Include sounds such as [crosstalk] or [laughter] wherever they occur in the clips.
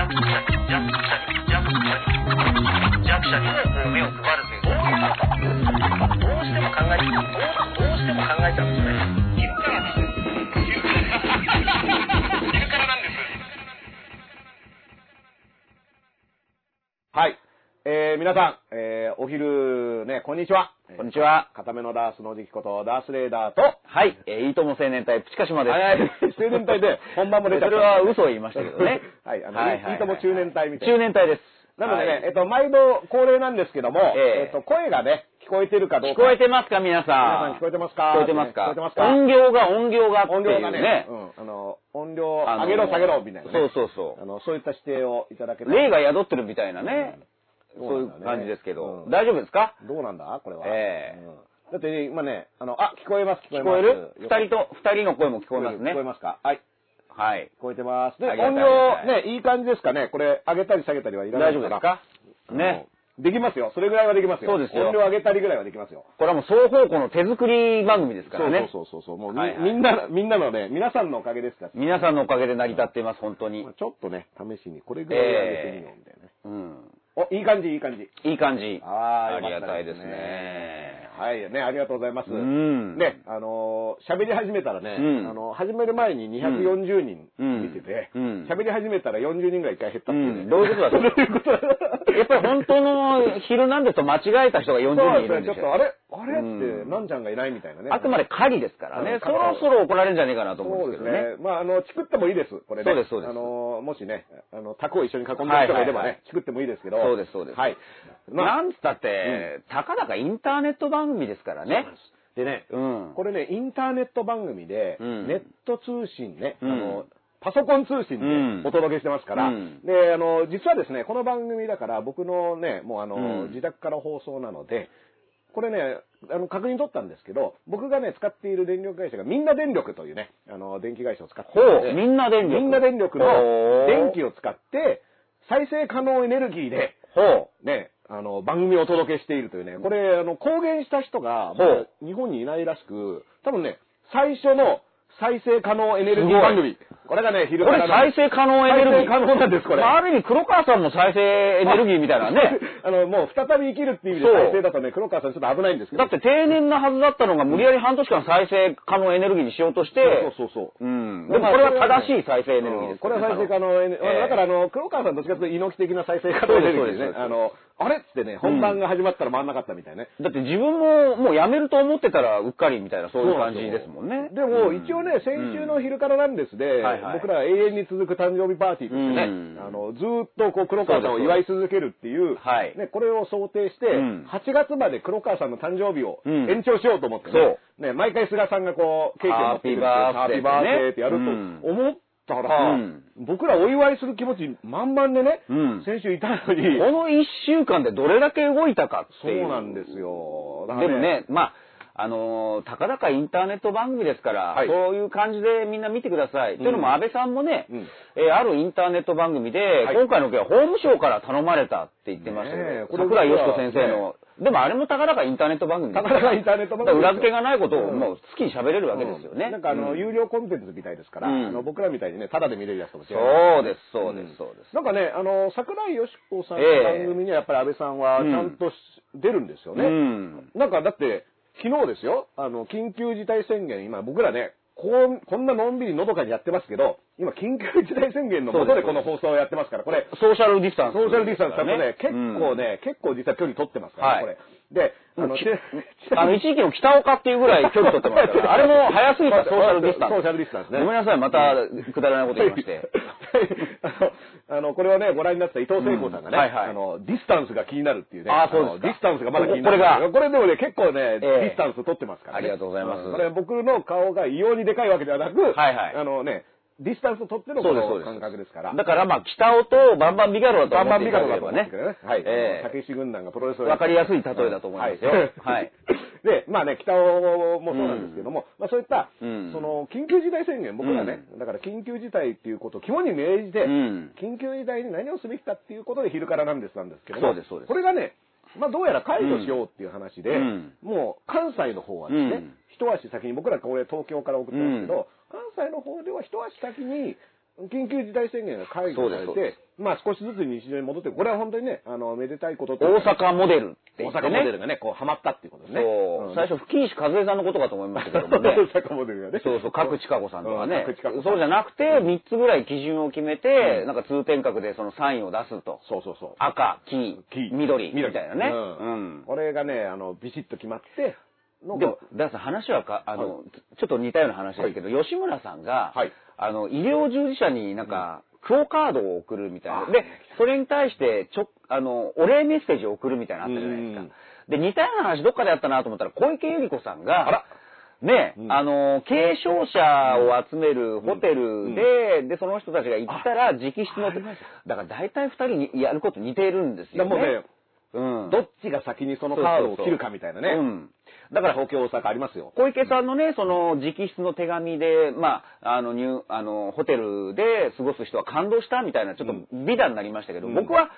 弱者に弱者に弱者に弱者にもこう目を配るといえどうどうしても考えちゃうんですね昼からです昼からなんですはい。えー、皆さん、えー、お昼ね、こんにちは。こんにちは。固めのダースの時期こと、ダースレーダーと、はい。えー、いいとも青年隊、プチカシマです。はいはい、青年隊で本番も出ちゃった。それは嘘を言いましたけどね [laughs] はい、あの、はいはいとも中年隊みたいな。中年隊です。なのでね、はいえっと、毎度恒例なんですけども、えええっと、声がね、聞こえてるかどうか。聞こえてますか、皆さん。皆さん聞こえてますか？聞こえてますか？聞こえてますか？音量が音量がっていう音量がねね。うん、あの、音量あの上げろ下げろみたいなね。そうそうそあの、そういった指定をいただけう。たら霊が宿ってるみたいなね。うんそういう感じですけど。うん大丈夫ですか？どうなんだ？これは。ええうんだって今ね、あの、あ、聞こえます、聞こえます。聞こえる？二人と、二人の声も聞こえますね聞こえ。ますか？はい。はい。聞こえてます。で、音量ね、いい感じですかね？これ、上げたり下げたりはいらない大丈夫ですか？ね。うんできますよ。それぐらいはできますよ。そうですよ音量上げたりぐらいはできますよ。これはもう双方向の手作り番組ですからね。そうそうそうそう。もうみ、はいはいみんな、みんなのね、皆さんのおかげですから。皆さんのおかげで成り立っています、本当にまあ。ちょっとね、試しにこれぐらい上げてみようみたいなね。うん。お、いい感じ、いい感じ。いい感じ。あーありがたいですね。はい、ね、ありがとうございます。うんね、あのー喋り始めたらね、うんあの、始める前に240人うん見てて、うん喋り始めたら40人ぐらい一回減ったっていうね、うんどういうことだ [laughs] どういうことだ？やっぱり本当のヒルナンデスと間違えた人が40人いるんですよ。そうですねちょっとあれ？あれ？って、うんなんちゃんがいないみたいなね。あくまで狩りですからね。うんそろそろ怒られるんじゃねえかなと思そううんですすでけどね。ね。まあ、あの、チクってもいいです、これね。そうですそうですあの、もしね、あの、タコを一緒に囲んでる人がいればね、チクってもいいですけど。そうですそうです。はい。まあなんつったって、たかだかインターネット番組ですからね。でね、うん。これね、インターネット番組で、うん。ネット通信ね、うん。あの、パソコン通信うん。でお届けしてますから、うん。で、あの、実はですね、この番組だから僕のね、もうあの、うん。自宅から放送なので、これね、あの、確認取ったんですけど、僕がね、使っている電力会社がみんな電力というね、あの、電気会社を使ってほう、みんな電力。みんな電力の電気を使って、再生可能エネルギーで、ほね、あの、番組をお届けしているというね、これ、あの、公言した人が、ほう。日本にいないらしく、多分ね、最初の再生可能エネルギー番組。これがね、う。これ再生可能エネルギー。再生可能なんですこれまあ、ある意味、黒川さんも再生エネルギーみたいなね。[laughs] あの、もう再び生きるっていう意味で再生だとね、黒川さんちょっと危ないんですけど。だって定年なはずだったのが無理やり半年間再生可能エネルギーにしようとして、そうそうそう。うん。でもこれは正しい再生エネルギーですこれは再生可能エネルギー。ええだからあの、黒川さんどっちかというと猪木的な再生可能エネルギーですね。あの、あれっつってね、本番が始まったら回んなかったみたいなね。だって自分ももう辞めると思ってたらうっかりみたいなそういう感じですもんね。でも、うん。一応ね、先週の昼からなんですで、はいはい。僕らは永遠に続く誕生日パーティーとしてね、うん。あの、ずーっとこう黒川さんを祝い続けるっていう、はい。ね、これを想定して、うん。8月まで黒川さんの誕生日をうん。延長しようと思ってね、ね、毎回菅さんがこう、ケーキを持ってくるってハハッピーッピーバースデーってやるうん。と思ったら、うん。僕らお祝いする気持ち満々でね、うん。先週いたのに、この一週間でどれだけ動いたかってそう。いう。なんですよ。だからでもね、まあ、あのーたかだかインターネット番組ですから、はい。そういう感じでみんな見てください。というのも安倍さんもね、うん。えーあるインターネット番組で、はい。今回の件は法務省から頼まれたって言ってましたけど、ね桜井よしこ先生の、でもあれもたかだかインターネット番組。たかだかインターネット番組裏付けがないことをうん。もう好きに喋れるわけですよね。うん。なんかあの、うん。有料コンテンツみたいですから、うん。あの僕らみたいにね、タダで見れるやつとも違そう。です、そうです、そうです。なんかね、あの、桜井よしこさんのええ。番組にはやっぱり安倍さんはちゃんとし、出るんですよね。うん。なんかだって、昨日ですよ、あの、緊急事態宣言、今僕らね、こう、こんなのんびりのどかにやってますけど、今緊急事態宣言のもとで。この放送をやってますから、これ、ソーシャルディスタンス、ソーシャルディスタンス。だとね、結構うんね、結構実は距離取ってますからね、はい。これ。で、あの、き [laughs] あの、一時期の北尾かっていうぐらい距離取ってますから、あれも早す。ぎたソーシャルディスタンス。ソーシャルディスタンスね。ごめんなさい、またくだらないこと言いまして。あの、あの、これはね、ご覧になった伊藤聖子さんがね、うんはいはい。あの、ディスタンスが気になるっていうね。あそうですディスタンスがまだ気になる。これが。これでもね、結構ね、ええ。ディスタンス取ってますからね。ありがとうございます。ん。これ僕の顔が異様にでかいわけではなく、はいはい。あのね、ディスタンスを取ってのこ。の感覚ですから。だからまあ、北尾とバンバンビガロだとバンバン思っていたビガロだだければねと思うんですけどね。。はい。ええ竹石軍団がプロレスをわかりやすい例えだと思いますよ。はい。で、まあね、北尾もそうなんですけども、まあそういった、うんその、緊急事態宣言、僕らね、だから緊急事態っていうことを肝に銘じて、うん緊急事態に何をすべきかっていうことで昼からなんですなんですけども、そうですそうですこれがね、まあどうやら解除しようっていう話で、うんもう関西の方はですね、うん一足先に、僕らこれ東京から送ってますけど、関西の方では一足先に、緊急事態宣言が解除されて、まあ少しずつ日常に戻って、これは本当にね、あの、めでたいことと大阪モデルって言大ってね。阪モデルがね、こう、ハマったっていうことですね。そう。ん最初、吹石和恵さんのことかと思いましたけどもね。[laughs] 大阪モデルがね。そうそう、角地下子さんとかねうん。そうじゃなくて、3つぐらい基準を決めて、なんか通天閣でそのサインを出すと。そうそうそう。赤、黄、黄緑、みたいなね。ううんん。これがね、あの、ビシッと決まって、なんかでも、だからさ、話はか、あの、ちょっと似たような話ですけど、吉村さんが、はいあの、医療従事者になんか、クオカードを送るみたいな。あで、それに対して、ちょ、あの、お礼メッセージを送るみたいなのあったじゃないですかうん。で、似たような話どっかであったなと思ったら、小池百合子さんが、あらね、うんあの、軽症者を集めるホテルで、で、その人たちが行ったら、直筆の、だから大体二人にやること似てるんですよね。でもね、うん。どっちが先にそのカードを切るかみたいなね。うん。だから東京、大阪ありますよ。小池さんのね、その直筆の手紙で、まあ、あの、入、あの、ホテルで過ごす人は感動したみたいな、ちょっと美談になりましたけど、うん僕は、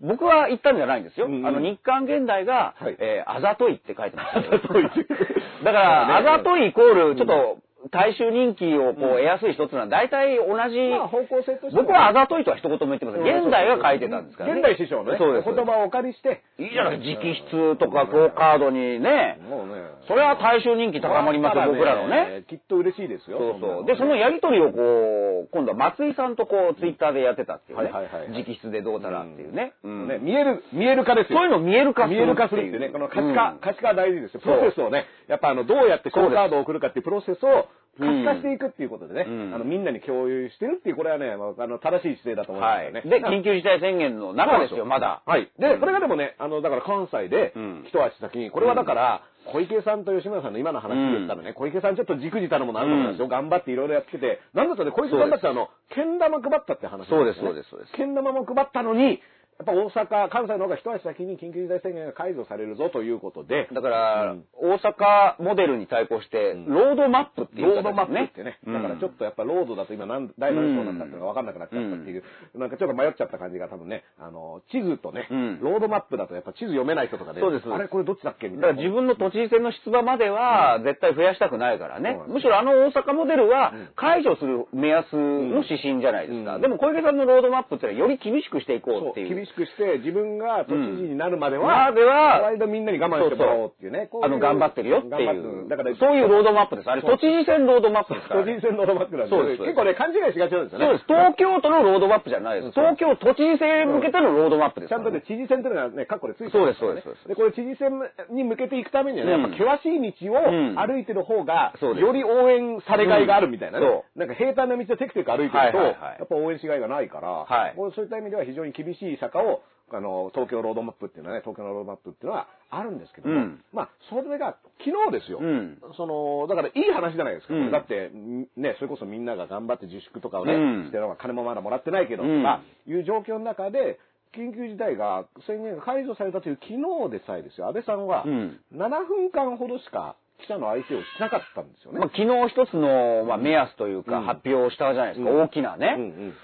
僕は言ったんじゃないんですよ。うんうんあの、日刊現代が、はいえーあざといって書いてましたよ。あざといだから、[laughs] あねざといイコール、ちょっと、大衆人気をこう得やすい人っていうのは、大体同じ、まあ方向性としても僕はあざといとは一言も言ってません。現代が書いてたんですからね。現代師匠のね、そうです。お言葉をお借りして。いいじゃない直筆とか、クオカードにね、もうね。それは大衆人気高まりますよ、僕らのね。。きっと嬉しいですよ。そうそう。で、そのやりとりをこう、今度は松井さんとこう、ツイッターでやってたっていうね。直筆でどうたらっていうね。うんね、見える、見える化ですよ。そういうの見える化する見える化するっていうね、この可視化、うん可視化は大事ですよ。プそうロセスをね、やっぱあの、どうやってこのカードを送るかっていうプロセスを可視化うんしていくっていうことでね、うん。あの、みんなに共有してるっていう、これはね、まああの、正しい姿勢だと思いますはい。よね。で、緊急事態宣言の中ですよ、まだ。はい。で、これがでもね、あの、だから関西でうん、一足先に、これはだから、小池さんと吉村さんの今の話で言ったらね、小池さんちょっと軸じたるものあると思うんですよ。頑張っていろいろやってて、なんだったらね、小池さんだってあの、けん玉配ったって話ねそうですそうですそうです。けん玉も配ったのに、やっぱ大阪、関西の方が一足先に緊急事態宣言が解除されるぞということで、だから、うん。大阪モデルに対抗して、ん。ロードマップっていうロードマップってね。うん。だからちょっとやっぱロードだと今何、大何章なんだっていうのが分かんなくなっちゃったっていう、なんかちょっと迷っちゃった感じが多分ね、あの、地図とね、うん。ロードマップだとやっぱ地図読めない人とかで、そうです。あれこれどっちだっけみたいな。だから自分の都知事選の出馬までは絶対増やしたくないからね。そうむしろあの大阪モデルはん。解除する目安の指針じゃないですか。うん。でも小池さんのロードマップってのはより厳しくしていこうっていう。厳しくして、自分が都知事になるまでは、までは割とみんなに我慢してもらおうっていうね。こういう。あの、頑張ってるよっていう。だから、そういうロードマップです。あれ、そう都知事選ロードマップですからね、都知事選のロードマップなんで、そうです。結構ね、勘違いしがちなんですよね。そうです。東京都のロードマップじゃないです。そう東京都知事選へ向けてのロードマップですからちゃんとね、知事選というのがね、カッコでついてそうですそうですそうで、これ知事選に向けていくためにはね、うん。やっぱ険しい道をうん。歩いてる方が、そうです。より応援されがいがあるみたいなね。う。んなんか平坦な道をテクテク歩いてると、はいはいはいやっぱ応援しがいがないから、はい。そういった意味では非常に厳しい坂を、あの、東京ロードマップっていうのはね、東京のロードマップっていうのはあるんですけども、うんまあ、それが昨日ですよ。うんその、だからいい話じゃないですか。うんだって、んね、それこそみんなが頑張って自粛とかをね、うんしてるのが金もまだもらってないけど、うんとかいう状況の中で、緊急事態が、宣言が解除されたという昨日でさえですよ、安倍さんはうん7分間ほどしか記者の相手をしなかったんですよね。まあ、昨日一つの、まあ、目安というか、うん発表をしたじゃないですか。うん大きなね。うんうん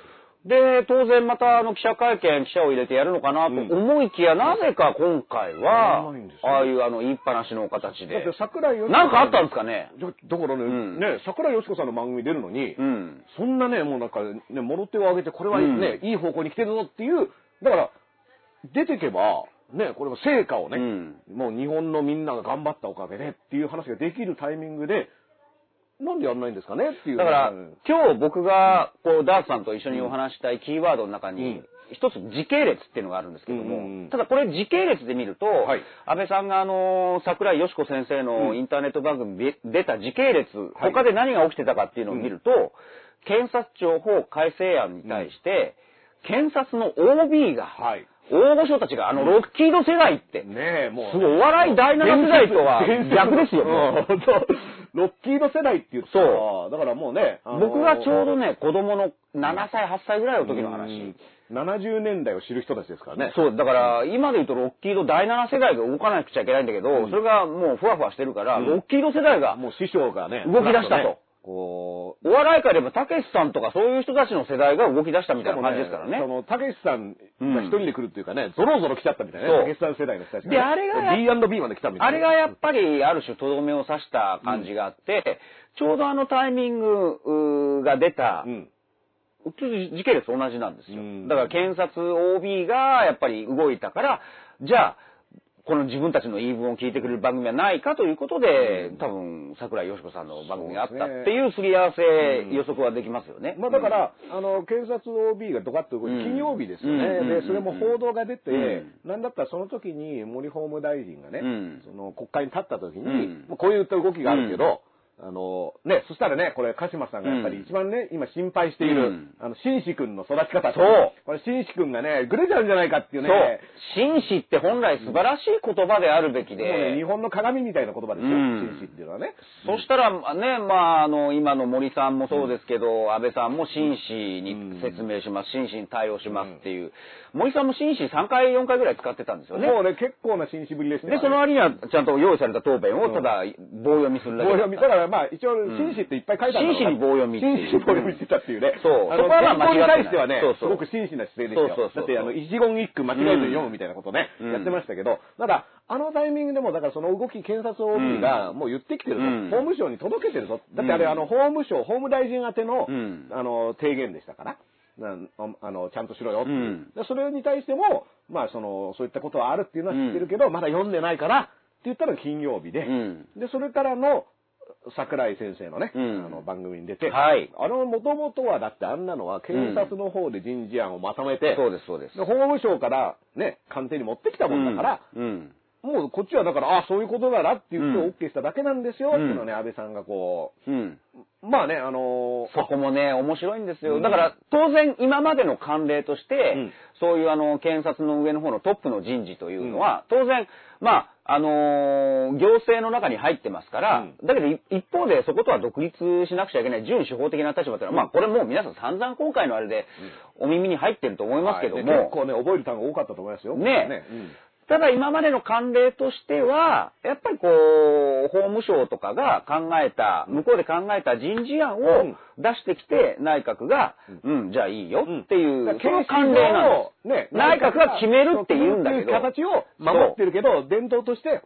で、当然またあの記者会見、記者を入れてやるのかなと思いきや、なぜか今回はやらないんです、よああいうあの言いっぱなしの形で。だって。桜井よし子なんかあったんですかね？だだからね、ん。ね、桜井よし子さんの番組出るのに、うん。そんなね、もうなんかね、もろ手を挙げて、これはね、いい方向に来てるぞっていう、だから、出てけば、ね、これは成果をね、うん。もう日本のみんなが頑張ったおかげでっていう話ができるタイミングで、なんでやんないんですかね？っていう。だからうん、今日僕が、こう、ダースさんと一緒にお話したいキーワードの中にうん、一つ時系列っていうのがあるんですけども、ただこれ時系列で見るとはい、安倍さんがあの、桜井よし子先生のインターネット番組で出た時系列、はい。他で何が起きてたかっていうのを見ると、検察庁法改正案に対して、検察の OB が、はい。大御所たちが、あの、ロッキード世代って、ねえ、もう。すごいお笑い第七世代とは逆ですよう。んロッキード世代って言ったら、だからもうね、僕がちょうどね、子供の7歳、8歳ぐらいの時の話。うん。70年代を知る人たちですからね。そう、だから、今で言うとロッキード第7世代が動かなくちゃいけないんだけど、それがもうふわふわしてるから、うん。ロッキード世代が、もう師匠がね、動き出したと。ねこう、お笑い界でもたけしさんとかそういう人たちの世代が動き出したみたいな感じですからね。その、たけしさんが一人で来るっていうかね、ゾロゾロ来ちゃったみたいなね。たけしさん世代の人たちが、ね。であれがや D&B まで来たみたいな。あれがやっぱりある種とどめを刺した感じがあって、ちょうどあのタイミングが出たうん。時系列同じなんですようん。だから検察 OB がやっぱり動いたから、じゃあ、この自分たちの言い分を聞いてくれる番組はないかということで、多分、桜井よしこさんの番組があったっていうすり合わせ、うん予測はできますよね。まあだから、あの、検察 OB がドカッと動いて、うん。金曜日ですよね。うん。で、それも報道が出て、うん。なんだったらその時に森法務大臣がね、うん。その国会に立った時に、こういった動きがあるけど、あの、ね、そしたらね、これ、鹿島さんがやっぱり一番ね、今心配している、うん。あの、紳士君の育ち方。そう。これ、紳士君がね、ぐれちゃうんじゃないかっていうそう。ね、。紳士って本来素晴らしい言葉であるべきもうね、日で、本の鏡みたいな言葉ですよ、うん。紳士っていうのはね。そしたらね、まあ、あの、今の森さんもそうですけど、安倍さんも紳士に説明します、紳士に対応しますっていう。森さんも紳士3回、4回ぐらい使ってたんですよね。もうね、結構な紳士ぶりですね。で、その割にはちゃんと用意された答弁をただ棒読みするだけだった。棒読み。だからまあ、一応、紳士っていっぱい書いてある紳士に棒読み紳士に棒読みしてたっていうね。そう。そこはまあに対してはねそう、そう。すごく紳士な姿勢ですよ。そうそうそう。だって、あの、一言一句間違えずに読むみたいなことね、うん。やってましたけど、ただ、あのタイミングでも、だからその動き、検察 OB がもう言ってきてると、うん。法務省に届けてるぞ。だってあれ、うん。あの、法務省、法務大臣宛ての、うん。あの、提言でしたから。なんあの、ちゃんとしろよっていう、うん。でそれに対しても、まあ、その、そういったことはあるっていうのは知ってるけど、まだ読んでないから、って言ったら金曜日で、うん。で、それからの、桜井先生のね、うん。あの番組に出て、はい。あの、もともとはだってあんなのは検察の方で人事案をまとめて、そうです、そうです。で法務省からね、官邸に持ってきたもんだから、うん、うんもうこっちはだから、あそういうことだなって言ってうん。OK しただけなんですよ、うん。っていうのをね、安倍さんがこう。ん。う、まあね、あのーそこもね、面白いんですよ。うん。だから、当然、今までの慣例として、うん。そういうあの、検察の上の方のトップの人事というのは、当然、まあ、あのー行政の中に入ってますから、うん。だけどい一方でそことは独立しなくちゃいけない準司法的な立場っていうのは、まあ、これもう皆さん散々今回のあれで、お耳に入ってると思いますけども、はい。で結構ね、覚える単語多かったと思いますよ。ね。うんただ今までの慣例としては、やっぱりこう、法務省とかが考えた、向こうで考えた人事案をうん。出してきて、内閣が、うん、じゃあいいよっていう、だからその慣例なんです。ね、内閣が決めるって言うんだけど。形を守ってるけど、伝統として、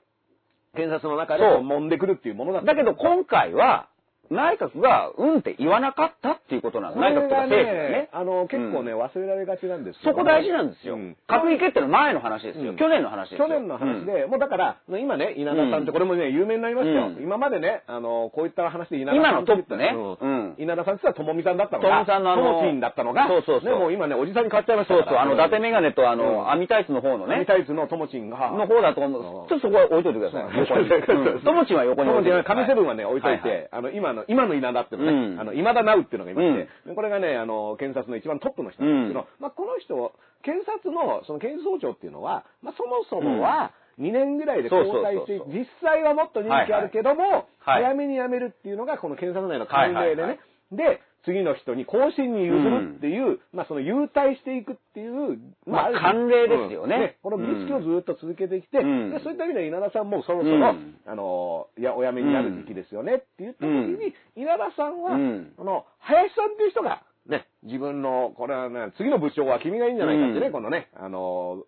検察の中で揉んでくるっていうものだだけど今回は、内閣が、うんって言わなかったっていうことなの。内閣とか政府がね。あの、結構ね、う忘れられがちなんですそこ大事なんですよ。うん。閣議決定の前の話ですよ。うん。去年の話ですよ。去年の話うん。で、もうだから、今ね、稲田さんっうんてこれもね、有名になりましたよ。うん。今までね、あの、こういった話で稲田さん今のトップね。う。んうん。稲田さんって言ったらともみさんだったのが、ともみさんのあのともちんだったのが、そうそうそう。ね、もう今ね、おじさんに変わっちゃいましたそうそう、あの、伊達メガネとあうん。の、網タイツの方のね。ミ、タイツのともちんが、の方だと思う。ちょっとそこは置いといてください。ともちんは横にともちんは置いてください。紙セブンはね、置いといて、ははあの、今の、今の稲田っていうのね、うん。あの、今田直っていうのがいまして、でこれがね、あの、検察の一番トップの人なんです。けど、うんまあ、この人、検察の、その検事総長っていうのは、まあ、そもそもは、2年ぐらいで交代して実際はもっと人気あるけども、はい早めに辞めるっていうのが、この検察内の慣例でね、はいはいはい。で、次の人に更新に譲るっていう、まあその優待していくっていう、まある種慣例ですよね。うん。この儀式をずっと続けてきて、うん。でそういった意味で稲田さんもそろそろ、うん。あの、いや、お辞めになる時期ですよねって言った時に、稲田さんは、うん。あの、林さんっていう人が、ね、自分の、これはね、次の部長は君がいいんじゃないかってね、うん。このね、あの、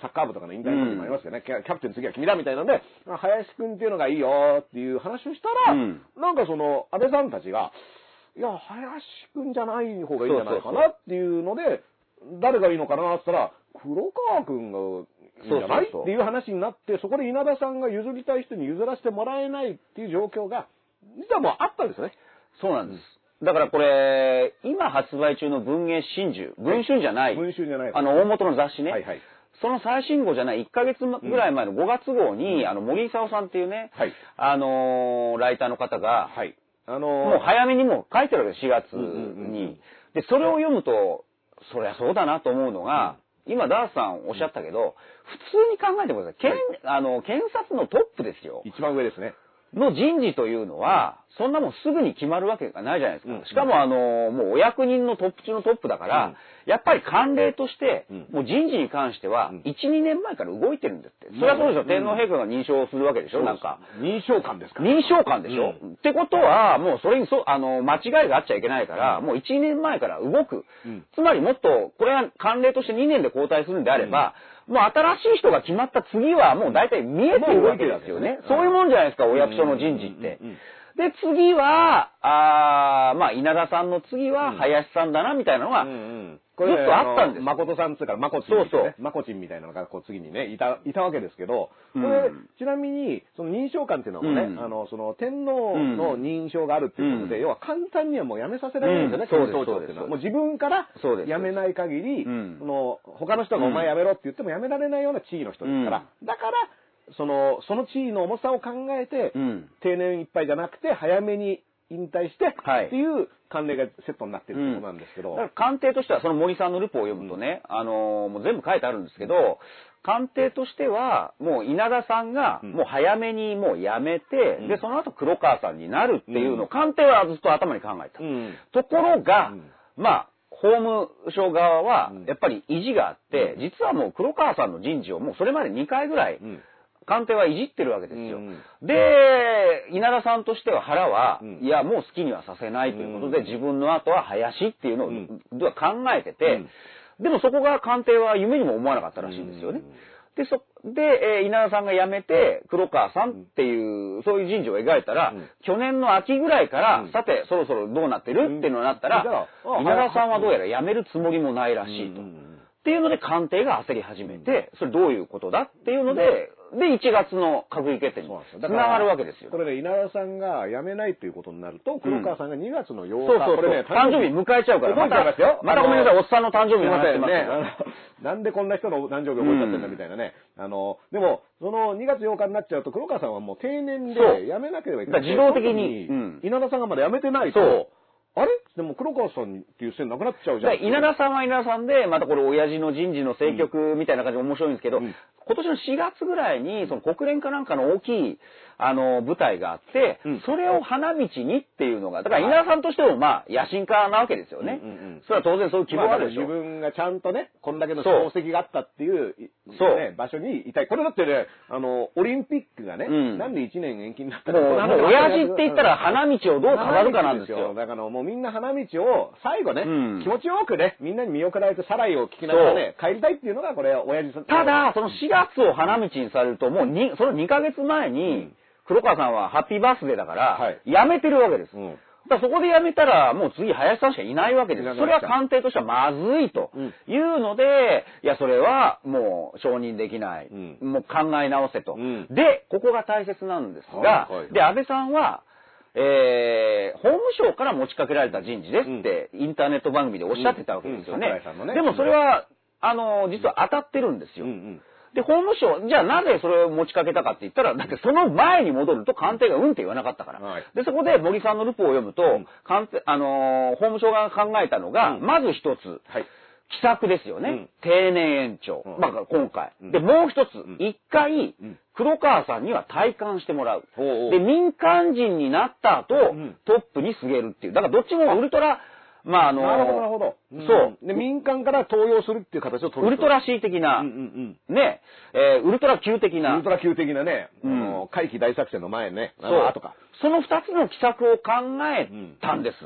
サッカー部とかの引退の時もありますよね、キャキャプテン次は君だみたいなので、林くんっていうのがいいよっていう話をしたら、うん。なんかその、安倍さんたちが、いや、林くんじゃない方がいいんじゃないかなっていうので、誰がいいのかなって言ったら、黒川くんがいいんじゃないっていう話になって、そこで稲田さんが譲りたい人に譲らせてもらえないっていう状況が、実はもうあったんですよね。そうなんです。だからこれ、今発売中の文藝真珠、文春じゃない、文春じゃないあの、大元の雑誌ね。はいはい。その最新号じゃない、1ヶ月ぐらい前の5月号に、あの、森勲さんっていうね、はいあのーライターの方が、はい。あのもう早めにもう書いてるわけです、4月うんうんうんうんに。で、それを読むと、そりゃそうだなと思うのが、今、ダースさんおっしゃったけど、普通に考えてください。検あの検察のトップですよ。一番上ですね。の人事というのは、そんなもんすぐに決まるわけがないじゃないですか。うん。しかも、あの、もうお役人のトップ中のトップだから、うん。やっぱり慣例として、うん。もう人事に関してはうん、1、2年前から動いてるんですって。それはそうでしょ。うん天皇陛下が認証するわけでしょ、なんか。認証官ですから。認証官でしょ、うってことは、もうそれにそ、あの、間違いがあっちゃいけないから、もう1年前から動く。うん。つまりもっと、これは慣例として2年で交代するんであれば、もう新しい人が決まった次はもう大体見えてるわけですよね。そういうもんじゃないですか、お役所の人事って。で、次は、あーまあ、稲田さんの次はうん。林さんだな、みたいなのが、うんうんずっとあったんです。の誠さんっつうから、まこちん、そうそう。まこちんみたいなのが、こう次にね、いた、いたわけですけど、こうん。れ、ちなみに、その認証官っていうのもね、うん。あの、その、天皇の認証があるっていうことで、うん。要は簡単にはもう辞めさせられないんですよね、うん。検討長っていうのは。そうです。もう自分からそうです。辞めない限り、うん。その、他の人がお前辞めろって言っても辞められないような地位の人ですから、だから、その、その地位の重さを考えて、うん。定年いっぱいじゃなくて、早めに引退して、はい。っていう慣例がセットになってるってことなんですけど、だから官邸としては、その森さんのルポを読むとね、あのーもう全部書いてあるんですけど、官邸としては、もう稲田さんが、うん。もう早めにもう辞めて、うん。で、その後黒川さんになるっていうのを、うん。官邸はずっと頭に考えた。うん。ところが、うん。まあ、法務省側はうん、やっぱり意地があって、うん。実はもう黒川さんの人事をもうそれまで2回ぐらい、うん官邸はいじってるわけですよ。うんで、稲田さんとしては腹は、うん。いや、もう好きにはさせないということで、うん。自分の後は林っていうのを、うん。では考えてて、でもそこが官邸は夢にも思わなかったらしいんですよね。うんで、そ、で、えー稲田さんが辞めて、黒川さんっていう、そういう人事を描いたら、うん。去年の秋ぐらいから、うん。さて、そろそろどうなってるっていうのになったら、うん稲田さんはどうやら辞めるつもりもないらしいと。うんっていうので官邸が焦り始めて、それどういうことだっていうので、で、1月の閣議決定につながるわけですよ。これね、稲田さんが辞めないということになると、黒川さんが2月の8日、そうそう。これね、誕生日迎えちゃうから。ますよまたごめんなさい、おっさんの誕生日のすいませんね。話してますけどあのなんでこんな人の誕生日覚えちゃってんだみたいなね。あの、でも、その2月8日になっちゃうと、黒川さんはもう定年で辞めなければいけない。自動的に稲田さんがまだ辞めてないと、そうあれ？でも黒川さんっていう線なくなっちゃうじゃん。稲田さんは稲田さんで、またこれ親父の人事の政局みたいな感じで面白いんですけど、うん。今年の4月ぐらいに、その国連かなんかの大きい、あの、舞台があって、うん。それを花道にっていうのが、だから稲田さんとしてもまあ、野心家なわけですよね。うんうんうん。それは当然そういう希望まああるでしょ。自分がちゃんとね、こんだけの功績があったっていう、そう。ね、場所にいたい。これだってね、あの、オリンピックがね、うん。なんで1年延期になったもう、もう親父って言ったら花道をどう飾るかなんですよ。だからもうみんな花道を最後ね、うん。気持ちよくね、みんなに見送られてサライを聞きながらね、帰りたいっていうのがこれ、親父さん。ただ、その4月を花道にされると、もうに、その2ヶ月前に、黒川さんはハッピーバースデーだからはい、辞めてるわけです。うん、だそこで辞めたら、もう次林さんしかいないわけです。それは官邸としてはまずいというので、いや、それはもう承認できない。うんもう考え直せと。うんで、ここが大切なんですが、はいはいで、安倍さんは、えー、法務省から持ちかけられた人事ですって、インターネット番組でおっしゃってたわけですよね。ねでもそれは、あの、実は当たってるんですよ。うんうんで、法務省、じゃあなぜそれを持ちかけたかって言ったら、だってその前に戻ると官邸がうんって言わなかったから。はいで、そこで森さんのルポを読むと、ん官邸、あのー法務省が考えたのが、うんまず一つ、はい。奇策ですよね。うん定年延長。うんまあ、今回。うんで、もう一つん、一、回うん、黒川さんには体感してもらう。で、民間人になった後、んトップにすげるっていう。だからどっちもウルトラ、まあ、あのーなるほど、なるほど。そう。で、民間から登用するっていう形を取る。ウルトラ C 的な、うんうんうん。ね、えーウルトラ Q 的なウルト、ラ級的なね、うんあの回帰大作戦の前ね、あそうの後か。その二つの奇策を考えたんです。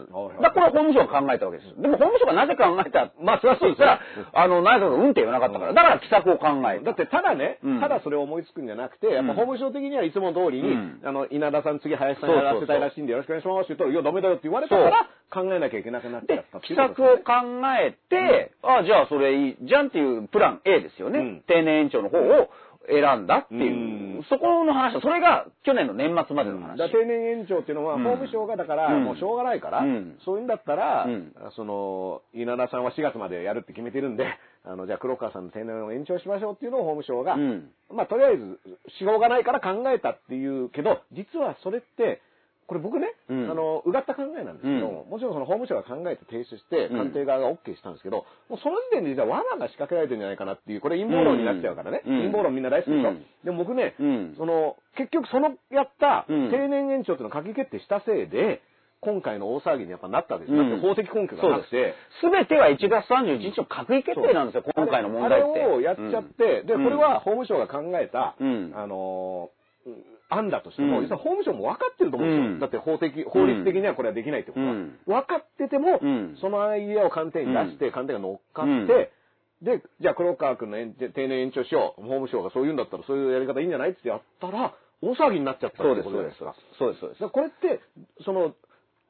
だからこれは法務省が考えたわけです。でも法務省がなぜ考えたまあそれはそうですら、あの、内閣がうんって言わなかったから。だから奇策を考えた。だって、ただね、うん。ただそれを思いつくんじゃなくて、やっぱうん。法務省的にはいつも通りに、うん。あの、稲田さん次林さんやらせたいらしいんでよろしくお願いしますって言うと、いや、ダメだよって言われたから、考えなきゃいけなくなっちゃでっ奇策を考えて、ああ、じゃあそれいいじゃんっていうプラン A ですよね。うん。定年延長の方を選んだっていう、うん。そこの話、それが去年の年末までの話。だ定年延長っていうのは、うん。法務省がだから、うん。もうしょうがないから、うん。そういうんだったら、うん。その、稲田さんは4月までやるって決めてるんで、あの、じゃあ黒川さんの定年を延長しましょうっていうのを法務省が、うん。まあ、とりあえず、しょうがないから考えたっていうけど、実はそれって、これ僕ね、うん。あの、うがった考えなんですけど、うん。もちろんその法務省が考えて提出して、うん官邸側が OK したんですけど、もうその時点で実は罠が仕掛けられてるんじゃないかなっていう、これ陰謀論になっちゃうからね。うん。陰謀論みんな大好きでしょ。うん。でも僕ね、うん。その、結局そのやったうん。定年延長っていうのを閣議決定したせいで、今回の大騒ぎにやっぱなったわけですだって法的根拠がなくて。す。べては1月31日の閣議決定なんですよ、今回の問題って。あれをやっちゃって、で、これは法務省が考えた、うん。あの案だとしても、うん実は法務省も分かってると思うんですよ。うんだって法的、法律的にはこれはできないってことは。うん分かってても、うんそのアイデアを官邸に出して、官邸が乗っかって、うんで、じゃあ黒川君の延定年延長しよう。法務省がそう言うんだったらそういうやり方いいんじゃないってやったら、大騒ぎになっちゃったってそうです、ことですか。そうです、そうです。これって、その、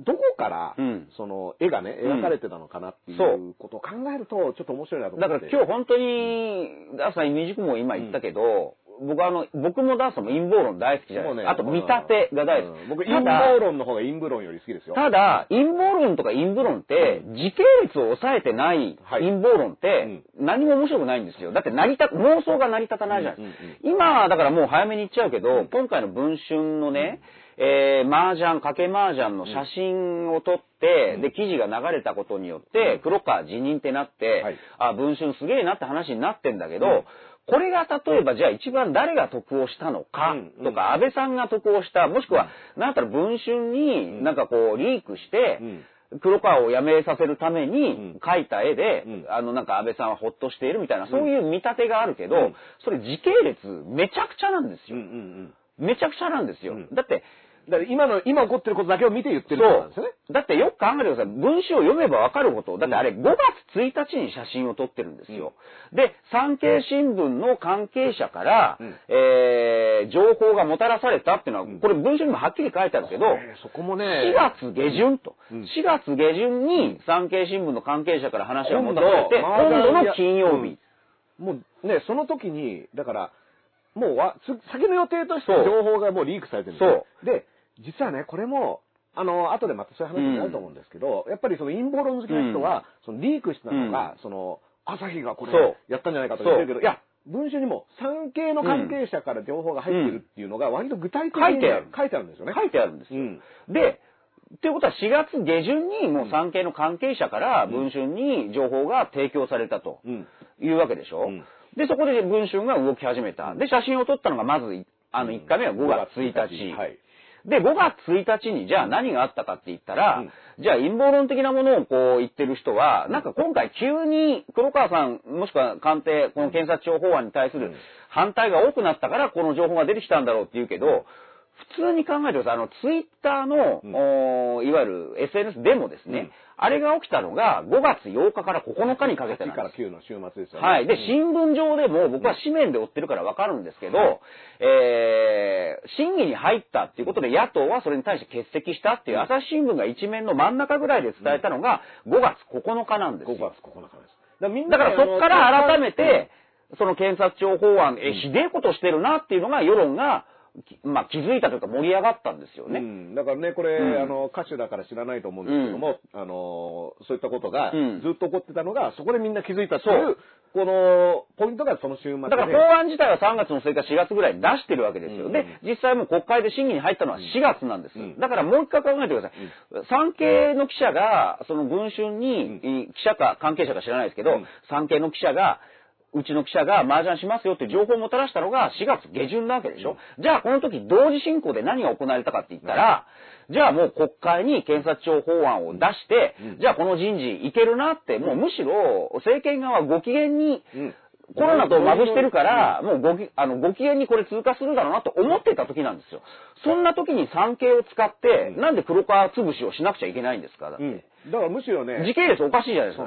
どこから、うんその絵がね、うん描かれてたのかなっていそううことを考えると、ちょっと面白いなと思だって。から今日本当に、ダースさん、未熟も今言ったけど、僕はあの、僕もダースも陰謀論大好きじゃないですか。あと見立てが大好き。うん。僕、陰謀論の方が陰謀論より好きですよ。ただ、陰謀論とか陰謀論って、時系列を抑えてないはい。陰謀論って、何も面白くないんですよ。だって成り立た、妄想が成り立たないじゃないですか。うん。うん。今、だからもう早めに言っちゃうけど、今回の文春のね、えー、麻雀、賭け麻雀の写真を撮って、で、記事が流れたことによって、黒川辞任ってなって、はい。あ、文春すげえなって話になってんだけど、うんこれが例えばじゃあ一番誰が得をしたのかとか、安倍さんが得をした、もしくは、なんたら文春になんかこうリークして、黒川を辞めさせるためにうん。描いた絵で、うん。あのなんか安倍さんはほっとしているみたいな、そういう見立てがあるけど、うん。それ時系列めちゃくちゃなんですよ。めちゃくちゃなんですよ。うん。だって、だから今の、今起こってることだけを見て言ってることなんですよね。だってよく考えてください。文章を読めばわかること。だってあれ5月1日に写真を撮ってるんですよ。で、産経新聞の関係者から、うんえー、情報がもたらされたっていうのは、んこれ文章にもはっきり書いてあるけど、えーそこもね、4月下旬と。うん4月下旬に産経新聞の関係者から話がもたらされて、今度の金曜日。もうね、その時に、だから、もうわ、つ先の予定としてそう情報がもうリークされてるんですよ。で、実はね、これも、あの、後でまたそういう話になると思うんですけど、やっぱりその陰謀論好きな人は、そのリークしたのが、その、朝日がこれやったんじゃないかと言ってるけど、いや、文春にも産経の関係者から情報が入ってるっていうのが割と具体的に書いてある。書いてあるんですよね。書いてあるんですよ。うん。で、っていうことは4月下旬にもう産経の関係者から文春に情報が提供されたとうん。いうわけでしょ、うん。で、そこで文春が動き始めた。で、写真を撮ったのがまず、あの、1回目は5月1日。はい。で、5月1日にじゃあ何があったかって言ったら、うん。じゃあ陰謀論的なものをこう言ってる人は、なんか今回急に黒川さん、もしくは官邸、この検察庁法案に対するうん。反対が多くなったからこの情報が出てきたんだろうって言うけど、普通に考えてください。あの、ツイッターの、うん。いわゆる SNS でもですね、うんあれが起きたのが5月8日から9日にかけて8からなんです。9の週末ですよね。はい。で、うん新聞上でも、僕は紙面で追ってるからわかるんですけど、えー、審議に入ったっていうことで野党はそれに対して欠席したっていう朝日新聞が一面の真ん中ぐらいで伝えたのが5月9日なんです5よ。月9日です。だからだからそこから改めてうん、その検察庁法案、え、ひでえことしてるなっていうのが世論が、きまあ気づいたというか盛り上がったんですよね。うん、だからね、これ、うん。あの、歌手だから知らないと思うんですけども、あの、そういったことがうん。ずっと起こってたのが、そこでみんな気づいたっていそう。う、この、ポイントがその週末で。だから法案自体は3月の末か4月ぐらいに出してるわけですよ。うん。で、実際もう国会で審議に入ったのは4月なんです。うん。だからもう一回考えてください。産経の記者が、その文春に、記者か関係者か知らないですけど、うん。産経の記者が、うちの記者が麻雀しますよって情報をもたらしたのが4月下旬なわけでしょ、じゃあこの時同時進行で何が行われたかって言ったら、じゃあもう国会に検察庁法案を出して、うん。じゃあこの人事いけるなって、もうむしろ政権側はご機嫌に、うん。コロナとまぶしてるから、もうごき、あの、ご機嫌にこれ通過するだろうなと思ってた時なんですよ。そんな時に産経を使って、うん。なんで黒川潰しをしなくちゃいけないんですかだって。うん。だからむしろね、時系列おかしいじゃないですか。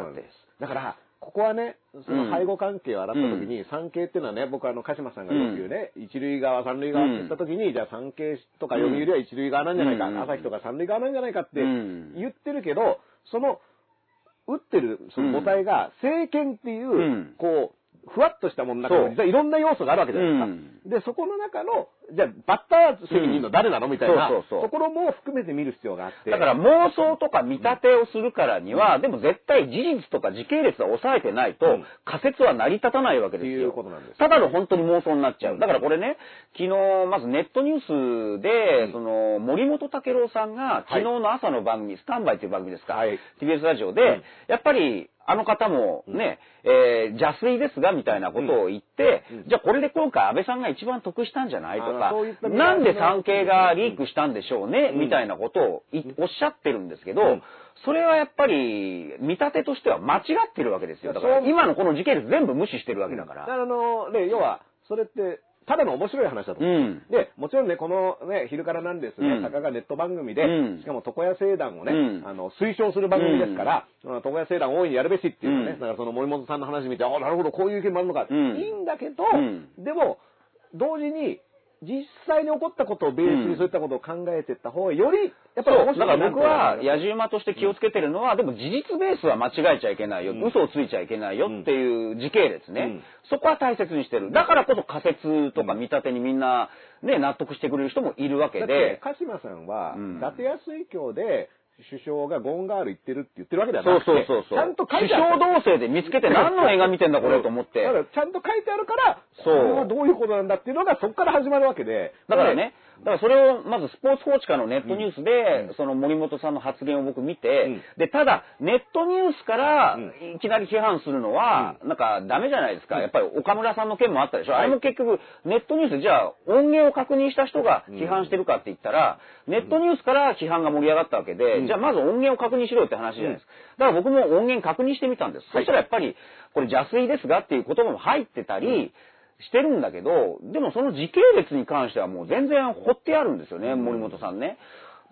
だから、ここはね、その背後関係を洗った時に、産経っていうのはね、僕はあの、鹿島さんがよく言うね、一塁側、三塁側って言った時に、じゃあ産経とか読売は一塁側なんじゃないか、うん。朝日とか三塁側なんじゃないかってうん。言ってるけど、その、打ってるその母体が、政権っていう、うん。こう、ふわっとしたものの中に実はいろんな要素があるわけじゃないですか。で、そこの中の、じゃあ、バッター席にいるの誰なのみたいなところも含めて見る必要があって。だから妄想とか見立てをするからには、でも絶対事実とか時系列は抑えてないとうん、仮説は成り立たないわけですよ。す。ただの本当に妄想になっちゃう。うん。だからこれね、昨日、まずネットニュースで、うん。その、森本武郎さんが、昨日の朝の番組、スタンバイという番組ですか、はい。TBS ラジオで、うん。やっぱり、あの方もね、えー邪推ですが、みたいなことを言って、うん。じゃあこれで今回安倍さんが一番得したんじゃないとあか。なんで産経がリークしたんでしょうね、うん。みたいなことをいおっしゃってるんですけど、うん。それはやっぱり、見立てとしては間違ってるわけですよ。だから、今のこの時系列全部無視してるわけだから。あの、ね、要は、それって、ただの面白い話だと。思う。うん。で、もちろんね、このね、昼からなんですね、うん。坂がネット番組で、うん。しかも床屋聖団をね、うん。あの、推奨する番組ですから、床屋聖団を大いにやるべしっていうのね、うん。だからその森本さんの話見て、ああ、なるほど、こういう意見もあるのか、うん。いいんだけど、うん。でも、同時に、実際に起こったことをベースにそういったことを考えていった方が、より、やっぱり面白いから僕は、や野じ馬として気をつけてるのは、でも事実ベースは間違えちゃいけないよ、うん嘘をついちゃいけないよっていう時系列ね、うん。そこは大切にしてる。だからこそ仮説とか見立てにみんな、ね、納得してくれる人もいるわけで、鹿島さんは、うん。伊達安水郷で、首相がゴンガール言ってるって言ってるわけではそうなくて、そうそうそう。ちゃんと書い首てある。相同棲で見つけて何の映画見てんだこれと思って。だからちゃんと書いてあるから、そうこれはどういうことなんだっていうのがそこから始まるわけで。だからね、だからそれをまずスポーツ報知課のネットニュースで、その森本さんの発言を僕見て、うん。で、ただ、ネットニュースからうん。いきなり批判するのは、なんかダメじゃないですか。うん。やっぱり岡村さんの件もあったでしょ。はい。あれも結局、ネットニュースでじゃあ音源を確認した人が批判してるかって言ったら、ネットニュースから批判が盛り上がったわけで、うん。じゃあまず音源を確認しろよって話じゃないですか。だから僕も音源確認してみたんです。そしたらやっぱり、これ邪推ですがっていう言葉も入ってたり、してるんだけど、でもその時系列に関してはもう全然掘ってあるんですよね、森本さんね。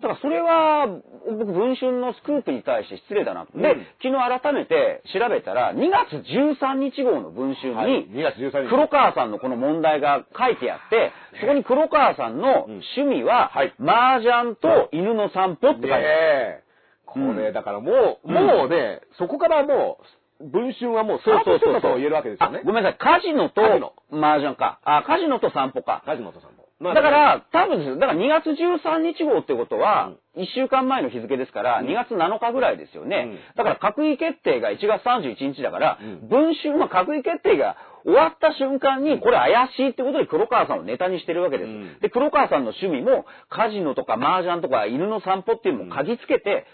だからそれは、僕、文春のスクープに対して失礼だな。で、うん昨日改めて調べたら、2月13日号の文春はいに、2月13日。黒川さんのこの問題が書いてあって、そこに黒川さんの趣味は、はい麻雀と犬の散歩って書いてある。これ、だからもう、うんもうね、そこからもう、文春はもう、そうそうそうスタートしてたと言えるわけですよねあ。ごめんなさい、カジノとカジノ麻雀か。あ、カジノと散歩か。梶本さんも。まあだか、ら、多分ですよ。だから2月13日号ってことは、1週間前の日付ですから、2月7日ぐらいですよね。うんだから閣議決定が1月31日だから、うん文春は閣議決定が終わった瞬間に、これ怪しいってことで黒川さんをネタにしてるわけです。うんで、黒川さんの趣味も、カジノとか麻雀とか犬の散歩っていうのも嗅ぎつけて、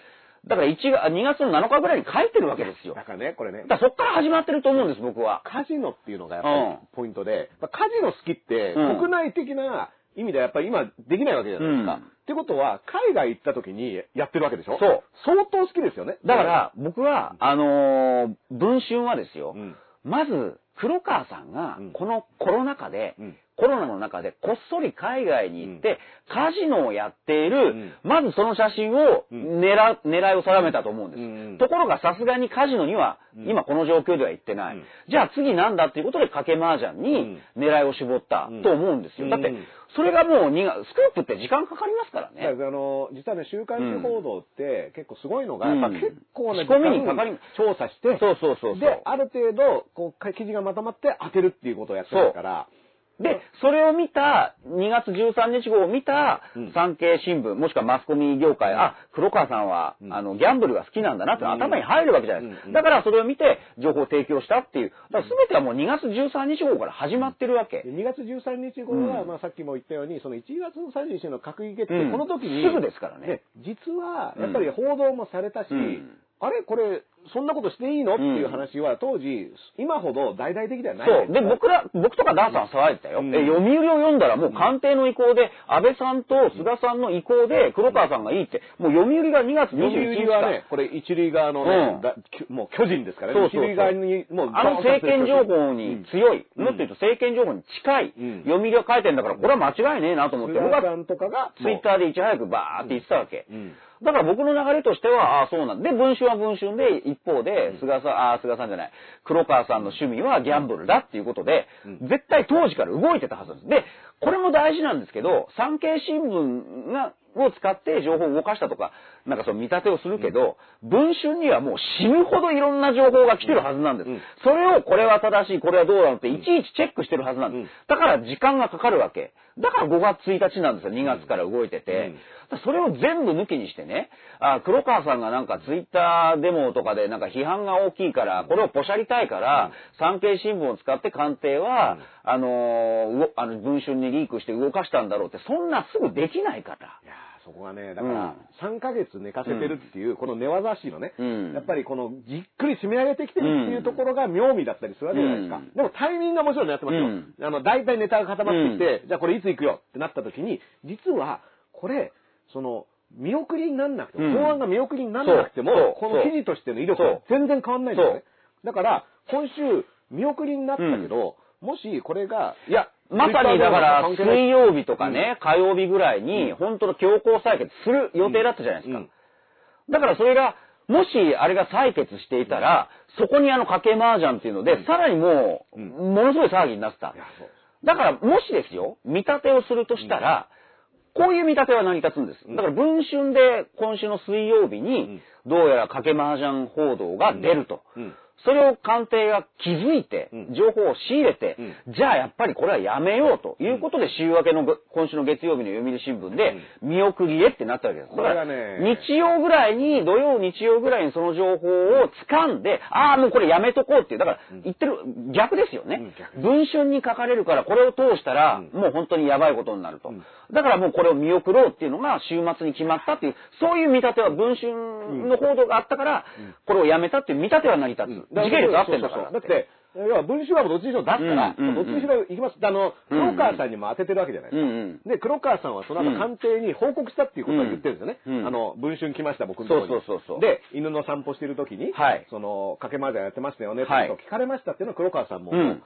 だから1月、2月の7日ぐらいに書いてるわけですよ。だからね、これね、だからそっから始まってると思うんです、僕は。カジノっていうのがやっぱりうん。ポイントで、まあカジノ好きってうん。国内的な意味ではやっぱり今できないわけじゃないですか。うん。ってことは、海外行った時にやってるわけでしょ？そう。相当好きですよね。だから、僕は、あのー文春はですよ、うん、まず、黒川さんがうん、このコロナ禍で、うんコロナの中でこっそり海外に行って、カジノをやっている、うん。まずその写真をうん。狙,、狙いを定めたと思うんです。うん。ところがさすがにカジノには、うん。今この状況では行ってない。うん。じゃあ次なんだっていうことで賭け麻雀に狙いを絞ったうんと思うんですよ。だってうん、それがもう2月、スクープって時間かかりますからね。あの実はね、週刊誌報道って結構すごいのが、うん。やっぱ結構ね、仕込みにかかり調査して、そうそうそうそう。で、ある程度、こう、記事がまとまって当てるっていうことをやってるから、で、それを見た、2月13日号を見たうん。産経新聞、もしくはマスコミ業界、あ、黒川さんは、うん。あの、ギャンブルが好きなんだなってうん。頭に入るわけじゃないですか。うん。だからそれを見て、情報を提供したっていう。だから全てはもう2月13日号から始まってるわけ。で。2月13日号は、うん。まあさっきも言ったように、その1月30日の閣議決定、うん。この時に、すぐですからね。で実は、やっぱり報道もされたし、うんあれ？これ、そんなことしていいの？っていう話は、当時、今ほど大々的ではない。そう。で、僕ら、僕とかダーさんは騒いでたよ。うん。え、読売を読んだらもう官邸の意向で、安倍さんと菅さんの意向で黒川さんがいいって、もう読売が2月読21日か売はね、これ一塁側のね、うん。もう巨人ですからね、そうそうそう。一塁側にもうあの政権情報に強い、うん。もっと言うと政権情報に近い、うん。読売が書いてんだから、これは間違いねえなと思って、僕はツイッターでいち早くバーって言ってたわけ。うんだから僕の流れとしては、ああ、そうなんだ。で、文春は文春で、一方で、菅さん、ああ、菅さんじゃない、黒川さんの趣味はギャンブルだっていうことで、うん絶対当時から動いてたはずなんです。で、これも大事なんですけど、産経新聞が、を使って情報を動かしたとか、なんかその見立てをするけど、文春にはもう死ぬほどいろんな情報が来てるはずなんです。うんそれをこれは正しい、これはどうなのっていちいちチェックしてるはずなんです。うんだから時間がかかるわけ。だから5月1日なんですよ、2月から動いてて。それを全部抜きにしてね、あ黒川さんがなんかツイッターデモとかでなんか批判が大きいから、これをポシャりたいから、産経新聞を使って官邸は、あのーあの、文春にリークして動かしたんだろうって、そんなすぐできないから。そこがね、だから、3ヶ月寝かせてるっていう、この寝技師のね、うん。やっぱりこの、じっくり締め上げてきてるっていうところが妙味だったりするわけじゃないですか。うん。でもタイミングがもちろんやってますよ。うんあの、大体ネタが固まってきて、じゃあこれいつ行くよってなった時に、実は、これ、その、見送りになんなくても、うん。法案が見送りになんなくてもこの記事としての威力は全然変わんないんですよね。だから、今週、見送りになったけど、もしこれが、いや、まさにだから、水曜日とかね、火曜日ぐらいに、本当の強行採決する予定だったじゃないですか。うん。だからそれが、もしあれが採決していたら、そこにあの賭け麻雀っていうので、さらにもう、うん。ものすごい騒ぎになってた。い。やそう。だから、もしですよ、見立てをするとしたら、こういう見立ては成り立つんです。だから、文春で今週の水曜日に、どうやら賭け麻雀報道が出ると。うんそれを官邸が気づいてうん、情報を仕入れて、うじゃあやっぱりこれはやめようということで、週明けのご今週の月曜日の読売新聞で、見送りへってなったわけです。だから日曜ぐらいに、土曜、日曜ぐらいにその情報を掴んで、ああ、もうこれやめとこうっていう、だから言ってる、逆ですよね。文春に書かれるから、これを通したら、もう本当にやばいことになると。だからもうこれを見送ろうっていうのが週末に決まったっていう、そういう見立ては文春の報道があったから、これをやめたっていう見立ては成り立つ。時系列合ってんだから。だって、要は文春はもうどっちにしろ出すから、どっちにしろ行きます。あの、黒川さんにも当ててるわけじゃないですか。で、黒川さんはその後官邸に報告したっていうことを言ってるんですよね。うんあの、文春来ました、僕の。そうそうそうそうで、犬の散歩してる時に、はいその、かけ麻雀やってましたよねとを聞かれましたっていうのは黒川さんも、うん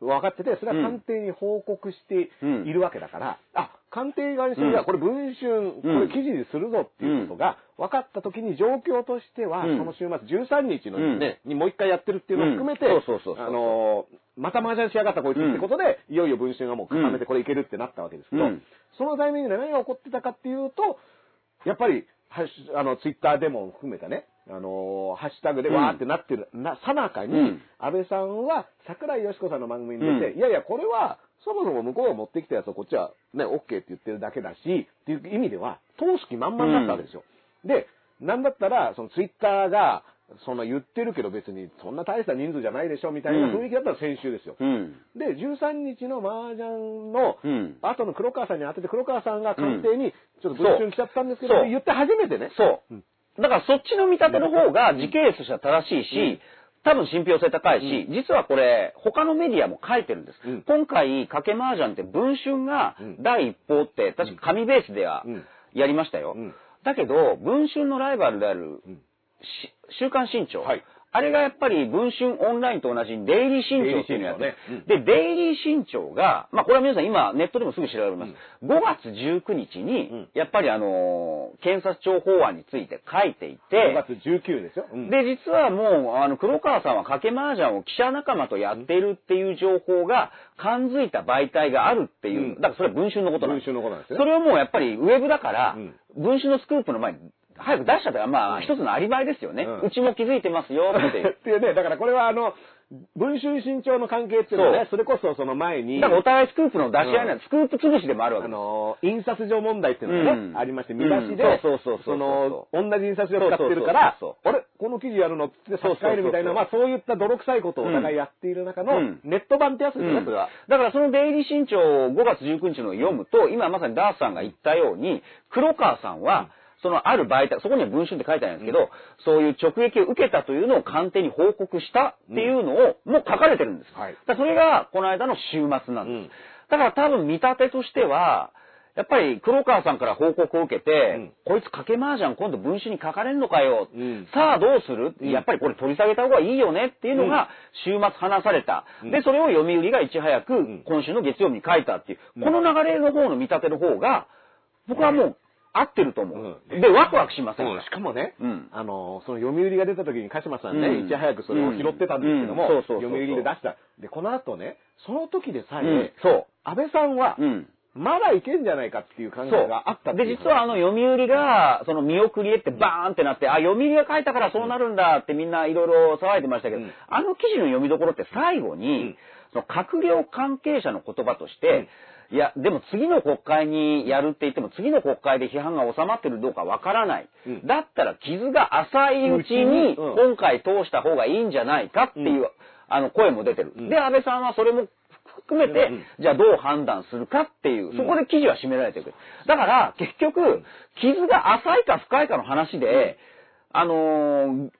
分かってて、それは官邸に報告しているわけだから、あ、官邸側にするには、これ文春、これ記事にするぞっていうことが分かった時に状況としては、うん。その週末13日のね、にもう一回やってるっていうのを含めて、うん。そうそうそうそう。あのーまた麻雀しやがったこいつってことで、いよいよ文春がもう固めてこれいけるってなったわけですけど、うん。そのタイミングで何が起こってたかっていうと、やっぱり、あの、ツイッターでも含めたね、あのーハッシュタグでわーってなってる、な、さなかに、うん安倍さんは桜井よし子さんの番組に出て、うんいやいや、これは、そもそも向こうが持ってきたやつをこっちはね、OK って言ってるだけだし、っていう意味では、投資満々だったわけですよ。で、なんだったら、そのツイッターが、その言ってるけど別にそんな大した人数じゃないでしょみたいな雰囲気だったら先週ですよ。うん。で、13日の麻雀のうん後の黒川さんに当てて、黒川さんが官邸に、ちょっと文春来ちゃったんですけど、言って初めてね。そう。だからそっちの見立ての方が時系列としては正しいし、多分信憑性高いし、実はこれ、他のメディアも書いてるんです。うん。今回、賭け麻雀って文春がうん。第一報って、確か紙ベースではうん。やりましたよ。うん。だけど、文春のライバルである、週刊新潮。はいあれがやっぱり文春オンラインと同じにデイリー新潮っていうのをやって。ね。で、デイリー新潮が、まあこれは皆さん今ネットでもすぐ調べられます。5月19日にん、やっぱりあのー検察庁法案について書いてい5て、月19ですよ。うん。で、実はもう、あの、黒川さんは賭け麻雀を記者仲間とやっているっていう情報が感づいた媒体があるっていう、うん。だからそれは文春のことなんです。文春のことなんですねそれをもうやっぱりウェブだから、うん。文春のスクープの前に早く出しちゃったら、まあ、一つのアリバイですよね。うちも気づいてますよ [laughs] って。いう。っていうね、だからこれはあの、文春新潮の関係っていうのはね、それこそその前に、だからお互いスクープの出し合いなんスクープ潰しでもあるわけあです。の、印刷所問題っていうのがね、うん。ありまして、見出しで、うんそうそうそう。その、同じ印刷所を使ってるから、あれこの記事やるのって差し替えるみたいな、まあそういった泥臭いことをお互いやっている中の、うん。ネット版ってやつですよね、うん。それは。だからそのデイリー新潮5月19日のを読むと、今まさにダースさんが言ったように、黒川さんは、そのある媒体、そこには文春って書いてあるんですけど、そういう直撃を受けたというのを官邸に報告したっていうのを、もう書かれてるんです。はい。だそれがこの間の週末なんです。うん。だから多分見立てとしては、やっぱり黒川さんから報告を受けて、うん。こいつ賭け麻雀今度文春に書かれんのかよ、うん。さあどうする、ん。やっぱりこれ取り下げた方がいいよねっていうのが週末話された。うん。で、それを読売がいち早くん。今週の月曜日に書いたっていう、うん。この流れの方の見立ての方が、僕はもう合ってると思う。うん。で、ワクワクしませんか、うんしかもね、うん。あの、その読売が出た時に鹿島さんね、うん。いち早くそれを拾ってたんですけども、読売で出した。で、この後ね、その時でさえ、うん。そう。安倍さんは、うん。まだいけんじゃないかっていう感覚があったで、実はあの読売が、その見送りへってバーンってなって、あ、読売が書いたからそうなるんだってみんないろいろ騒いでましたけど、うん。あの記事の読みどころって最後に、うん。その閣僚関係者の言葉として、いや、でも次の国会にやるって言っても、次の国会で批判が収まってるどうかわからない。うん。だったら傷が浅いうちにうん。今回通した方がいいんじゃないかっていう、うん。あの声も出てる。うん。で、安倍さんはそれも含めて、うんじゃあどう判断するかっていう、そこで記事は締められていく。だから、結局、傷が浅いか深いかの話で、あのー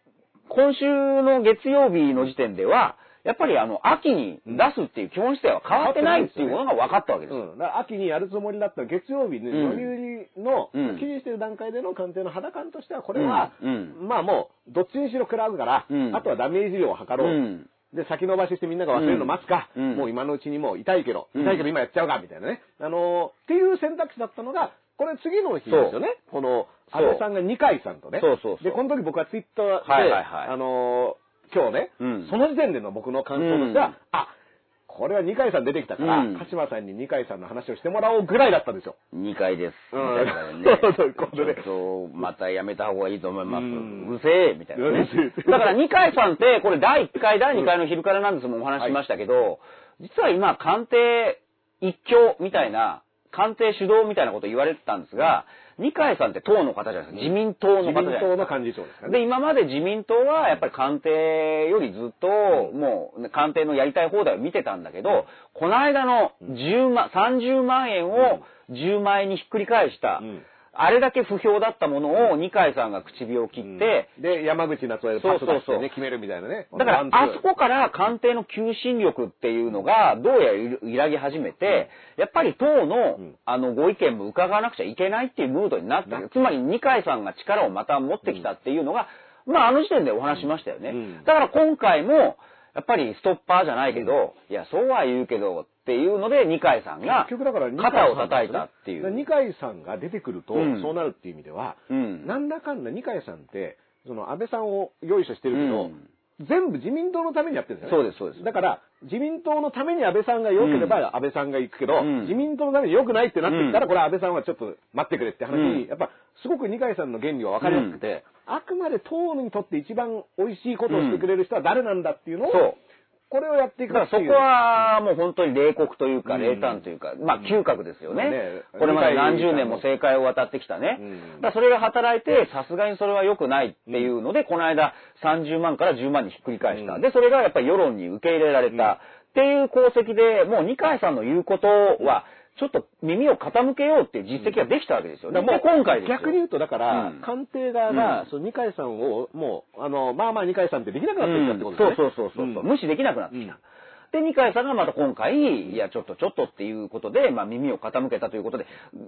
今週の月曜日の時点では、やっぱりあの、秋に出すっていう基本姿勢は変わってないっていうことが分かったわけです。うん、だから秋にやるつもりだった月曜日に、うん。読売のうん。記事してる段階での官邸の肌感としては、これは、まあもう、どっちにしろ食らうから、うん。あとはダメージ量を測ろう。うん。で、先延ばししてみんなが忘れるの待つか、うん。もう今のうちにもう痛いけど、うん。痛いけど今やっちゃうか、みたいなね。あのーっていう選択肢だったのが、これ次の日ですよね。この、安倍さんが二階さんとね。そう。そう。そう。で、この時僕はツイッターで、はいはいはい。あのー今日ね、うん。その時点での僕の感想としては、うん。あ、これは二階さん出てきたから、うん。鹿島さんに二階さんの話をしてもらおうぐらいだったんですよ。2回です。うん。ね。そうそうこれね。ちょっと、またやめた方がいいと思います。ううん。るせえみたいなね。だから二階さんって、これ第1回、第2回の昼からなんですもお話ししましたけど、実は今、官邸一強みたいな、官邸主導みたいなこと言われてたんですが、二階さんって党の方じゃないですか。自民党の自民方じゃないですか。党の幹事長ですからで、ね。今まで自民党はやっぱり官邸よりずっと、もうね官邸のやりたい放題を見てたんだけど、この間の10万、30万円を10万円にひっくり返した、うんあれだけ不評だったものを二階さんが唇を切って、で、山口夏也でパス出してね、そうそうそう決めるみたいなね。だからあそこから官邸の求心力っていうのが、どうやら揺らぎ始めて、やっぱり党のうん、あの、ご意見も伺わなくちゃいけないっていうムードになってる。つまり、二階さんが力をまた持ってきたっていうのが、まあ、あの時点でお話しましたよね。うん。だから今回も、やっぱりストッパーじゃないけど、いや、そうは言うけど、っていうので、二階さんが結局だから二階さん肩を叩いたっていう。二階さんが出てくると、うん。そうなるっていう意味では、うん。なんだかんだ二階さんって、その安倍さんをよいしょしてるけど、うん。全部自民党のためにやってるんですよね。そうですそうです。だから、自民党のために安倍さんが良ければ安倍さんが行くけど、うん。自民党のために良くないってなってきたら、うん。これ安倍さんはちょっと待ってくれって話。に、うん。やっぱ、すごく二階さんの原理は分かりやすくて、あくまで党にとって一番美味しいことをしてくれる人は誰なんだっていうのを、そう。これをやっていくだからそこ。はもう本当に冷酷というか、うん冷淡というか、まあ嗅覚ですよね。ねこれまで何十年も政界を渡ってきたね。うんだそれが働いて、さすがにそれは良くないっていうので、この間30万から10万にひっくり返した。うんで、それがやっぱり世論に受け入れられたっていう功績で、もう二階さんの言うことは、ちょっと耳を傾けようっていう実績ができたわけですよね。もう今回ですよ。逆に言うと、だから、うん官邸側が、うんその二階さんを、もう、あの、まあまあ二階さんってできなくなってきたってことですね。そうそうそうそう、ん無視できなくなってきた。うんで、二階さんがまた今回、いや、ちょっとちょっとっていうことで、まあ耳を傾けたということで、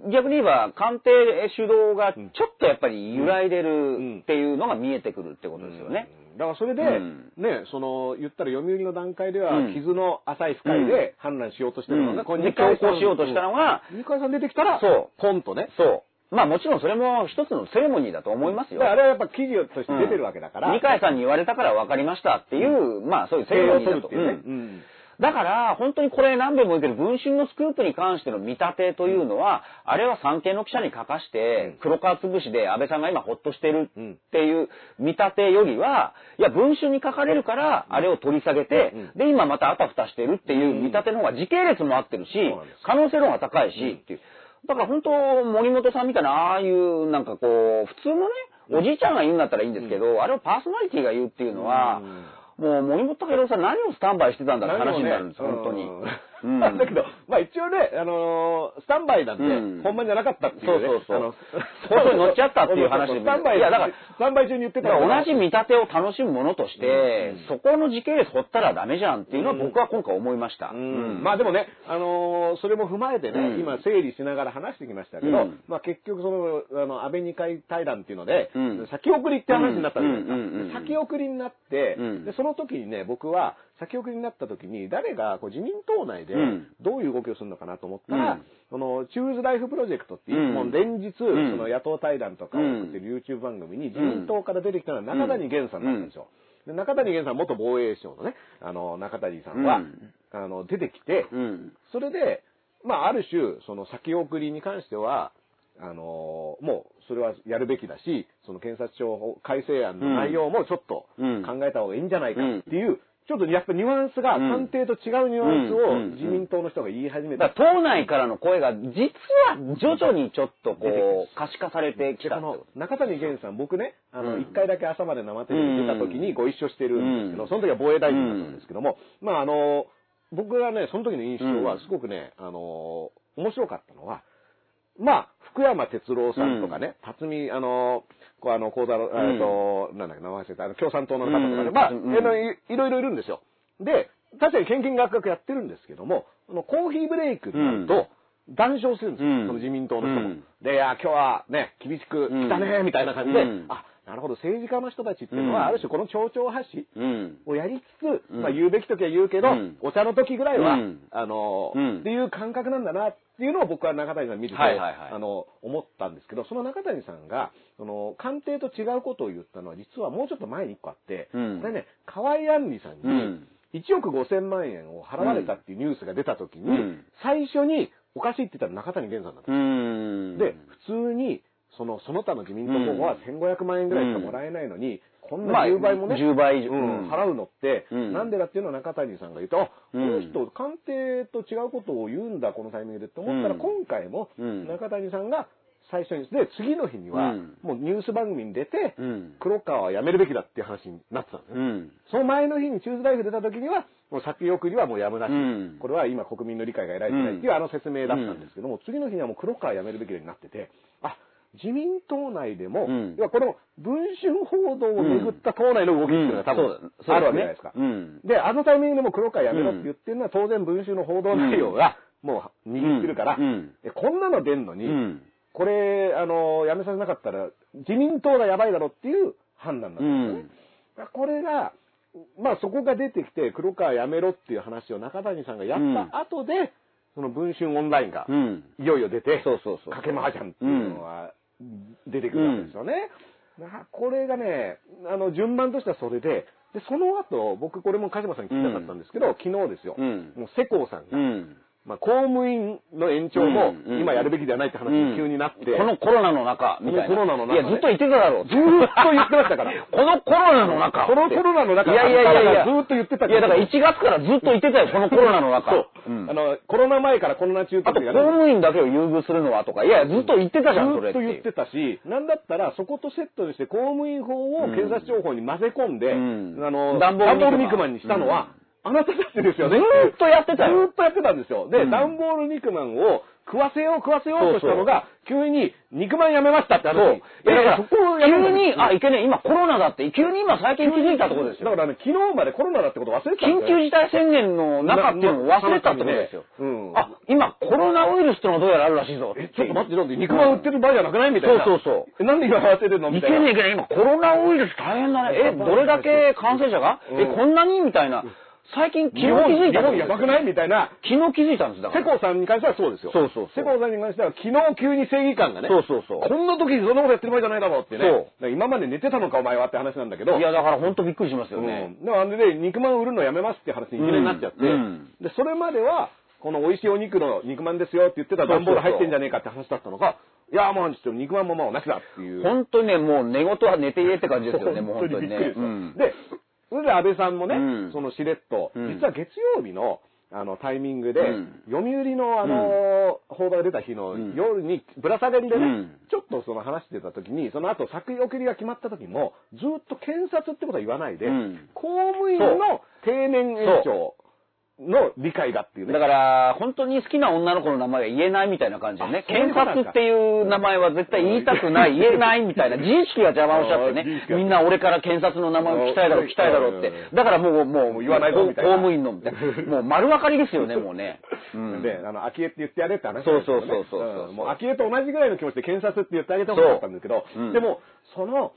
逆に言えば、官邸主導がちょっとやっぱり揺らいでるっていうのが見えてくるってことですよね。うんだからそれで、うんね、その、言ったら読売の段階では、うん傷の浅い深いで判断しようとしてるのが、うんこれで二階さん強行しようとしたのがうん二階さん出てきたら、そうポンとね。そう。まあもちろんそれも一つのセレモニーだと思いますよ。あれはやっぱ記事として出てるわけだから。二階さんに言われたから分かりましたっていう、まあそういうセレモニーだと。ね。うんうんだから、本当にこれ何べも言うけど、文春のスクープに関しての見立てというのは、あれは産経の記者に書かして、黒川潰しで安倍さんが今ほっとしてるっていう見立てよりは、いや、文春に書かれるから、あれを取り下げて、で、今またあたふたしてるっていう見立ての方が時系列も合ってるし可能性の方が高いし、っていう。だから本当、森本さんみたいな、ああいう、なんかこう、普通のね、おじいちゃんが言うんだったらいいんですけど、あれをパーソナリティが言うっていうのは、もう森本武郎さん何をスタンバイしてたんだって話になるんです、本当に。うん。[laughs] だけど、まあ一応ね、あのースタンバイなんて、うん。本番じゃなかったっていう、ね。そうそうそう。あの放送に乗っちゃったっていう [laughs] 話でスタンバイ、いやだからスタンバイ中に言ってた同じじ見立てを楽しむものとして、うん。そこの時系列掘ったらダメじゃんっていうのは僕は今回思いました。うん。まあでもね、あのーそれも踏まえてね、うん。今整理しながら話してきましたけど、うん。まあ結局その、あの、安倍二階対談っていうので、うん。先送りって話になったじゃないですか。先送りになって、うん。で、その時にね、僕は、先送りになった時に、誰がこう自民党内でうん。どういう動きをするのかなと思ったら、うん。その、チューズライフプロジェクトっていう、うん。もう連日、ん。その野党対談とかを送ってる YouTube 番組に、自民党から出てきたのは中谷源さんだったんですよ。で中谷源さん、元防衛省のね、あの、中谷さんは、うん。あの、出てきて、うん。それで、まあ、ある種、その先送りに関しては、あのもう、それはやるべきだし、その検察庁改正案の内容もちょっとうん。考えた方がいいんじゃないかっていう、ちょっとやっぱニュアンスが、うん官邸と違うニュアンスをうん。自民党の人が言い始めた。だから党内からの声が実は徐々にちょっとこう可視化されてきた中谷源さん、僕ね、あの、うん。一回だけ朝まで生テレビに出た時にご一緒してるんですけど、うん。その時は防衛大臣だったんですけども、まああの、僕がね、その時の印象はすごくね、あの、面白かったのは、まあ、福山哲郎さんとかね、辰巳、あの、こうあの、講座の、えっと、なんだっけ、名前忘れた、あの、共産党の方とかね、うん。まあ、いいろいろいるんですよ。で、確かに献金学学やってるんですけども、あのコーヒーブレイクになると、談笑するんですよ、うん。その自民党の人も。うん。で、いや、今日はね、厳しく来たね、みたいな感じで、うん。あ、なるほど、政治家の人たちっていうのは、うん。ある種この町長発信うん。をやりつつ、うん。まあ言うべき時は言うけど、うん。お茶の時ぐらいは、うん。あの、うん。っていう感覚なんだなっていうのを僕は中谷さん見てて、はいはいはい。あの、思ったんですけど、その中谷さんが、その、官邸と違うことを言ったのは、実はもうちょっと前に一個あって、うん。これね、河合杏里さんに、うん。1億5千万円を払われたっていうニュースが出た時に、うん。最初におかしいって言ったら中谷源さんだった。うん。で、普通に、その、その他の自民党候補は1500万円ぐらいしかもらえないのに、こんなまあ10倍もね、10倍以上うん。うん払うのって、うん。なんでだっていうのは中谷さんが言うと、あ、こうん。の人、官邸と違うことを言うんだ、このタイミングでって思ったら、うん。今回もうん。中谷さんが最初に、で、次の日にはうん、もうニュース番組に出て、うん。黒川は辞めるべきだっていう話になってたんですよ。うん。その前の日にチューズライフ出た時には、もう先送りはもうやむなし、うん。これは今国民の理解が得られてないっていうあの説明だったんですけども、次の日にはもう黒川辞めるべきになってて、あ、自民党内でも、うん要はこの文春報道をめぐった党内の動きっていうのが多分あるわけじゃないですか。うん。で、あのタイミングでも黒川辞めろって言ってるのは当然文春の報道内容がもう握ってるから、こんなの出んのに、うん。これ、あの、辞めさせなかったら自民党がやばいだろっていう判断なんですよね。これが、まあそこが出てきて、黒川やめろっていう話を中谷さんがやった後で、その文春オンラインがうん。いよいよ出て、そうそうそう。かけ麻雀っていうのが出てくるわけですよね。だからこれがね、あの、順番としてはそれで、で、その後、僕これも鹿島さんに聞きたかったんですけど、昨日ですよ、うん。もう世耕さんが、うん。まあ、公務員の延長もうんうん今やるべきではないって話に急になって、このコロナの中、みたいな。このコロナの中ねいや、ずっと言ってただろう。ずーっと言ってましたから。このコロナの中。このコロナの中いやいやいやいや。ずーっと言ってたいや、だから1月からずっと言ってたよ、このコロナの中。そう、うんあの、コロナ前からコロナ中ってあと、公務員だけを優遇するのはとか、いや、ずっと言ってたじゃん、それ。ずっと言ってたし、なんだったらそことセットにして公務員法を検察庁法に混ぜ込んで、うんあの、段ボールダンボール肉まん肉まんにしたのは、あなたたちですよね。ずーっとやってたよずーっとやってたんですよ。で、うんダンボール肉まんを食わせよう食わせようとしたのが、急に肉まんやめましたって話。そう。いや、だから、そこをや急に、あ、いけねえ、今コロナだって、急に今最近気づいたところですよ。だからね、昨日までコロナだってこと忘れてたん緊急事態宣言の中っていうのを忘れたってことですよ。うん。あ、今コロナウイルスってのがどうやらあるらしいぞ。え、ちょっと待って、ちょっと肉まん売ってる場合じゃなくないみたいな。そうそうそうえなんで今忘れてるの？みたいな。いけねえいけねえ、今コロナウイルス大変だね。え、どれだけ感染者が？うんえ、こんなに？みたいな。最近気日本、づいた日本やばくない？みたいな。昨日気づいたんです、だから。世耕さんに関してはそうですよ。そうそうそう世耕さんに関しては昨日急に正義感がね。そうそうそうこんな時にそんなことやってる場合じゃないだろうってね。そうだから今まで寝てたのかお前はって話なんだけど。いや、だから本当びっくりしますようね。ん。でもあれで肉まん売るのやめますって話にいきなりなっちゃって。うんうんで、それまでは、この美味しいお肉の肉まんですよって言ってた段ボール入ってんじゃねえかって話だったのが、いや、もうちょっと肉まんももうなしだっていう。本当にね、もう寝言は寝て言えって感じですよね、もう本当にね。びっくりですようんで、それで安倍さんもね、うん。そのしれっと、うん。実は月曜日の、あの、タイミングで、うん。読売のあの、報道が出た日のうん。夜に、ぶら下がりでね、うん。ちょっとその話してた時に、その後、先送りが決まった時も、ずっと検察ってことは言わないで、うん。公務員の定年延長の理解だっていうね。だから、本当に好きな女の子の名前が言えないみたいな感じでね。検察っていう名前は絶対言いたくない、[laughs] 言えないみたいな、自意識が邪魔をしちゃってね。みんな俺から検察の名前を聞きたいだろう、聞きたいだろうって。う。んだからもう、もう、言わないぞ公みたいな。公務員のみたいな。もう丸分かりですよね、もうね。うん。[laughs] で、あの、昭恵って言ってやれって話ね。そうそうそうそうん。もう昭恵と同じぐらいの気持ちで検察って言ってあげてほしかったんだけど、でも、その、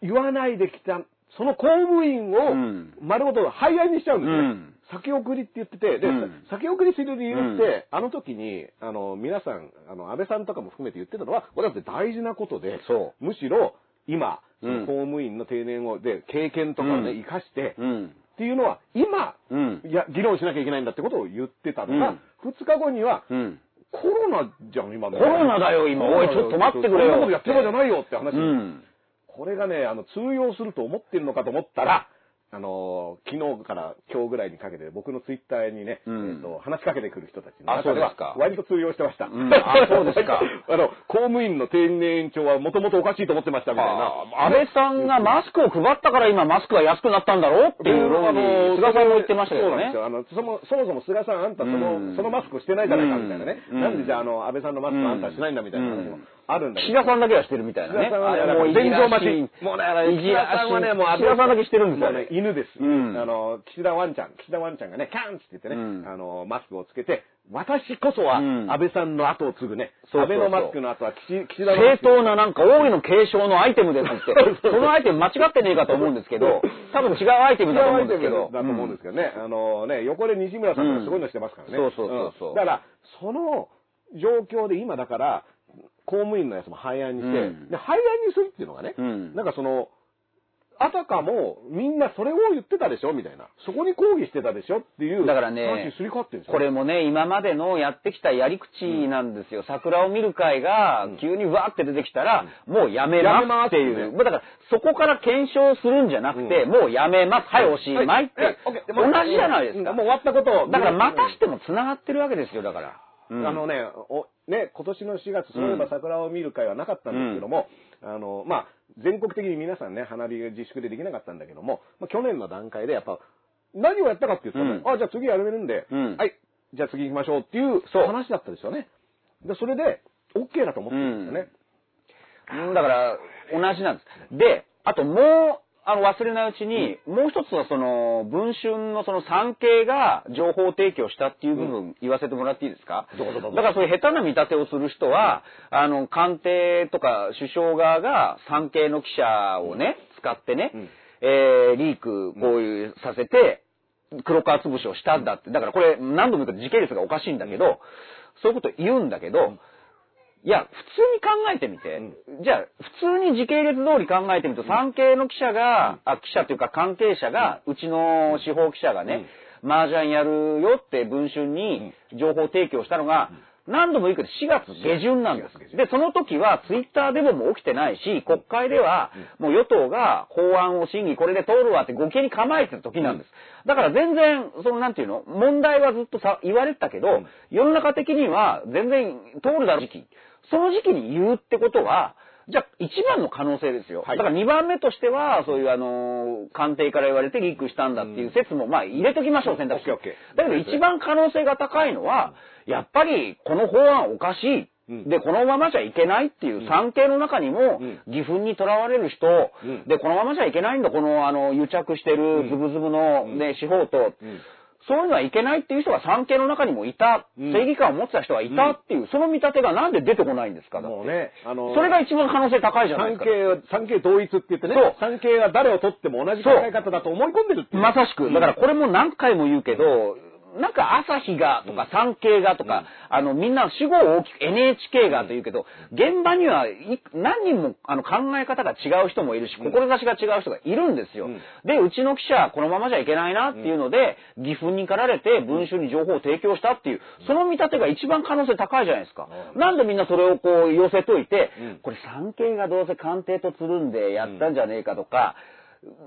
言わないできた、その公務員をうん。丸ごと廃案にしちゃうんですね。うん先送りって言ってて、で、うん先送りする理由って、うんあの時に、あの、皆さん、あの、安倍さんとかも含めて言ってたのは、これだって大事なことで、そむしろ、今、そうんの公務員の定年を、で、経験とかをね、うん生かして、う。うん。っていうのは、今、うん。いや、議論しなきゃいけないんだってことを言ってたのが、2日後には、うん。コロナじゃん、今コロナだよ今おいちょっと待ってくれよそんなことやってるじゃないよって話。うん。これがね、あの、通用すると思ってるのかと思ったら、あのー昨日から今日ぐらいにかけて僕のツイッターにね、うんえっと、話しかけてくる人たちのあ中ではそうですか割と通用してました。うんあそうですか [laughs] あの、公務員の定年延長はもともとおかしいと思ってましたみたいな。あ安倍さんがマスクを配ったから今マスクが安くなったんだろうっていう論理、菅さんも言ってましたけどねそうなんです。よ。あの、そもそもそも菅さん、あんたその、うんそのマスクしてないじゃないかみたいなね。うんなんでじゃあ、あの、安倍さんのマスクあんたしないんだみたいな話もあるんだ。岸田さんだけはしてるみたいなね。岸田さんはねもういじ全場らしい待ち。もうだから、いじらしい岸田さんはね、もう岸田さんだけしてるんですよね、犬です。うんあの、岸田ワンちゃん、岸田ワンちゃんがね、キャンって言ってね、うんあの、マスクをつけて、私こそはうん安倍さんの後を継ぐね。そう安倍のマスクの後は岸岸田正。当ななんか王位の継承のアイテムですって、そのアイテム間違ってねえかと思うんですけど、[laughs] 多分違うアイテムだと思うんですけど。だと思うんですけどね。あのね、横で西村さんがすごいのしてますからね。うんそうそうそうそうんだから、その状況で今だから、公務員のやつも廃案にして、うんで、廃案にするっていうのがね、うんなんかその、あたかもみんなそれを言ってたでしょみたいな。そこに抗議してたでしょっていうだからね。これもね、今までのやってきたやり口なんですよ。桜を見る会が急にわーって出てきたら、もうやめやめまますすっていう。まあだから、そこから検証するんじゃなくて、うんもうやめます。はい、おしまいって。同じじゃないですか。うんもう終わったことを。だからまたしても繋がってるわけですよ、だから。うんあのね、お、ね、今年の4月、そういえば桜を見る会はなかったんですけども、あの、まあ、全国的に皆さんね、花火が自粛でできなかったんだけども、まあ、去年の段階でやっぱ、何をやったかって言ったらね、うんあ、じゃあ次やれるんで、うんはい、じゃあ次行きましょうっていうそう話だったですよね。で、それで、OK だと思ってるんですよね。うんだから、同じなんです。で、あともう、あの、忘れないうちに、もう一つはその、文春のその産経が情報提供したっていう部分言わせてもらっていいですか、どうだからそういう下手な見立てをする人は、あの、官邸とか首相側が産経の記者をね、使ってね、うん。えー、リーク、こういう、させて、黒川潰しをしたんだって。だからこれ何度も言うと時系列がおかしいんだけど、そういうこと言うんだけど、いや、普通に考えてみて、じゃあ、普通に時系列通り考えてみると、産経の記者が、あ、記者というか関係者が、うちの司法記者がね、麻雀やるよって文春に情報提供したのが、何度も言うけど4月下旬なんです。4月下。旬。で、その時はツイッターデモも起きてないし、国会ではもう与党が法案を審議これで通るわってご機に構えてる時なんです。だから全然、そのなんていうの、問題はずっとさ言われてたけど、世の中的には全然通るだろう時期。その時期に言うってことは、じゃあ、一番の可能性ですよ。はい。だから二番目としては、そういうあの、官邸から言われてリークしたんだっていう説も、まあ入れときましょう、選択肢だけど一番可能性が高いのは、やっぱりこの法案おかしい。うん。で、このままじゃいけないっていう産経の中にもうん、義憤にとらわれる人、うん。で、このままじゃいけないんだ、この、あの、癒着してるズブズブの、ね、司法と、うん。そういうのはいけないっていう人が産経の中にもいた、うん。正義感を持ってた人がいたっていう、その見立てがなんで出てこないんですか？だって。もうね、あの、それが一番可能性高いじゃないです産か。経、産経同一って言ってねそう、産経が誰を取っても同じ考え方だと思い込んでるって。まさしく。だからこれも何回も言うけど、なんか朝日がとか産経がとか、あのみんな主語を大きく NHK がと言うけど、現場にはい何人もあの考え方が違う人もいるし、志が違う人がいるんですよ。うん。で、うちの記者このままじゃいけないなっていうので、義憤に駆られて文春に情報を提供したっていう、その見立てが一番可能性高いじゃないですか。なんでみんなそれをこう寄せといて、うん。これ産経がどうせ官邸とつるんでやったんじゃねえかとか、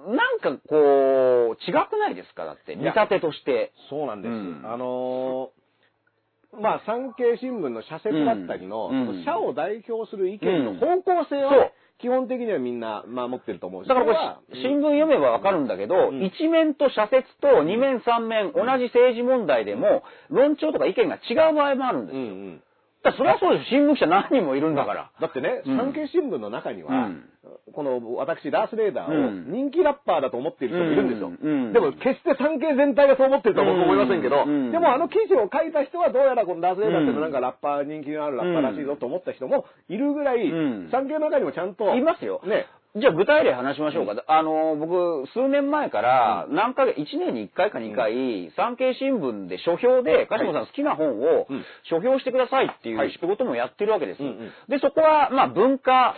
なんかこう、違くないですか？だって、見立てとして。そうなんです。うんあのーまあ、産経新聞の社説だったりの、うんその社を代表する意見のうん方向性を基本的にはみんな守ってると思うし。だからこれ新聞読めばわかるんだけど、うん一面と社説と二面三面、同じ政治問題でも、論調とか意見が違う場合もあるんですよ。うんうん。だそれはそうです。新聞記者何人もいるんだから。だってね、うん。産経新聞の中には、うん。この私、ダース・レーダーをうん。人気ラッパーだと思っている人もいるんですよ。でも、決して産経全体がそう思ってるとは僕は思いませんけど、うん。でもあの記事を書いた人はどうやらこのダース・レーダーってなんかラッパー、人気のあるラッパーらしいぞと思った人もいるぐらい、うん。産経の中にもちゃんと、いますよ。ね、じゃあ具体例話しましょうか。あの、僕、数年前から、何ヶ月、1年に1回か2回、産経新聞で書評で、鹿島さん好きな本をうん。書評してくださいっていうはい。仕事もやってるわけです。うんうん。で、そこは、まあ、文化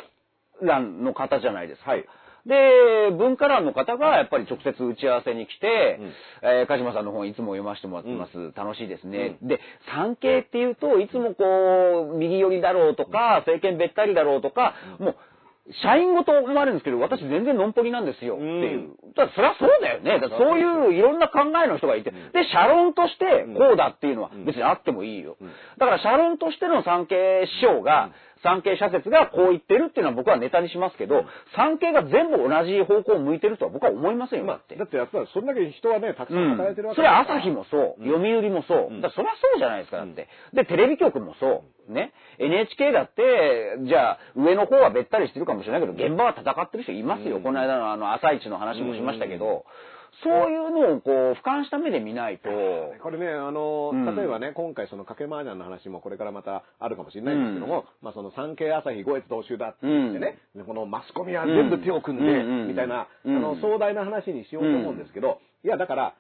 欄の方じゃないですか。はい。で、文化欄の方がやっぱり直接打ち合わせに来て、うん。えー鹿島さんの本いつも読ませてもらってます。楽しいですね。で、産経っていうといつもこう、右寄りだろうとか、政権べったりだろうとか、もう、社員ごと思われるんですけど、私全然のんぽりなんですよっていう。だからそりゃそうだよね。だそういういろんな考えの人がいて、で、社論としてこうだっていうのは別にあってもいいよ。だから社論としての産経師匠が、産経社説がこう言ってるっていうのは僕はネタにしますけど、産経が全部同じ方向を向いてるとは僕は思いませんよ。まあだって、。だってやっぱりそれだけ人はね、たくさん働いてるわけそれは朝日もそう、読売もそう。うんだそれはそうじゃないですか、だって。で、テレビ局もそう。ね。NHK だって、じゃあ、上の方はべったりしてるかもしれないけど、現場は戦ってる人いますよ。この間のあの、朝一の話もしましたけど、そういうのをこう、俯瞰した目で見ないと、[laughs] これね、あの、うん。例えばね、今回その掛け麻雀の話もこれからまたあるかもしれないんですけども、まあその産経朝日五越同州だって言ってね、このマスコミは全部手を組んで、うんみたいな、うん。あの、壮大な話にしようと思うんですけど、いや、だから、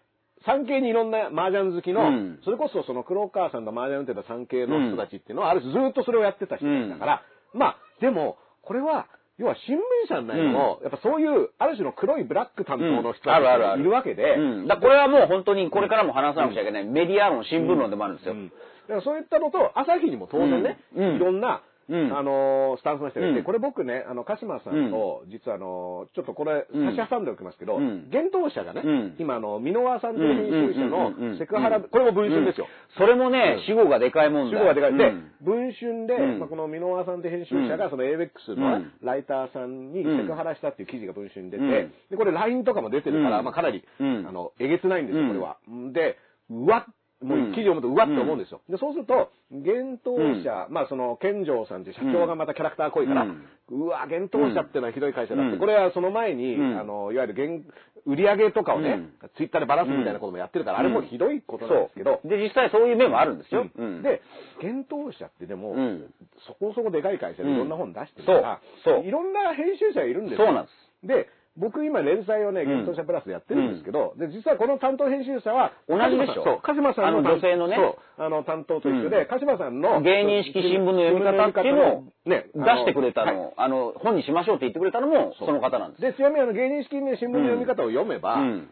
産経にいろんな麻雀好きの、うん。それこそその黒川さんと麻雀打ってた産経の人たちっていうのは、ある種ずっとそれをやってた人たちだから、まあ、でも、これは、要は新聞社の中にも、やっぱそういう、ある種の黒いブラック担当の人がいるわけで、うん。だこれはもう本当にこれからも話さなくちゃいけない、メディア論、新聞論でもあるんですよ。うん。だからそういったのと、朝日にも当然ね、いろんな、うん。あのースタンスの人がいて、うん。これ僕ね、あの、鹿島さんと、実はあのーちょっとこれ、うん。差し挟んでおきますけど、うん。者がね、うん。今あの、箕輪さんという編集者のうん。うん。うん。うん。セクハラ、これも文春ですよ。それもね、うん。死後がでかいもんだ。主語がでかい。でうん、文春で、うん。まあ、この箕輪さんって編集者が、うん。その ABEX のうん。ライターさんにうん。セクハラしたっていう記事が文春に出て、うん。で、これ LINE とかも出てるから、うん。まあかなり、うん。あの、えげつないんですよ、うん。これは。で、うわっもう記事を読むとうわって思うんですよ。で、そうすると、幻冬者、まあその、健城さんっていう社長がまたキャラクター濃いから、うわ、幻冬者ってのはひどい会社だって、うん。これはその前に、うん。あの、いわゆる現、売り上げとかをね、うん。ツイッターでバラすみたいなこともやってるから、あれもひどいことなんですけど。で、実際そういう面もあるんですよ。うん。で、幻冬者ってでも、うん。そこそこでかい会社でうんいろんな本出してるから、そう。そう。いろんな編集者がいるんですよ。そうなんです。で、僕今連載をね、ん。幻冬者プラスでやってるんですけど、で、実はこの担当編集者は、同じでしょ。そう、鹿島さんの女性のね。あの担当と一緒で、うん。鹿島さんの芸人式新聞の読み方っていうのをね、出してくれたの、はいあの、本にしましょうって言ってくれたのも、その方なんです。で、ちなみにあの芸人式ね、新聞の読み方を読めば、うん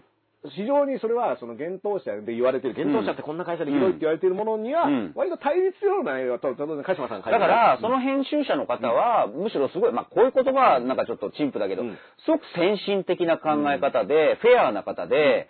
非常にそれは、その、幻冬者で言われてる、幻冬者ってこんな会社でひどいって言われてるものにはうん、割と対立するような内容と、例えば鹿島さんだから、その編集者の方は、むしろすごい、まあ、こういう言葉はなんかちょっと陳腐だけど、うんすごく先進的な考え方で、フェアな方で、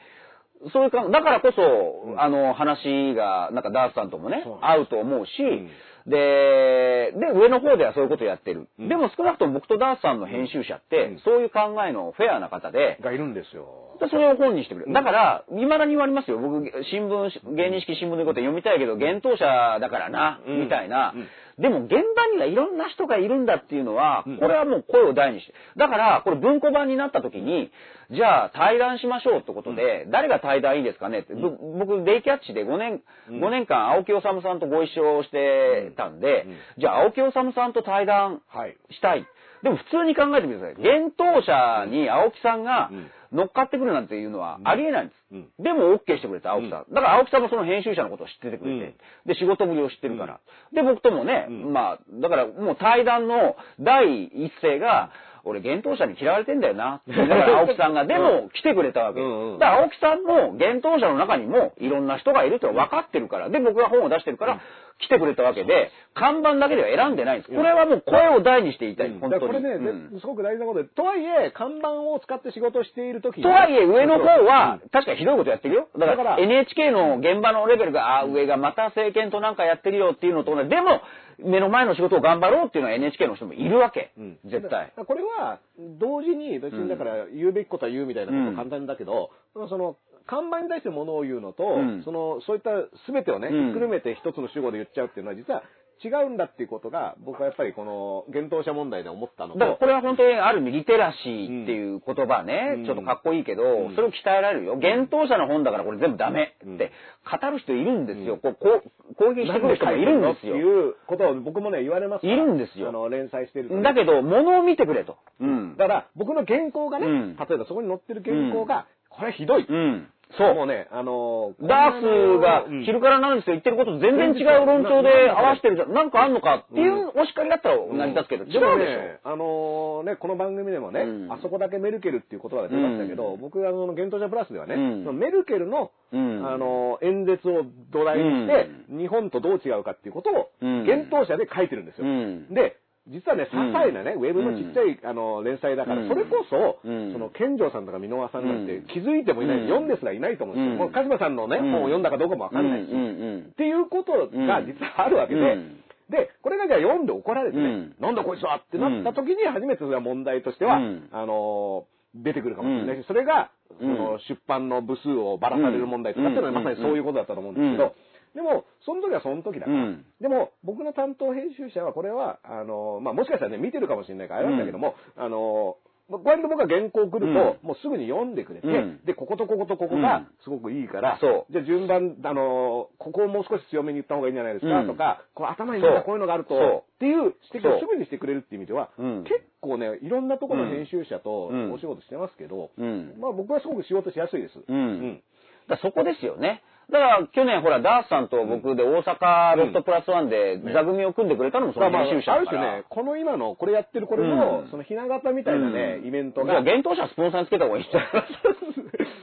そういうか、だからこそ、あの、話が、なんかダースさんともね合うと思うし、んで、で、上の方ではそういうことをやってる。うんでも少なくとも僕とダースさんの編集者って、うんそういう考えのフェアな方で、がいるんですよ。でそれを本にしてくれる。だから、未だに言われますよ。僕、新聞、芸人式新聞のこと読みたいけど、幻冬者だからな、うんみたいな。うんでも、現場にはいろんな人がいるんだっていうのは、うんこれはもう声を大にして。だから、これ文庫版になった時に、じゃあ対談しましょうってことで、誰が対談いいですかねって、ぶ僕、デイキャッチで5年、うん。5年間、青木治さんとご一緒してたんで、じゃあ青木治さんと対談はい。したい。でも普通に考えてみてください。幻冬者に青木さんがうん。乗っかってくるなんていうのはありえないんです。うん。でも OK してくれた青木さん。だから青木さんもその編集者のことを知っててくれて、で、仕事ぶりを知ってるから。で、僕ともね、うん。まあ、だからもう対談の第一声が、俺、幻冬者に嫌われてんだよな。って言いながら青木さんが、でも来てくれたわけ。うんうんだから青木さんも幻冬者の中にもいろんな人がいるって分かってるから。で、僕が本を出してるから、来てくれたわけで、看板だけでは選んでないんです。これはもう声を大にして言いたい。本当に。これね、うんですごく大事なことで、とはいえ、看板を使って仕事をしているときにとはいえ、上の方はうん、確かにひどいことやってるよ。だかだからら、NHK の現場のレベルが、あー、上がまた政権となんかやってるよっていうのと同じ。でも、目の前の仕事を頑張ろうっていうのは NHK の人もいるわけうん。絶対。これは、同時に、別にだから、言うべきことは言うみたいなことは簡単だけど、その、看板に対してものを言うのと、うんその、そういった全てをね、うんひっくるめて一つの主語で言っちゃうっていうのは、実は違うんだっていうことが、僕はやっぱりこの、幻冬者問題で思ったのと、だからこれは本当にある意味リテラシーっていう言葉ね、うんちょっとかっこいいけど、うんそれを鍛えられるよ。幻冬者の本だからこれ全部ダメって語る人いるんですよ。こうこう攻撃してくる人もいるんですってよ。いうことを僕もね、言われますいるんですよあの、連載してるだけど、物を見てくれと。うん。だから、僕の原稿がね、うん例えばそこに載ってる原稿が、これひどい。うん。そう。もうね、あのーダースがうん。昼からなんですよ言ってることと全然違う論調で合わせてるじゃん。なんかあんのか？っていうお叱りだったら成り立つけど、違うでしょ。ね、あのね、この番組でもね、うん。あそこだけメルケルっていう言葉が出ましたけど、うん。僕はあの、ゲントジャプラスではね、メルケルの、うん。あの演説を土台にして、日本とどう違うかっていうことを、うん。幻冬者で書いてるんですよ。うん。で、実はね、些細なね、ウェブのちっちゃい、あの、連載だから、うん。それこそ、うん。その、健城さんとか箕輪さんなんてうん。気づいてもいない、うん。読んですらいないと思うんですよ。うん。もう、鹿島さんのね、うん。本を読んだかどうかもわかんないし、っていうことが実はあるわけで、うん。で、これがじゃあ読んで怒られてね、うん。なんだこいつはってなった時に初めてそれは問題としては、うん。あのー出てくるかもしれないし、うん。それが、うんその出版の部数をばらされる問題とかっていうのはうん。まさにそういうことだったと思うんですけど、でも、その時はその時だから、うん。でも、僕の担当編集者はこれは、あのーまあ、もしかしたらね、見てるかもしれないからあれなんだけども、あのー割と僕が原稿来ると、うん。もうすぐに読んでくれて、うん。で、こことこことここがうん。すごくいいから、そう。じゃあ順番、あのーここをもう少し強めに言った方がいいんじゃないですか、うん。とか、こう頭になんかこういうのがあると、っていう指摘をすぐにしてくれるっていう意味では、うん。結構ね、いろんなところの編集者とうん。お仕事してますけど、うん。まあ僕はすごく仕事しやすいです。うん。だそこですよね。だから去年ほら、ダースさんと僕で大阪ロフトプラスワンで座組を組んでくれたのもその編集者あだから。る種ね、この今の、これやってるこれも、うん。そのひな形みたいなね、うん。イベントが、幻冬者スポンサーにつけた方がいい。んじゃない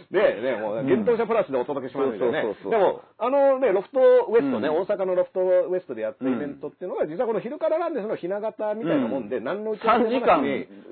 で、ね、もう、幻冬者プラスでお届けしますけどねでも、あのね、ロフトウエストね、うん。大阪のロフトウエストでやったイベントっていうのが、実はこの昼からなんでそのひな形みたいなもんで、何の打ち合わせ3時間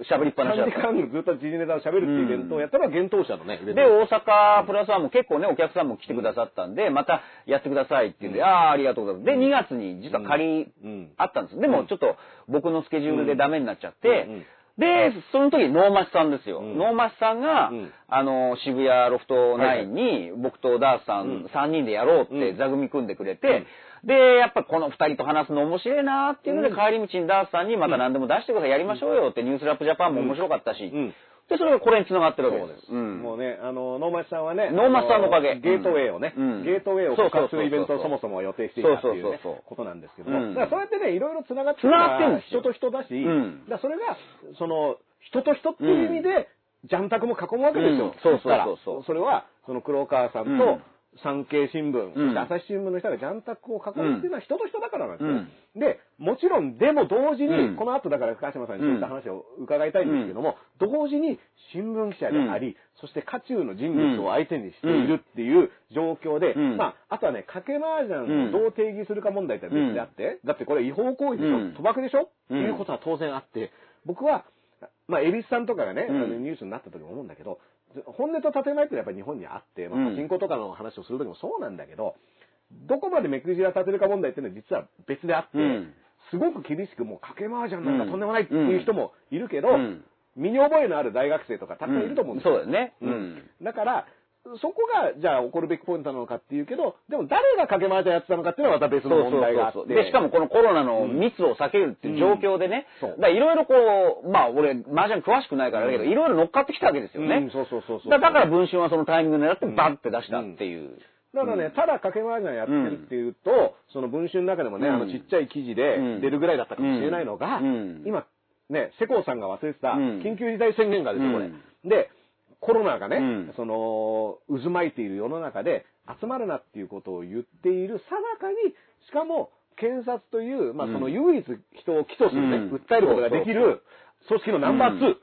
喋りっぱなしだ3時。間ずっと時事ネタを喋るっていうイベントをやったのが幻冬舎のね、で、大阪プラスワンも結構ね、お客さんも来てくださったんで、またやってくださいって言うん。で、ああ、ありがとうございます。で、2月に実は仮うん。あったんです。でも、ちょっと僕のスケジュールでダメになっちゃって、うん。で、その時、ノーマスさんですよ。うん。ノーマスさんが、うん。あの、渋谷ロフト9に、僕とダースさうん。ん3人でやろうってうん。座組組んでくれて、で、やっぱこの2人と話すの面白いなっていうので、うん。帰り道にダースさんにまた何でも出してください、やりましょうよって、ニュースラップジャパンも面白かったし、うんで、それがこれに繋がってるわけで。そうです。ん。もうね、あの、ノーマスさんはね、ノーマスさんのおかげ。あゲートウェイをね、うん。ゲートウェイを復活するイベントをそもそも予定していたっていうねそうそうそうそう。ことなんですけども、うん。だからそうやってね、いろいろ繋がってる繋がってるんですよ。人と人だし、うん。だからそれが、その、人と人っていう意味で、ジャンタクも囲むわけですよ。うん。そうそうそうそれは、その黒川さんと、産経新聞、うん。朝日新聞の人がジャンタクを囲むっていうのは人と人だからなんですよ。うん。で、もちろん、でも同時に、うん。この後だから鹿島さんにそういった話を伺いたいんですけども、同時に新聞記者であり、そして渦中の人物を相手にしているっていう状況で、うん。まあ、あとはね、賭け麻雀をどう定義するか問題って別であって、だってこれ違法行為でしょ、うん。賭博でしょ、うん。っていうことは当然あって、僕は、まあ、恵比寿さんとかがね、ニュースになった時も思うんだけど、本音と建前ってやっぱり日本にあって、まあ、うん。パチンコとかの話をする時もそうなんだけど、どこまで目くじら立てるか問題っていうのは実は別であって、うん。すごく厳しくもう賭け麻雀なんかとんでもないっていう人もいるけど、うん。身に覚えのある大学生とかたくさんいると思うんですよ。そうだよね。ううんん。だから、そこが、じゃあ怒るべきポイントなのかっていうけど、でも誰が賭け麻雀やってたのかっていうのはまた別の問題があって。で、しかもこのコロナの密を避けるっていう状況でね、うん。そう。だからいろいろこう、まあ俺、麻雀詳しくないからだけど、いろいろ乗っかってきたわけですよね。うんそうそうそうそう。だだから文春はそのタイミング狙ってバッて出したっていう。だからね、ただ賭け麻雀やってるっていうと、その文春の中でもね、うん。あのちっちゃい記事でうん。出るぐらいだったかもしれないのが、うん。今、ね、世耕さんが忘れてたうん。緊急事態宣言がですよ、これうん。で、コロナがね、うん。その、渦巻いている世の中で、集まるなっていうことを言っているさなかに、しかも、検察という、まあ、うん。その唯一人を起訴するね、うん。訴えることができる組織のナンバー2。うん。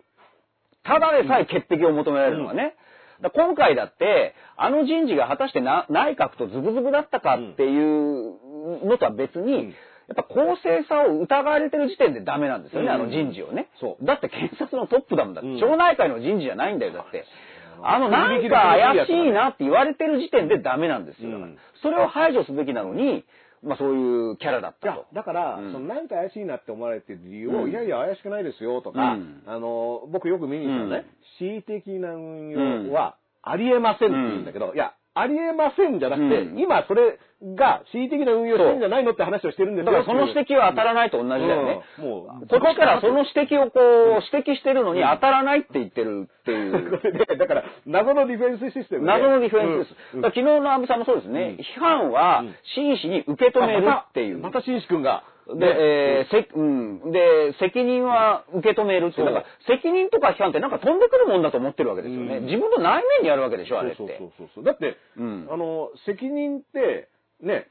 ただでさえ潔癖を求められるのはね。だ今回だって、あの人事が果たしてな内閣とズブズブだったかっていうのとは別に、うんやっぱ公正さを疑われてる時点でダメなんですよね、うん。あの人事をね。そう。だって検察のトップだもんだって、うん。町内会の人事じゃないんだよ、だって。あの、なんか怪しいなって言われてる時点でダメなんですよ。だからうんそれを排除すべきなのに、まあそういうキャラだっいやたと。、だから、うん。そのなんか怪しいなって思われてる理由を、うん。いやいや怪しくないですよとか、うん。あの、僕よく見に行ったのね、うん。恣意的な運用はありえませんって言うんだけど、いや、ありえませんじゃなくて、うん今それが恣意的な運用してるんじゃないのって話をしてるんですよだからその指摘は当たらないと同じだよね。うんもうこっちからその指摘をこう、指摘してるのに当たらないって言ってるっていう。[laughs] これで、だから、謎のディフェンスシステムで謎のディフェンスです。うんだから昨日の安倍さんもそうですね。批判は真摯に受け止めるっていう。また、また紳士君が。で、えーせ、うん。で、責任は受け止めるっていう。そうだから、責任とか批判ってなんか飛んでくるもんだと思ってるわけですよね。うん自分の内面にやるわけでしょ、あれって。そうそうそうそう。だって、うんあの、責任って、ね、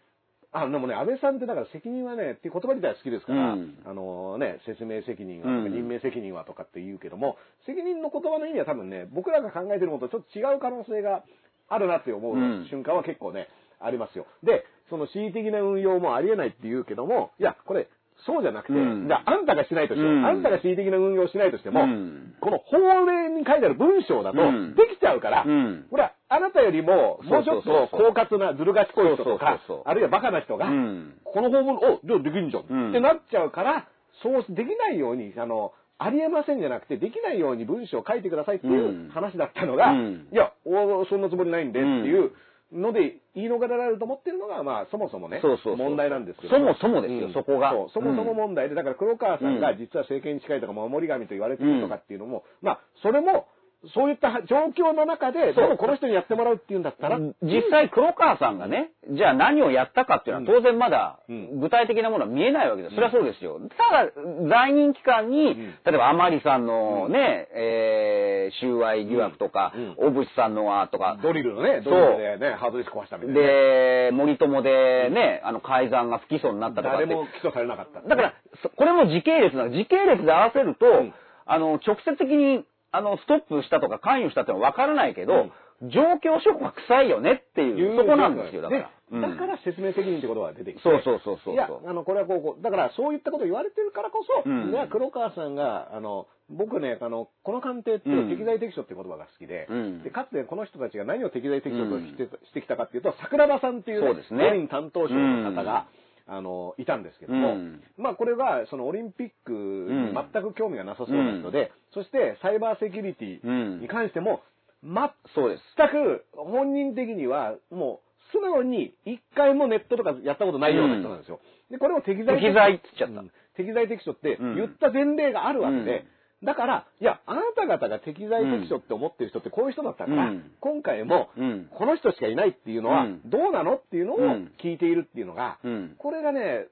あ、でもね、安倍さんってだから責任はね、っていう言葉自体は好きですから、うんあのね、説明責任は任命責任はとかって言うけども、責任の言葉の意味は多分ね、僕らが考えてることとちょっと違う可能性があるなって思ううん瞬間は結構ね、ありますよ。で、その恣意的な運用もありえないって言うけども、いや、これ、そうじゃなくて、うん。じゃあ、あんたがしないとしても、うん。あんたが恣意的な運用をしないとしても、うん。この法令に書いてある文章だとうん。できちゃうから、うん。これはあなたよりも、もうちょっと狡猾なずる賢い人とかあるいはバカな人が、うん。この法文、お、じゃあできんじゃん、うん。ってなっちゃうから、そうできないように、あの、ありえませんじゃなくて、できないように文章を書いてくださいっていううん。話だったのが、うん。いや、おそんなつもりないんでっていうので言い逃れられると思ってるのが、まあ、そもそもね、そうそうそう問題なんですけど。そもそもですよそこが。そうそもそも問題。で、だから黒川さんがうん。実は政権に近いとか、守り神と言われてるとかっていうのも、まあ、それも、そういった状況の中で、そう。でもこの人にやってもらうっていうんだったら、実際黒川さんがね、じゃあ何をやったかっていうのは当然まだうん。具体的なものは見えないわけです。それはそうですよ。ただ、在任期間に、ん。例えば甘利さんのね、えー、収賄疑惑とか、うん。小渕さんのはとか、ドリルのね、ドリルでね、ハードディスク壊したみたいな。ね。で、森友でね、あの改ざんが不起訴になったとかって。誰も起訴されなかった。だから、そこれも時系列なの。時系列で合わせると、ん。あの、直接的に、あの、ストップしたとか関与したってのは分からないけど、状況証拠が臭いよねっていう、そこなんですよ、だから。だから説明責任ってことが出てきて。そうそうそうそういや、あの、これはこうこう、だからそういったことを言われてるからこそ、うん。黒川さんが、あの、僕ね、あの、この官邸ってうん。適材適所って言葉が好きで、うん。でかつてこの人たちが何を適材適所として,、うんしてきたかっていうと、桜庭さんっていう、そうですね。担当者の方が、あの、いたんですけども、うん。まあこれはそのオリンピックに全く興味がなさそうな人で、そしてサイバーセキュリティに関しても、全そうです。く本人的にはもう素直に一回もネットとかやったことないような人なんですよ。で、これを適材適材って言っちゃったうん。適材適所ってうん言った前例があるわけで、だから、いや、あなた方が適材適所って思ってる人ってこういう人だったから、うん。今回もうん。この人しかいないっていうのはうん。どうなのっていうのをうん。聞いているっていうのが、うん。これがね、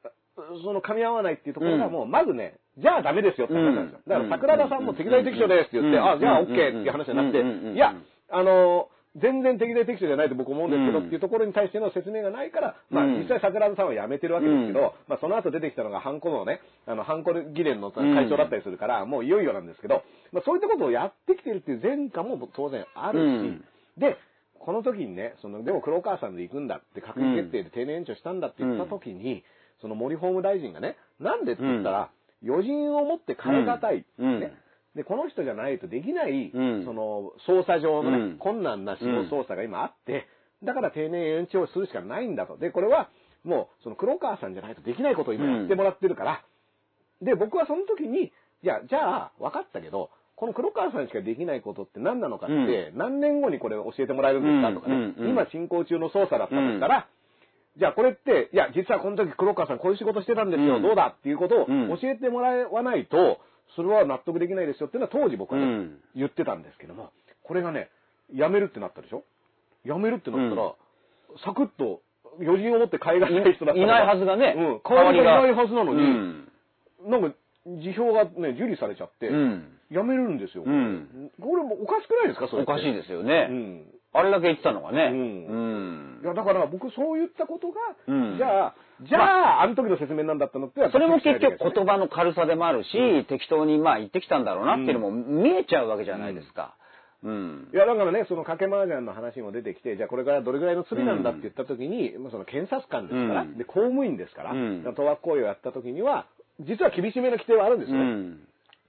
その噛み合わないっていうところがうん。もう、まずね、じゃあダメですよって話なんですよ。だからうん桜田さんも適材適所ですって言って、うん。あ、じゃあうん OK っていう話になってうん、いや、あの、全然適材適所じゃないと僕思うんですけどうん。っていうところに対しての説明がないから、まあうん。実際桜田さんは辞めてるわけですけうん。ど、まあその後出てきたのがハンコのね、あの、ハンコ議連の会長だったりするから、もういよいよなんですけど、まあそういったことをやってきてるっていう前科も当然あるうん。し、で、この時にね、その、でも黒川さんで行くんだって閣議決定で定年延長したんだって言った時に、その森法務大臣がね、なんでって言ったら、余人を持って変え難い、うん。ね。で、この人じゃないとできない、うん。その、捜査上のね、うん。困難な司法捜査が今あって、だから定年延長するしかないんだと。で、これは、もう、その黒川さんじゃないとできないことを今やってもらってるから、で、僕はその時に、いや、じゃあ、分かったけど、この黒川さんしかできないことって何なのかって、うん。何年後にこれ教えてもらえるんですかとかね、うんうんうん今進行中の捜査だったとしたら、じゃあこれって、いや、実はこの時黒川さんこういう仕事してたんですよ、うん。どうだっていうことをうん。教えてもらわないと、それは納得できないですよっていうのは当時僕はね、うん。言ってたんですけども、これがね、辞めるってなったでしょ？辞めるってなったら、サクッと余人を持って海外ない人だったらいないはずがねうん、代わりが。いないはずなのに、うん。なんか、辞表がね、受理されちゃって、うん。辞めるんですよ。うん。これもおかしくないですか？それ。おかしいですよね。うん。あれだけ言ってたのがね。うん。うん。いや、だから僕そういったことが、うん。じゃあ、じゃあ、あの時の説明なんだったのって、それも結局葉言葉の軽さでもあるし、適当にまあ言ってきたんだろうなっていうのも見えちゃうわけじゃないですか。うん。いや、だからね、その賭け麻雀の話も出てきて、じゃあこれからどれぐらいの罪なんだって言った時に、まあその検察官ですから、うん。で、公務員ですから、うん。賭博行為をやった時には、実は厳しめの規定はあるんですよね。うん。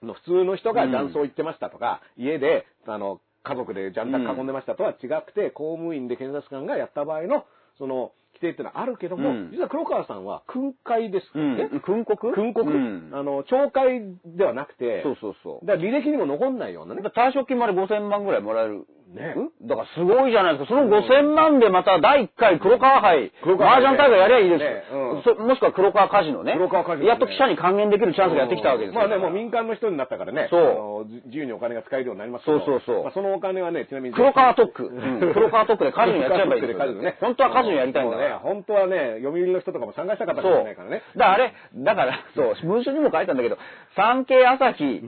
の普通の人が雀荘行ってましたとか、家で、あの、家族で雀卓囲んでましたとは違くて、公務員で検察官がやった場合の、その、規定っていうのはあるけども、うん実は黒川さんは訓戒ですからね。うん。訓告？訓告、うんあの、懲戒ではなくて、そうそうそう。だから履歴にも残んないようなね。退職金まで5000万ぐらいもらえる。ねん？だからすごいじゃないですか。その5000万でまた第1回黒川杯、黒川杯麻雀大会やりゃいいです、ねうんそもしくは黒川カジノね。黒川カジノねやっと記者に還元できるチャンスがやってきたわけですよ。まあね、もう民間の人になったからね。そう自自由にお金が使えるようになりますけどそうそうそうまあ、そのお金はね、ちなみに。黒川特区。うん黒川特区でカジノやっちゃえばいいんですよカジノね。本当はカジノやりたいんだね、本当はね、読売の人とかも参加したかったかもしれないからね。だからあれ、だから、そう、文春にも書いたんだけど、産経朝日、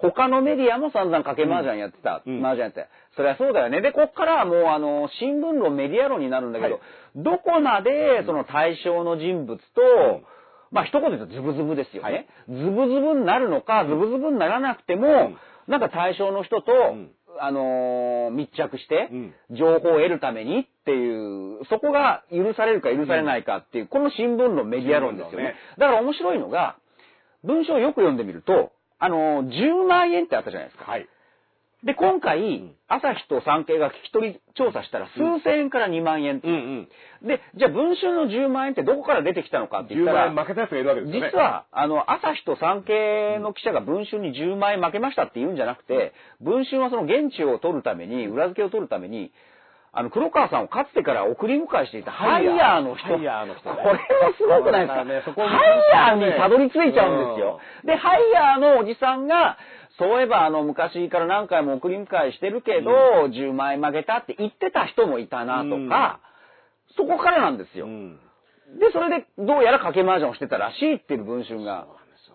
他のメディアも散々掛け麻雀やってた。うん。麻雀やって。それはそうだよね。で、こっからはもう、あの、新聞論、メディア論になるんだけど、はいどこまで、その対象の人物と、ん。まあ、一言で言うとズブズブですよね。はい。ズブズブになるのか、ズブズブにならなくても、なんか対象の人と、ん。あのー密着してうん、情報を得るためにっていう、そこが許されるか許されないかっていう、この新聞論、メディア論ですよね。だから面白いのが、文章をよく読んでみると、あのー10万円ってあったじゃないですか。はい。で、今回、ん朝日と産経が聞き取り調査したら、数千円から2万円うんうん。で、じゃあ文春の10万円ってどこから出てきたのかって言10ったら、負けたやつがいるわけですよね。実は、あの、朝日と産経の記者が文春に10万円負けましたって言うんじゃなくて、文春はその現地を取るために、裏付けを取るために、あの、黒川さんをかつてから送り迎えしていたハイヤーの人。ハイヤーの人ね [laughs] これもすごくないですか、ねそこもハイヤーにたどり着いちゃうんですよ。で、ハイヤーのおじさんが、そういえばあの昔から何回も送り迎えしてるけど、10万円負けたって言ってた人もいたなとか、そこからなんですよ。うんで、それでどうやら賭け麻雀をしてたらしいっていう文春が。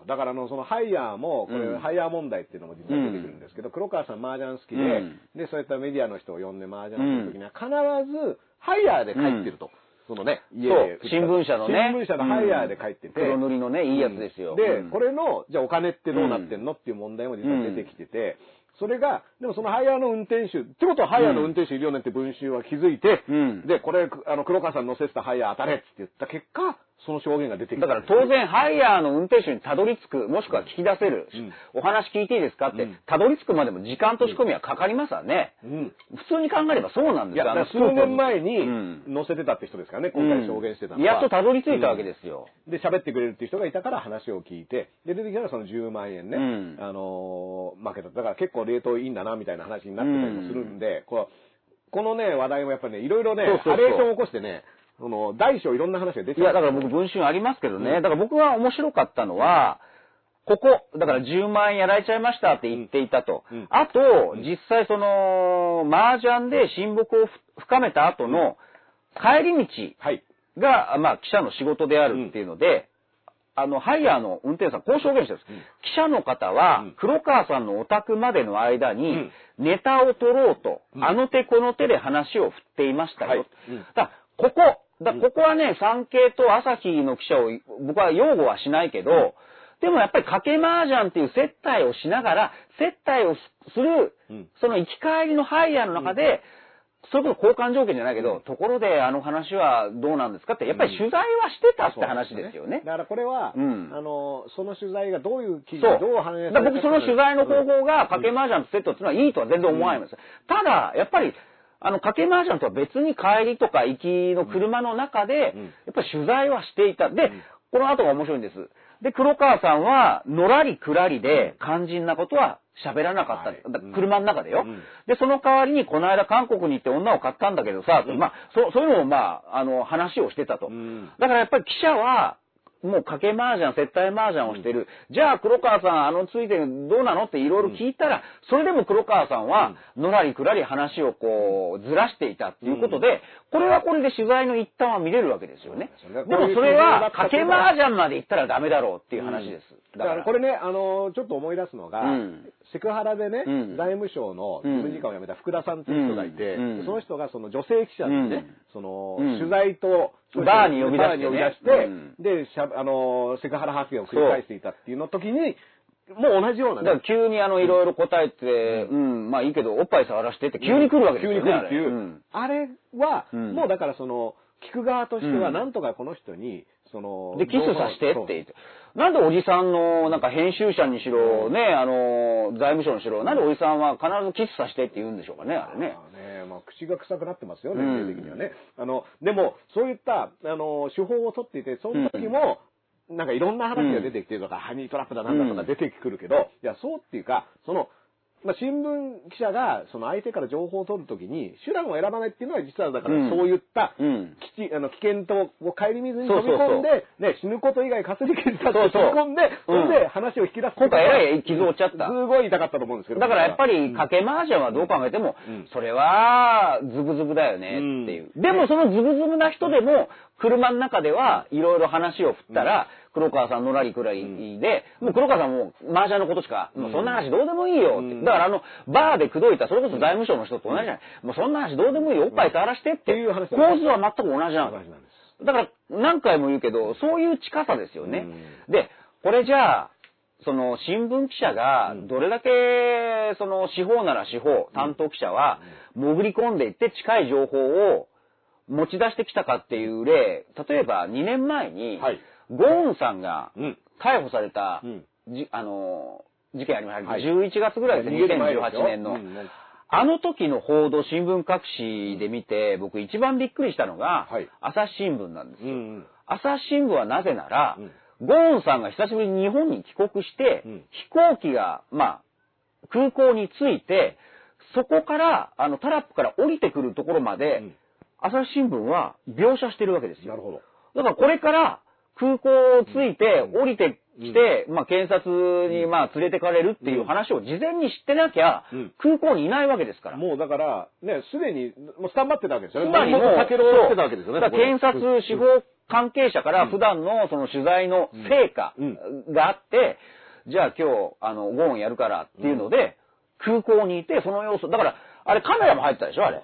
だからあの、そのハイヤーも、これ、うん。ハイヤー問題っていうのも実は出てくるんですけど、黒川さん麻雀好きで、うん。で、そういったメディアの人を呼んで麻雀するときには、必ず、ハイヤーで帰ってると。そのね、家でそう新聞社のね。新聞社のハイヤーで帰ってて。黒塗りのね、いいやつですよ。で、うん。これの、じゃあお金ってどうなってんのっていう問題も実は出てきてて、それが、でもそのハイヤーの運転手、ってことはハイヤーの運転手いるよねって文春は気づいて、うん。で、これ、あの、黒川さん乗せてたハイヤー当たれって言った結果、その証言が出てきた。だから当然、ハイヤーの運転手にたどり着く、もしくは聞き出せる、うんお話聞いていいですかってうん、たどり着くまでも時間と仕込みはかかりますわね。うん。普通に考えればそうなんいや、ですよ。だから数年前にうん乗せてたって人ですからね、今回証言してたのは。やっとたどり着いたわけですよ。で、喋ってくれるっていう人がいたから話を聞いて、で、出てきたらその10万円ね、うんあのー負けた。だから結構冷凍いいんだな、みたいな話になってたりもするんで、このね、話題もやっぱりね、いろいろね、ハレーションを起こしてね、その、大小いろんな話が出ていや、だから僕文春ありますけどね、うん。だから僕が面白かったのは、ここ、だから10万円やられちゃいましたって言っていたと。うん。あと、実際その、麻雀で親睦をふ深めた後の帰り道はい。が、まあ、記者の仕事であるっていうので、あの、ハイヤーの運転手さん、こう証言してるんです。うん。記者の方はうん、黒川さんのお宅までの間にうん、ネタを取ろうと、うん。あの手この手で話を振っていましたよ。はい。うん。だここ、だここはね、産経と朝日の記者を僕は擁護はしないけど、でもやっぱり賭け麻雀っていう接待をしながら、接待をするうん、その行き帰りのハイヤーの中で、それこそ交換条件じゃないけど、ところであの話はどうなんですかって、やっぱり取材はしてたって話ですよね。だからこれは、うん。あの、その取材がどういう記事どう反映だから僕その取材の方法がか賭け麻雀とセットっていうのはいいとは全然思わないんです。ただ、やっぱり、あの、賭け麻雀とは別に帰りとか行きの車の中で、うん。やっぱり取材はしていた。で、ん。この後が面白いんです。で、黒川さんは、のらりくらりで、肝心なことは喋らなかった。はい。だ車の中でよ、うん。で、その代わりに、この間韓国に行って女を買ったんだけどさ、うん。まあ、そそういうのを、まあ、あの、話をしてたと。うん。だからやっぱり記者は、もう賭け麻雀、接待麻雀をしてる。じゃあ黒川さん、あのついてどうなのっていろいろ聞いたら、それでも黒川さんは、のらりくらり話をこう、ずらしていたっていうことで、これはこれで取材の一端は見れるわけですよね。でもそれは、賭け麻雀まで行ったらダメだろうっていう話です。だからこれね、あの、ちょっと思い出すのが、うん。セクハラでね、うん。財務省の事務次官を辞めた福田さんっていう人がいて、その人がその女性記者でね、うん。その、うん取材と、バーに呼び出してね。バーに呼び出して、で、しゃあの、セクハラ発言を繰り返していたっていうの時に、もう同じようなだからね、急にあの、いろいろ答えて、うん、まあいいけど、おっぱい触らしてって急に来るわけです急よね。に来る。っていう、あれは、うんもうだからその、聞く側としては、うん。なんとかこの人に、その、で、キスさせてって言って。なんでおじさんの、なんか編集者にしろ、ね、あの、財務省にしろ、なんでおじさんは必ずキスさせてって言うんでしょうかね、あれね。まあね、まあ、口が臭くなってますよね、うん。年齢的にはね。あの、でも、そういった、あの、手法を取っていて、その時も、なんかいろんな話が出てきてるとか、ハニートラップだなんだとか出てくるけど、いや、そうっていうか、その、まあ、新聞記者が、その相手から情報を取るときに、手段を選ばないっていうのは、実はだから、うん。そういった、うん。きちあの危険とを顧みずに飛び込んで、ね、死ぬこと以外かすり傷だってそうそう。飛び込んで、そうん。れで話を引き出す。今回えらい傷を負っちゃった。すごい痛かったと思うんですけど。だからやっぱり、うん賭け麻雀はどう考えてもうん、それは、ズブズブだよねっていう。でもそのズブズブな人でも、車の中ではいろいろ話を振ったら、黒川さんのらりくらいで、もう黒川さんも麻雀のことしか、もうそんな話どうでもいいよって。うん。だからあの、バーで口説いた、それこそ財務省の人と同じじゃない。もうそんな話どうでもいいよ、おっぱい触らしてって。いう話だ構図は全く同じなの。だから、何回も言うけど、そういう近さですよね。うで、これじゃあ、その新聞記者がうん。どれだけその司法なら司法担当記者は潜り込んでいって近い情報を持ち出してきたかっていう例例えば2年前にはい。ゴーンさんがうん。逮捕されたうん。じあの事件ありました、はい。11月ぐらいですね逃げる前ですよ。2018年の、うんあの時の報道新聞各紙で見て僕一番びっくりしたのが、はい。朝日新聞なんですよ、うん。朝日新聞はなぜなら、うん。ゴーンさんが久しぶりに日本に帰国して、うん。飛行機が、まあ、空港に着いて、そこから、あの、タラップから降りてくるところまで、うん朝日新聞は描写してるわけですよ。なるほど。だからこれから空港を着いて降りてきて、まあ検察にまあ連れてかれるっていう話を事前に知ってなきゃうん空港にいないわけですから。もうだから、ね、すでに、もうスタンバってたわけですよね。つまりもう、酒をしてたわけですよね。だから検察、司法関係者から普段のその取材の成果うんがあって、じゃあ今日、あの、ゴーンやるからっていうので、空港にいて、その様子、だから、あれカメラも入ってたでしょ、あれ。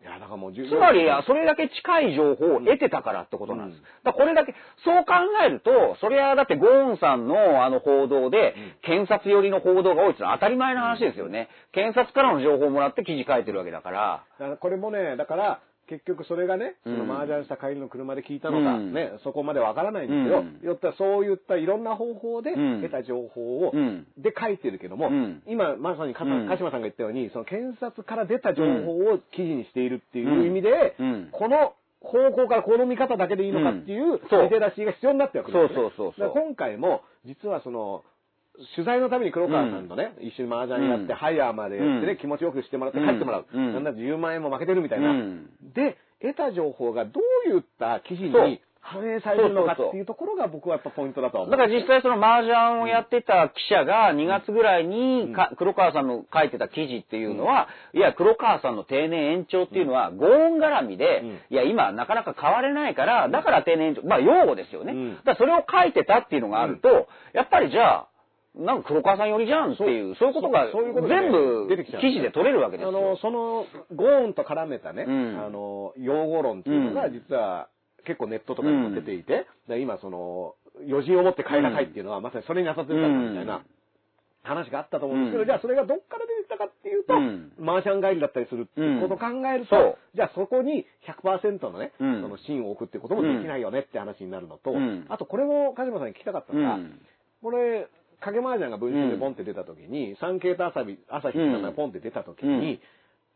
いや、だからもう十つまり、それだけ近い情報を得てたからってことなんです。だこれだけ、そう考えると、それはだってゴーンさんのあの報道で、検察寄りの報道が多いっていうのは当たり前の話ですよね。検察からの情報をもらって記事書いてるわけだから。だからこれもね、だから、結局それがね、そのうん麻雀した帰りの車で聞いたのか、うん。ね、そこまでわからないんですけど、うん。よったらそういったいろんな方法でうん。得た情報を、うん。で書いてるけども、うん。今まさに鹿島さんが言ったように、その検察から出た情報を記事にしているっていう意味で、うん。この方向からこの見方だけでいいのかっていうリテラシーが必要になってわけですよ、ね。そうそうそうそう。今回も、実はその、取材のために黒川さんとね、一緒に麻雀やって、うん。ハイヤーまでやってね、うん。気持ちよくしてもらって帰ってもらう。うん。なん。だって10万円も負けてるみたいな。うん。で、得た情報がどういった記事に反映されるのかっていうところが僕はやっぱポイントだとは思う。だから実際その麻雀をやってた記者が2月ぐらいにか黒川さんの書いてた記事っていうのは、いや、黒川さんの定年延長っていうのは、ゴーン絡みで、うん。いや、今なかなか変われないから、だから定年延長、まあ用語ですよね。うん。だからそれを書いてたっていうのがあると、やっぱりじゃあ、なんか黒川さん寄りじゃんっていう、そういうことがそういうことがね全部記事で取れるわけですよ。あの、その、ゴーンと絡めたね、うん。あの、用語論っていうのがうん。実は結構ネットとかにも出ていて、だから今その、余人を持って帰らないっていうのはまさにそれに当たってるからみたいな話があったと思うんですけど、うん。じゃあそれがどっから出てきたかっていうと、うん。マーシャン帰りだったりするっていうことを考えると、そう。じゃあそこに100%のね、うん。その芯を置くってこともできないよねって話になるのと、うん。あとこれも鹿島さんに聞きたかったのが、うん。これ、影麻雀が文春でポンって出た時に、産経と朝日、朝日って名前がポンって出た時に、うん。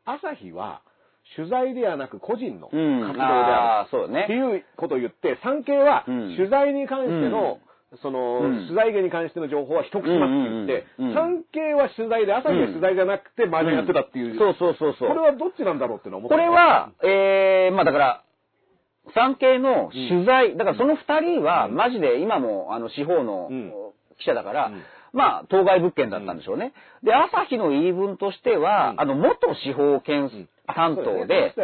朝日は取材ではなく個人の活動うんでああーそうね。るっていうことを言って、産経はうん。取材に関しての、その、うん。取材芸に関しての情報は一口しますって言って、産経は取材で、朝日は取材じゃなくて麻雀やってたっていう。そうそうそうそう。これはどっちなんだろうって思った。これは、えー、まあだから、産経の取材、だからその二人は、マジで今も、あの、司法のうん記者だから、うんまあ、当該物件だったんでしょうね。で、朝日の言い分としては、うんあの、元司法検ん担当で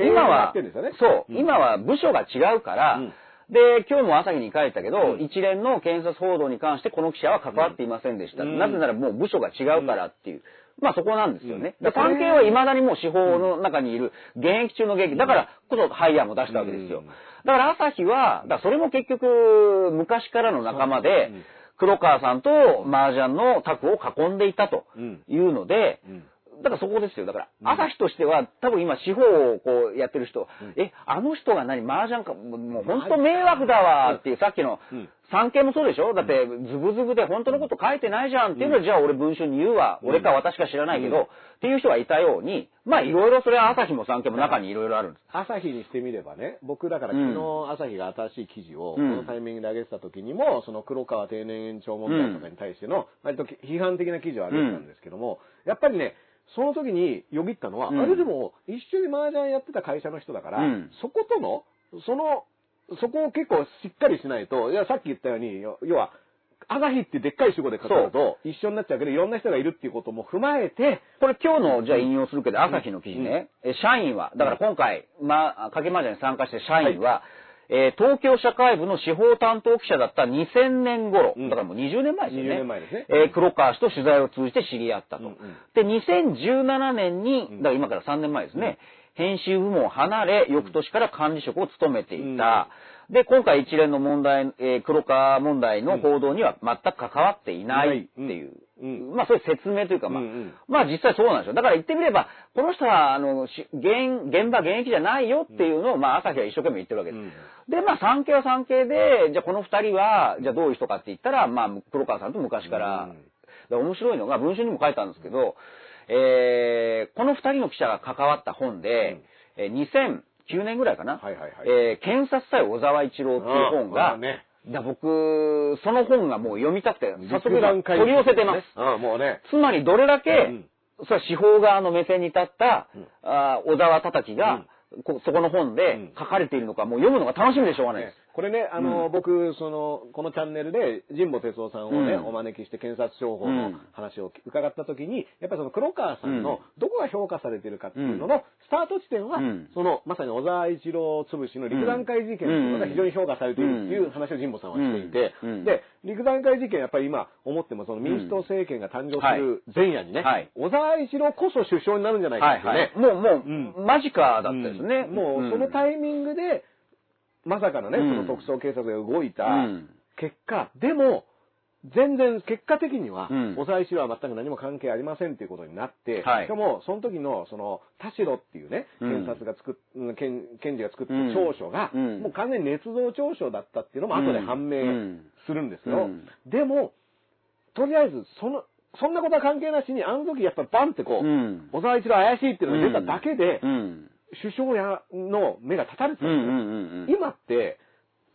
今は。そう、うん今は部署が違うから、うんで、今日も朝日に書いたけど、うん一連の検察報道に関してこの記者は関わっていませんでした。うんなぜならもう部署が違うからっていう。まあそこなんですよね。うんで関係は未だにもう司法の中にいる現役中の現役。だからこそハイヤーも出したわけですよ。うんだから朝日は、だそれも結局昔からの仲間でうん、黒川さんと麻雀のタクを囲んでいたとうん。いうので、うん。だからそこですよ。だから、うん。朝日としては、多分今、司法をこうやってる人、うん。え、あの人が何、麻雀か、もうもう本当迷惑だわっていう、さっきのうん、産経もそうでしょ？だって、ズブズブで本当のこと書いてないじゃんっていうのは、じゃあ俺文春に言うわ。うん。俺か私か知らないけど、うん。っていう人がいたように、まあいろいろそれは朝日も産経も中にいろいろあるんです。朝日にしてみればね、僕だから昨日朝日が新しい記事をこうん。のタイミングで上げてた時にも、その黒川定年延長問題とかに対しての、割と批判的な記事を上げてたんですけども、やっぱりね、その時によぎったのは、うん。あれでも一緒に麻雀やってた会社の人だから、うん。そことの、その、そこを結構しっかりしないと、いや、さっき言ったように、要要は、朝日ってでっかい主語で語ると一緒になっちゃうけど、いろんな人がいるっていうことも踏まえて、これ今日の、じゃあ引用するけど、朝日の記事ね、え社員は、だから今回、まあ、かけ麻雀に参加して社員は、えー東京社会部の司法担当記者だった2000年頃、うん。だからもう20年前ですよね。20年前ですね。えー黒川氏と取材を通じて知り合ったと。うんうん。で、2017年に、うん。だから今から3年前ですね、編集部門を離れ、翌年から管理職を務めていた。で、今回一連の問題、えー黒川問題の報道には全く関わっていないっていう、うん。うん。まあそういう説明というか、まあ、うんうん。まあ実際そうなんですよ。だから言ってみれば、この人は、あの、し現、現場現役じゃないよっていうのを、まあ朝日は一生懸命言ってるわけです。うんで、まあ産経は産経で、じゃあこの二人は、じゃあどういう人かって言ったら、まあ黒川さんと昔から、うんだから面白いのが、文春にも書いたんですけど、えーこの二人の記者が関わった本で、えー2009年ぐらいかな、はいはいはい。えー検察対小沢一郎っていう本あが、だ僕、その本がもう読みたくて、早速取り寄せてます。ああ、もうね。つまりどれだけ、うん。それは司法側の目線に立った、うん。あー小沢叩きが、こそこの本で書かれているのか、もう読むのが楽しみでしょうがないです。これね、あの、うん。僕、その、このチャンネルで、神保哲夫さんをね、うん。お招きして検察庁法のうん。話を伺った時に、やっぱりその黒川さんのうん。どこが評価されてるかっていうのの、スタート地点は、うん。その、まさに小沢一郎潰しの陸段階事件っていうのが非常に評価されているっていう話を神保さんはしていて、で、陸段階事件やっぱり今思ってもその民主党政権が誕生する前夜にね、はい。小沢一郎こそ首相になるんじゃないかっていうね、もう、もう、う間近だったですね。うん。もうそのタイミングで、まさかのね、うん。その特捜警察が動いたうん。結果、でも、全然結果的には、うん。小沢石は全く何も関係ありませんっていうことになって、はい。しかも、その時の、その、田代っていうね、うん。検察が作っ、うん検検事が作ったうん。調書が、うん。もう完全に捏造調書だったっていうのも後で判明うんするんですよ。うん。でも、とりあえず、その、そんなことは関係なしに、あの時やっぱバンってこう、うん。小沢一郎怪しいっていうのが出ただけで、うん。首相やの目が立たれてたうんんですよ。うんうんうん。今って、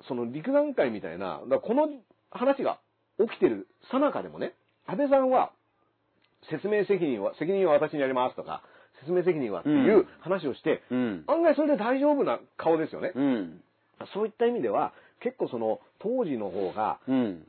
その陸段階みたいな、この話が起きてるさなかでもね、安倍さんは、説明責任は、責任は私にありますとか、説明責任はっていう話をして、うん。案外それで大丈夫な顔ですよね。うん。そういった意味では、結構その、当時の方が、うん。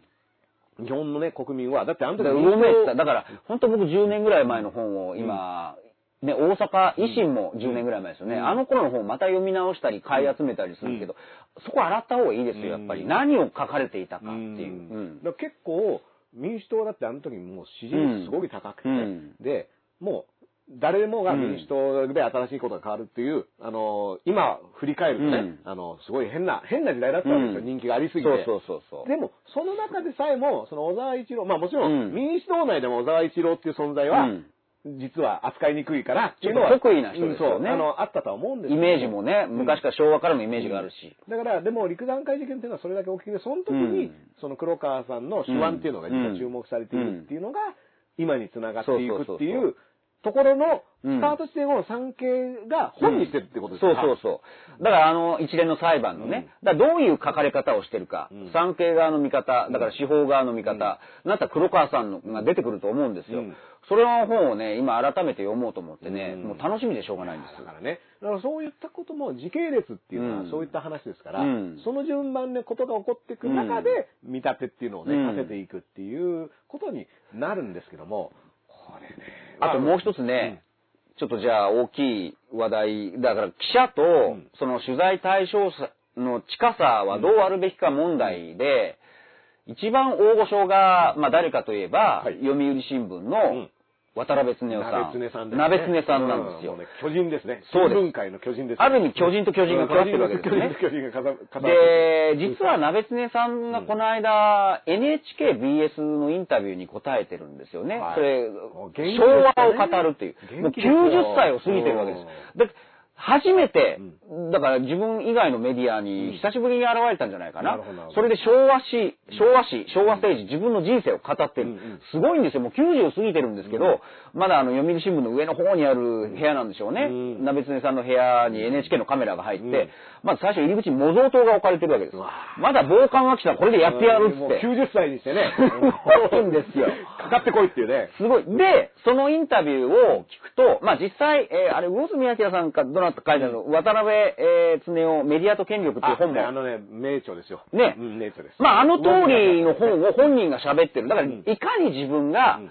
日本のね、国民は、だってあの時だから、うごめいてた。だから、本当僕10年ぐらい前の本を今、ね、大阪維新も10年ぐらい前ですよね。うん。あの頃の本をまた読み直したり、買い集めたりするけど、そこ洗った方がいいですよ、やっぱり。うん。何を書かれていたかっていう。だ結構、民主党だってあの時もう支持率すごい高くて、うん。で、もう、誰もが民主党で新しいことが変わるっていう、あの、今振り返るとね、うん。あの、すごい変な、変な時代だったわけですよ、うん。人気がありすぎて。そうそうそうそう。でも、その中でさえも、その小沢一郎、まあもちろん、うん。民主党内でも小沢一郎っていう存在は、うん実は扱いにくいからっていうのは、得意な人ですよね。うんあの、あったとは思うんですイメージもね、昔から昭和からのイメージがあるし。だから、でも陸段階事件っていうのはそれだけ大きくて、その時に、うんその黒川さんの手腕っていうのが実は注目されているっていうのが、今につながっていくっていうところの、うん。スタート地点を産経が本にしてるってことですそうか、そうそう。だからあの一連の裁判のね、だからどういう書かれ方をしてるか、うん。産経側の見方、だから司法側の見方、なったら黒川さんのが出てくると思うんですよ。うん。それの本をね、今改めて読もうと思ってね、うん。もう楽しみでしょうがないんです。だからね、だからそういったことも時系列っていうのはうん。そういった話ですから、うん。その順番でことが起こっていく中で、見立てっていうのをね、うん。立てていくっていうことになるんですけども、これね。あともう一つね、ちょっとじゃあ大きい話題、だから記者とん。その取材対象者の近さはどうあるべきか問題で、一番大御所が、まあ誰かといえば、はい。読売新聞うん。の渡辺恒夫さん。鍋常さんね。鍋常さんなんですよ。ね巨人ですね。そうです界の巨人です、ある意味巨人と巨人が勝ってるわけですよね。巨人と巨人がで、実は鍋常さんがこの間、NHKBS のインタビューに答えてるんですよね。はいそれ、昭和を語るっていう。もう元気ですよ90歳を過ぎてるわけです。で初めて、だから自分以外のメディアに久しぶりに現れたんじゃないかな。それで昭和史、昭和史、昭和政治、自分の人生を語ってる。すごいんですよ。もう90過ぎてるんですけど、まだあの読売新聞の上の方にある部屋なんでしょうね。うん鍋常さんの部屋に NHK のカメラが入って、うんまず最初入り口に模造刀が置かれてるわけです。まだ防寒が来たらこれでやってやるっって。90歳にしてね。すごいんですよ [laughs] かかってこいっていうね。すごい。で、そのインタビューを聞くと、まあ実際、えーあれ、魚住明さんかどなたか書いてあるの、渡辺、えー、常夫、メディアと権力っていうあ本も、あのね、名著ですよ。ね。うん、名著です。まああの通りの本を本人が喋ってる。だから、うん。いかに自分が、うん。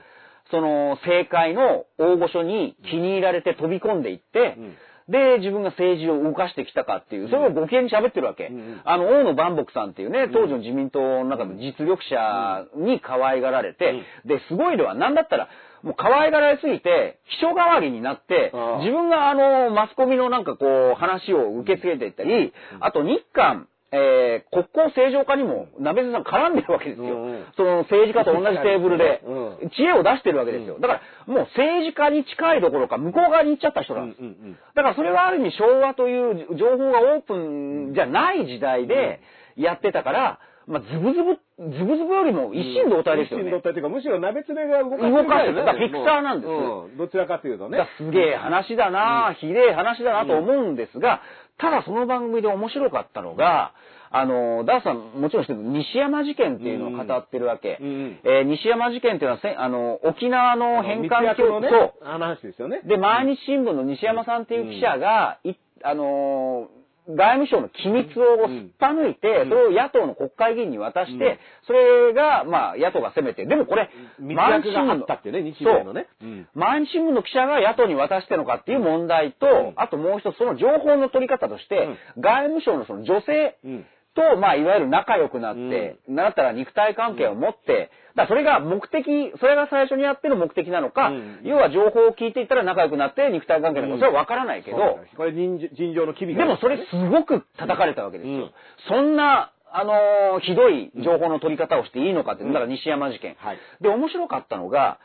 その政界の大御所に気に入られて飛び込んでいって、うんで、自分が政治を動かしてきたかっていう、それをご機嫌に喋ってるわけ。うんうん。あの、大野万木さんっていうね、当時の自民党の中の実力者に可愛がられて、で、すごいのは、なんだったら、もう可愛がられすぎて、秘書代わりになって自分があの、マスコミのなんかこう、話を受け継いでいったり、あと日韓、えー国交正常化にも、鍋津さん絡んでるわけですよ。うんうん。その政治家と同じテーブルで。う、知恵を出してるわけですよ。だから、もう政治家に近いどころか、向こう側に行っちゃった人うんうんんなです。うん。だからそれはある意味昭和という情報がオープンじゃない時代でやってたから、まあ、ズブズブ、ズブズブよりも一心同体ですよね。一心同体というか、むしろ鍋つねが動かしてる動かしてだからフィクサーなんです。うん。どちらかというとね。すげえ話だな、ひでえ話だなと思うんですが、ただその番組で面白かったのが、あの、ダースさんもちろん知ってる西山事件っていうのを語ってるわけ。うんうんえー西山事件っていうのはせん、あの、沖縄の返還密約のねそう、話ですよね。で、毎日新聞の西山さんっていう記者が、いあのー外務省の機密をすっぱ抜いて、うん。それを野党の国会議員に渡して、それが、まあ、野党が攻めて、でもこれ、密約があったってね、日米のね。うん。毎日新聞の記者が野党に渡してるのかっていう問題と、ん。あともう一つ、その情報の取り方として、外務省のその女性うん。と、まあ、いわゆる仲良くなって、なったら肉体関係を持って、だそれが目的、それが最初にやってる目的なのか、うん。要は情報を聞いていったら仲良くなって肉体関係なのか、うん。それは分からないけど、これ尋常尋常の機微が。でもそれすごく叩かれたわけですよ。うん。そんな、あのーひどい情報の取り方をしていいのかって、だから西山事件。はい。で、面白かったのが、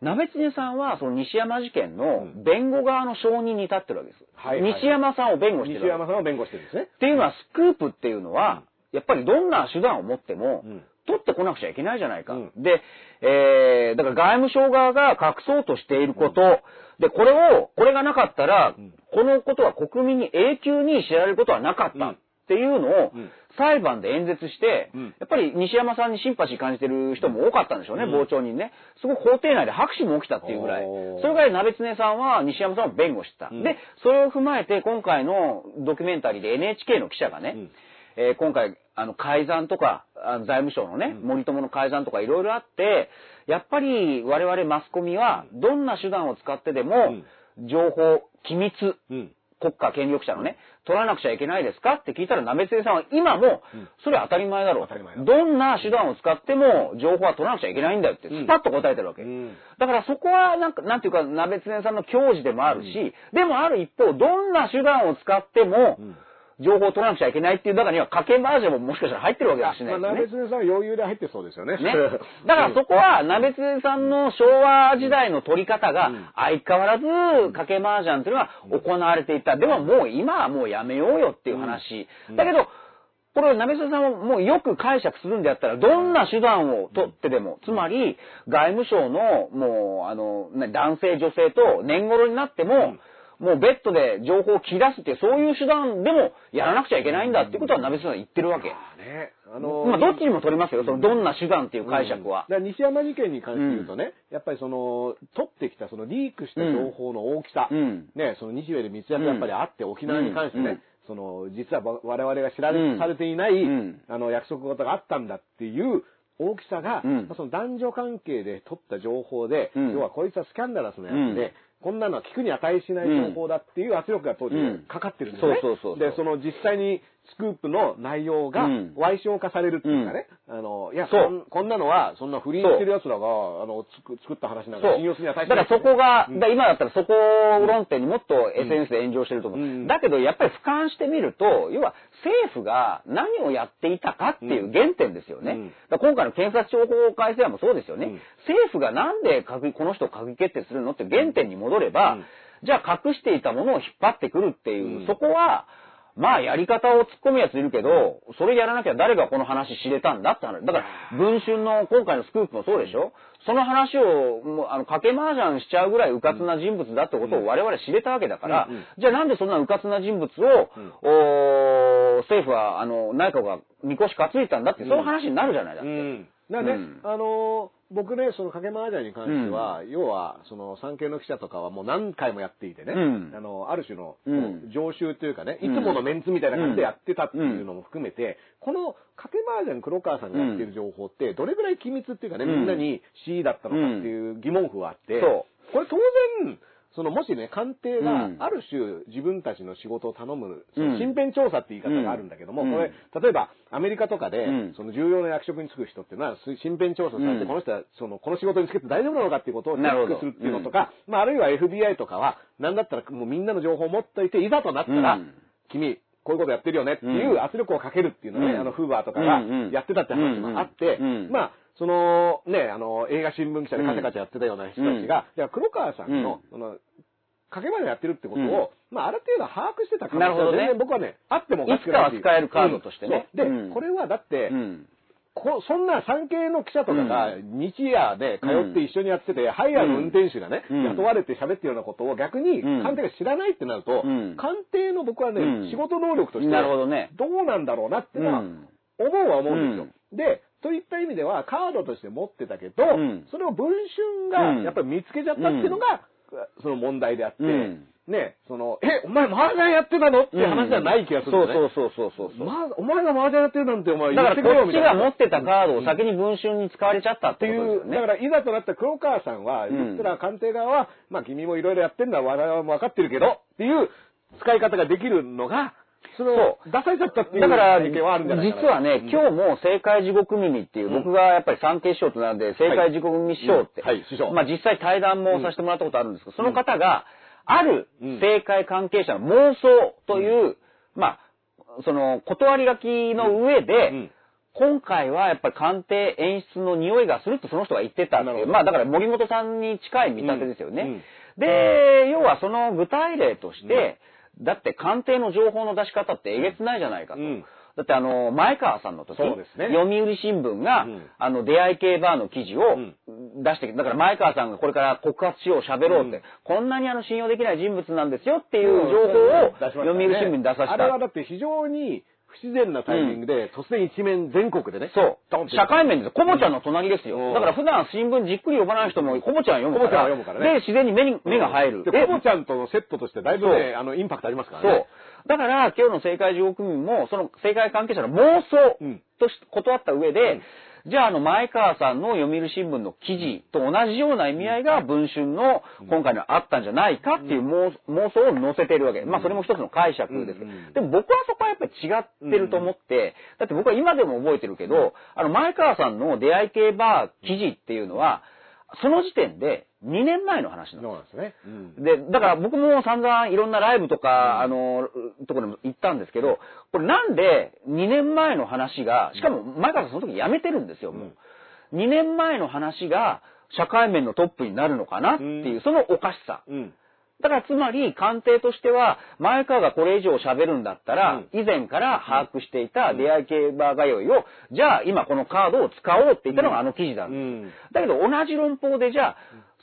鍋常さんはその西山事件の弁護側の証人に立ってるわけです。はいはい。西山さんを弁護してる西山さんを弁護してるんですね。っていうのは、スクープっていうのは、やっぱりどんな手段を持っても、うん取ってこなくちゃいけないじゃないか。うん。で、えー、だから外務省側が隠そうとしていること、で、これを、これがなかったら、ん。このことは国民に永久に知られることはなかった。っていうのを、うん。裁判で演説して、うん。やっぱり西山さんにシンパシー感じてる人も多かったんでしょうね、うん。傍聴人ね。すごく法廷内で拍手も起きたっていうぐらい。それぐらい鍋常さんは西山さんを弁護してた。うん。で、それを踏まえて今回のドキュメンタリーで NHK の記者がね、うんえー今回、あの、改ざんとか、あの財務省のね、うん。森友の改ざんとかいろいろあって、やっぱり我々マスコミは、どんな手段を使ってでも、情報、機密、うん。国家権力者のね、取らなくちゃいけないですか？って聞いたら、なべつさんは今もうん、それは当たり前だろう。当たり前だ。どんな手段を使っても、情報は取らなくちゃいけないんだよって、うん。スパッと答えてるわけ。うん。だからそこは、なんか、なんていうか、なべつねさんの教示でもあるし、でもある一方、どんな手段を使っても、うん情報を取らなくちゃいけないっていう中には、賭けマージャンももしかしたら入ってるわけかもしれまあ、ないですね。さんは余裕で入ってそうですよね。ね。だからそこは、鍋つさんの昭和時代の取り方がうん、相変わらず、賭け麻雀っていうのは行われていた。でももう今はもうやめようよっていう話。うんだけど、これを鍋つさんはもうよく解釈するんであったら、どんな手段を取ってでも、つまり、外務省の、もう、あの、ね男性女性と年頃になっても、もうベッドで情報を切り出すっていう、そういう手段でもやらなくちゃいけないんだっていうことは鍋つさんは言ってるわけ。まあね、あのまあ、どっちにも取りますよ。その、どんな手段っていう解釈は。だから西山事件に関して言うとね、やっぱりその、取ってきたそのリークした情報の大きさ、うん。ね、その日米で密約がやっぱりあって、沖縄に関してね、うん。その、実はわ我々が知られ、うん。されていない、うん。あの、約束事があったんだっていう大きさが、その男女関係で取った情報で、うん。要はこいつはスキャンダラスなやつで、うんこんなのは聞くに値しない情報だっていう圧力が当時うん。かかってるんですね。で、その実際にスクープの内容がうん。歪償化されるっていうかね、あの、いや、そう。こんなのは、そんな不倫してる奴らが、あの、つく作った話なんか。信用するには大だからそこが、うん。だ今だったらそこ論点にもっと SNS で炎上してると思う。うん。だけどやっぱり俯瞰してみると、要は政府が何をやっていたかっていう原点ですよね。今回の検察庁法改正案もそうですよね。うん。政府がなんでこの人を閣議決定するのって原点に戻れば、うん。じゃあ隠していたものを引っ張ってくるっていう、うん。そこは、まあやり方を突っ込むやついるけど、それやらなきゃ誰がこの話知れたんだって話。だから、文春の今回のスクープもそうでしょ？その話を、もう、あの、賭け麻雀しちゃうぐらい迂闊な人物だってことを我々知れたわけだから、うんうんじゃあなんでそんな迂闊な人物を、おー政府は、あの、内閣がみこし担いだんだって、その話になるじゃないだって。うん。だからね、うんあのー僕ね、そのかけ麻雀に関しては、要は、その産経の記者とかはもう何回もやっていてね、うん。あの、ある種の、うん。常習というかね、うんいつものメンツみたいな感じでやってたっていうのも含めて、このかけ麻雀黒川さんがやってる情報って、どれぐらい機密っていうかね、うんみんなに C だったのかっていう疑問符はあって、そこれ当然、そのもしね、官邸がうん。ある種自分たちの仕事を頼む、そうん。の身辺調査って言い方があるんだけども、うん。これ、例えばアメリカとかで、うん。その重要な役職に就く人っていうのは、す身辺調査されて、うん。この人はそのこの仕事に就けて大丈夫なのかっていうことをチェックするっていうのとか、まあ、あるいは FBI とかは、なんだったらもうみんなの情報を持っといて、いざとなったら、うん。君、こういうことやってるよねっていう圧力をかけるっていうのをね、うん。あの、フーバーとかがやってたって話もあって、まあ、そのね、あの、映画新聞記者でカチャカチャやってたような人たちが、黒川さんの、その、かけまでやってるってことを、まあ、ある程度把握してた可能性は全然僕はね、あってもおかしくいつかないは使えるカードとしてね。で、うん。これはだって、うん。こそんな産経の記者とかが日夜で通って一緒にやってて、ハイヤーの運転手がね、うん。雇われて喋ってるようなことを逆にうん。官邸が知らないってなると、うん。官邸の僕はね、うん。仕事能力として、どうなんだろうなってのは、うん。思うは思うんですよ。で、といった意味ではカードとして持ってたけど、ん。それを文春うんがやっぱり見つけちゃったっていうのが、その問題であって、うんね、その、え、お前麻雀やってたの？って話じゃない気がするんだよね。そうそうそうそうそう。まあ、お前が麻雀やってるなんてお前だから言ってくれよこっちみたいな。が持ってたカードを先に文春に使われちゃったっってていう。だからいざとなった黒川さんは、うん。言ったら官邸側は、まあ君もいろいろやってんだ、我々も分かってるけど、っていう使い方ができるのが、その、出されちゃったっていうだから。実はね、うん。今日も政界地獄耳っていう、うん。僕がやっぱり産経師匠となんで、政界地獄耳師匠って、うんはい師匠。まあ実際対談もさせてもらったことあるんですけど、その方が、あるうん政界関係者の妄想という、まあ、その、断り書きの上で、うん。今回はやっぱり官邸演出の匂いがするってその人が言ってたっていう。まあだから森本さんに近い見立てですよね。で、要はその具体例として、だって官邸の情報の出し方ってえげつないじゃないかと。うんだってあの、前川さんの時、そうですね読売新聞が、うんあの、出会い系バーの記事を出してきて、だから前川さんがこれから告発しよう、喋ろうって、うんこんなにあの信用できない人物なんですよっていう情報を読売新聞に出させた。あれはだって非常に不自然なタイミングで、突然一面全国でね。そう社会面です。コボちゃんの隣ですよ。うんだから普段新聞じっくり読まない人もコボちゃん読むから。コボちゃんは読むからねで、自然に目に、目が入る。で、え？コボちゃんとのセットとしてだいぶね、あの、インパクトありますからそうね。。だから、今日の政界地獄民も、その政界関係者の妄想うん。とし断った上で、じゃあ、あの、前川さんの読売新聞の記事と同じような意味合いが文春の今回のあったんじゃないかっていう妄妄想を載せているわけ。まあ、それも一つの解釈です。でも僕はそこはやっぱり違ってると思って、だって僕は今でも覚えてるけど、あの、前川さんの出会い系バー記事っていうのは、その時点で2年前の話なんです。そうなんですね。うん。で、だから僕も散々いろんなライブとか、あの、ところにも行ったんですけど、これなんで2年前の話が、しかも前川さんその時辞めてるんですよ、もう。2年前の話が社会面のトップになるのかなっていう、うん。そのおかしさ。うん。だからつまり官邸としては、前川がこれ以上喋るんだったら、以前から把握していた出会い系バー通いを、じゃあ今このカードを使おうって言ったのがあの記事なんです。うん。だけど同じ論法でじゃあ、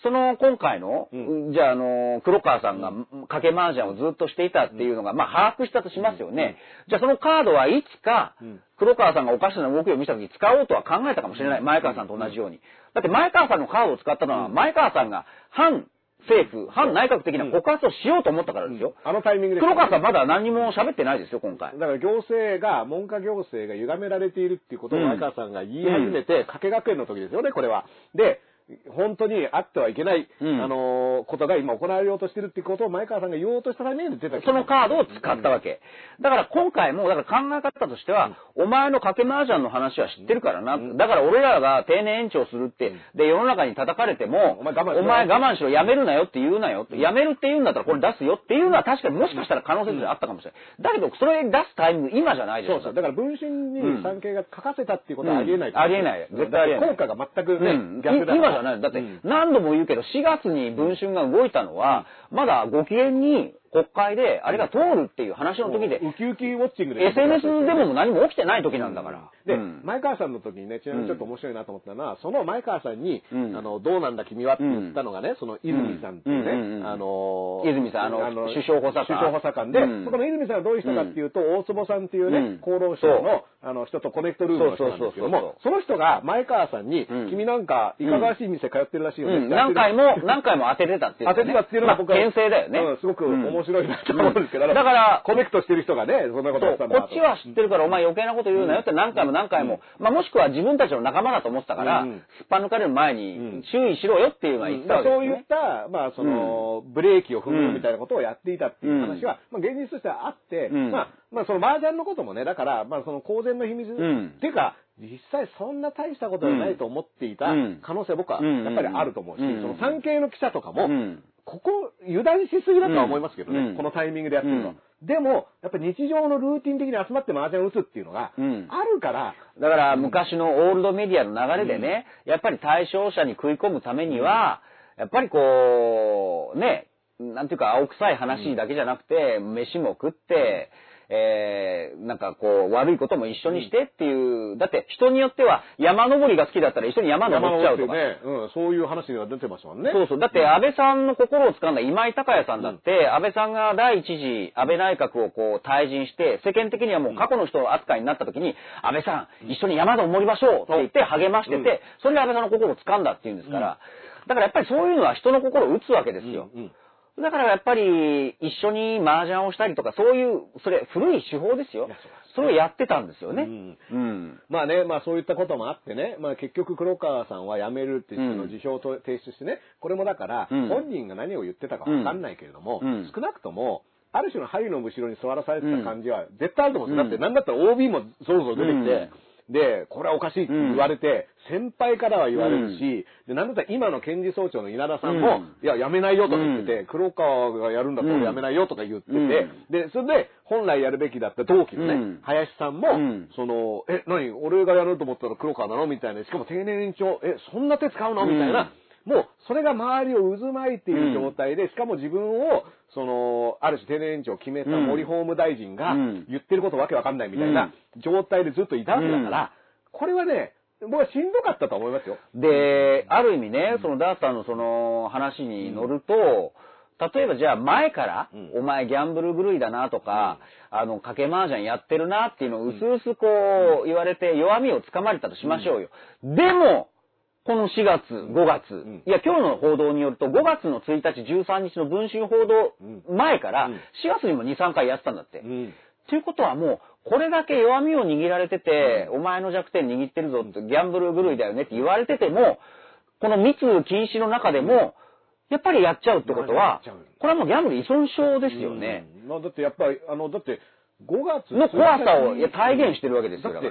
その今回の、うじゃああの、黒川さんが賭け麻雀をずっとしていたっていうのが、まあ把握したとしますよね。じゃあそのカードはいつかうん、黒川さんがおかしな動きを見せた時に使おうとは考えたかもしれない。前川さんと同じように。だって前川さんのカードを使ったのは、前川さんが反政府、反内閣的な告発をしようと思ったからですよ。あのタイミングで。黒川さんまだ何にも喋ってないですよ、今回。だから行政が、文科行政が歪められているっていうことをうん前川さんが言い始めて、加計学園の時ですよね、これは。で、本当にあってはいけない、うん。あのーことが今行われようとしてるっていうことを前川さんが言おうとしたために出たそのカードを使ったわけ。だから今回も、だから考え方としては、お前の賭け麻雀の話は知ってるからな。だから俺らが定年延長するって、で、世の中に叩かれても、お前我慢しろ。やめるなよって言うなよ。やめるって言うんだったらこれ出すよっていうのは確かにもしかしたら可能性としてあったかもしれない。だけど、それ出すタイミング今じゃないでしょ。そう。だから文春に産経が書かせたっていうことはありえない、う。ん。ありえない。絶対ありえない。効果が全くね、うん、逆だい今じゃない。だってうん何度も言うけど、4月に文春が動いたのは、まだご機嫌に国会であれが通るっていう話の時で、ウキウキウォッチングで。SNS でも何も起きてない時なんだから。で、うん。前川さんの時にね、ちなみにちょっと面白いなと思ったのは、その前川さんに、うん。あの、どうなんだ君はって言ったのがね、その泉さんっていうね、あの泉さんあの首相補佐官。首相補佐官で、うん。そこの泉さんはどういう人かっていうと、大坪さんっていうね、うん。厚労省の、あの、人とコネクトルームの人なんですけども、その人が前川さんに、うん。君なんか、いかがわしい店通ってるらしいよね、うん、何回も、[laughs] 何回も当ててたっていう、当ててたっていうのが僕は、まあ牽制だよね。うんすごく面白いなと思うんですけど、うん。だから、コネクトしてる人がね、そんなことやってたんだこっちは知ってるから、お前余計なこと言うなよって何回も何回も、まあもしくは自分たちの仲間だと思ってたから、うん。すっぱ抜かれる前うん。に注意しろよっていうのは言ってたわけですよねそういっ。た、まあ、その、ブレーキを踏むみたいなことをやっていたっていう話は、まあ、現実としてはあって、うん。まあ、まあ、その麻雀のこともね、だから、まあ、その公然の秘密、ん。っていうか、実際そんな大したことはないと思っていたうん。可能性は僕はうんやっぱりあると思うし、うん。その産経の記者とかも、うんここ油断しすぎだとは思いますけどね、うん。このタイミングでやってるのは。うん。でも、やっぱり日常のルーティン的に集まって麻雀を打つっていうのがうん。あるから、だから昔のオールドメディアの流れでね、やっぱり対象者に食い込むためには、やっぱりこう、ね、なんていうか青臭い話だけじゃなくて、飯も食って、えー、なんかこう、悪いことも一緒にしてっていう、だって人によっては山登りが好きだったら一緒に山登っちゃうとか。ね、うん、そういう話が出てますもんね。そうそう。だって安倍さんの心を掴んだ今井隆也さんだって、安倍さんが第一次安倍内閣をこう退陣して、世間的にはもう過去の人扱いになった時に、安倍さん、一緒に山登りましょうって言って励ましてうん。て、それで安倍さんの心を掴んだっていうんですから、だからやっぱりそういうのは人の心を打つわけですよ。うんうんだからやっぱり一緒に麻雀をしたりとか、そういう、それ古い手法ですよ。それをやってたんですよね。うん。うん。まあね、まあそういったこともあってね、まあ結局黒川さんは辞めるっていううん。のを辞表を提出してね、これもだから、うん。本人が何を言ってたかわかんないけれども、うん。少なくとも、ある種の針のむしろに座らされてた感じは絶対あると思うんですよ。うん。だってなんだったら OB もそろそろ出てきて、で、これはおかしいって言われて、先輩からは言われるし、で、なんだったら今の検事総長の稲田さんも、うん。いや、辞めないよとか言ってて、黒川がやるんだったら俺辞めないよとか言ってて、うん。で、それで、本来やるべきだった同期のね、うん。林さんも、うん。その、え、何？俺がやると思ったら黒川なの？みたいな。しかも定年延長、え、そんな手使うの？みたいな。もう、それが周りを渦巻いている状態で、しかも自分を、その、ある種定年延長を決めた森法務大臣がうん。言ってることわけわかんないみたいな状態でずっといたわけだから、これはね、僕はしんどかったと思いますよ。で、ある意味ね、そのダーさんのその話に乗ると、例えばじゃあ前から、うん。お前ギャンブル狂いだなとか、あの、賭け麻雀やってるなっていうのをうすうすこう言われて弱みをつかまれたとしましょうよ。でも、この4月、5月、ん。いや今日の報道によると5月の1日、13日の文春報道前からうん。4月にも2、3回やってたんだって。うん。ということはもう、これだけ弱みを握られてて、お前の弱点握ってるぞって、ギャンブル狂いだよねって言われてても、この密禁止の中でも、やっぱりやっちゃうってことはこれはもうギャンブル依存症ですよね。うん。まあだってやっぱり、あの、だって、5月の怖さをいや体現してるわけですよ、だって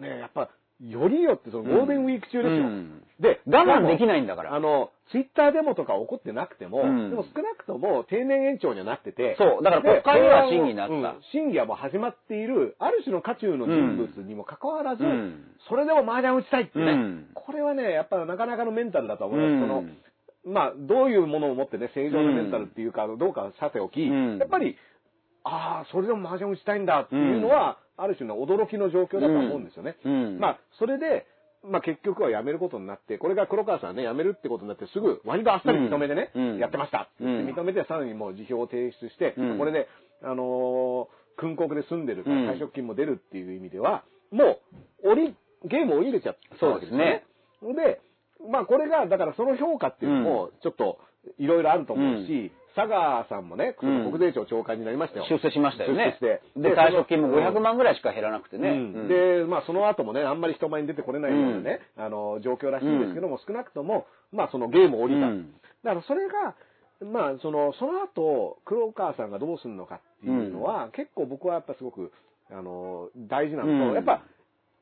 ねやっぱ、よりよってそのゴールデンウィーク中ですよ。うん。で、我慢できないんだから。あの、ツイッターデモとか起こってなくても、うん。でも少なくとも定年延長にはなってて、そう。だから国会では審議になった。うん。審議はもう始まっている、ある種の渦中の人物にもかかわらず、うん。それでも麻雀打ちたいってね、うん。これはね、やっぱりなかなかのメンタルだと思います。うん。そのまあ、どういうものを持ってね、正常なメンタルっていうか、どうかはさておき、うん。やっぱり、ああ、それでも麻雀打ちたいんだっていうのは、ある種の驚きの状況だと思うんですよね。うん。まあ、それで、まあ結局は辞めることになって、これが黒川さんね、辞めるってことになって、すぐ割とあっさり認めてね、うん。やってました。うん。認めて、さらにもう辞表を提出して、うん。これで、あのー訓告で済んでるかうん。ら退職金も出るっていう意味では、もう、降り、ゲームを入れちゃったわけですよね。で、まあこれが、だからその評価っていうのも、ちょっと、いろいろあると思うし、佐川さんもね、うん。国税庁長官になりましたよ。出世しましたよね。出世して。で、で退職金もその500万ぐらいしか減らなくてね。で、まあその後もね、あんまり人前に出てこれないようなね、あの、状況らしいんですけども、少なくとも、まあそのゲームを降りた。うん。だからそれが、まあその、その後、黒川さんがどうするのかっていうのは、結構僕はやっぱすごく、あの、大事なのと、うん。やっぱ、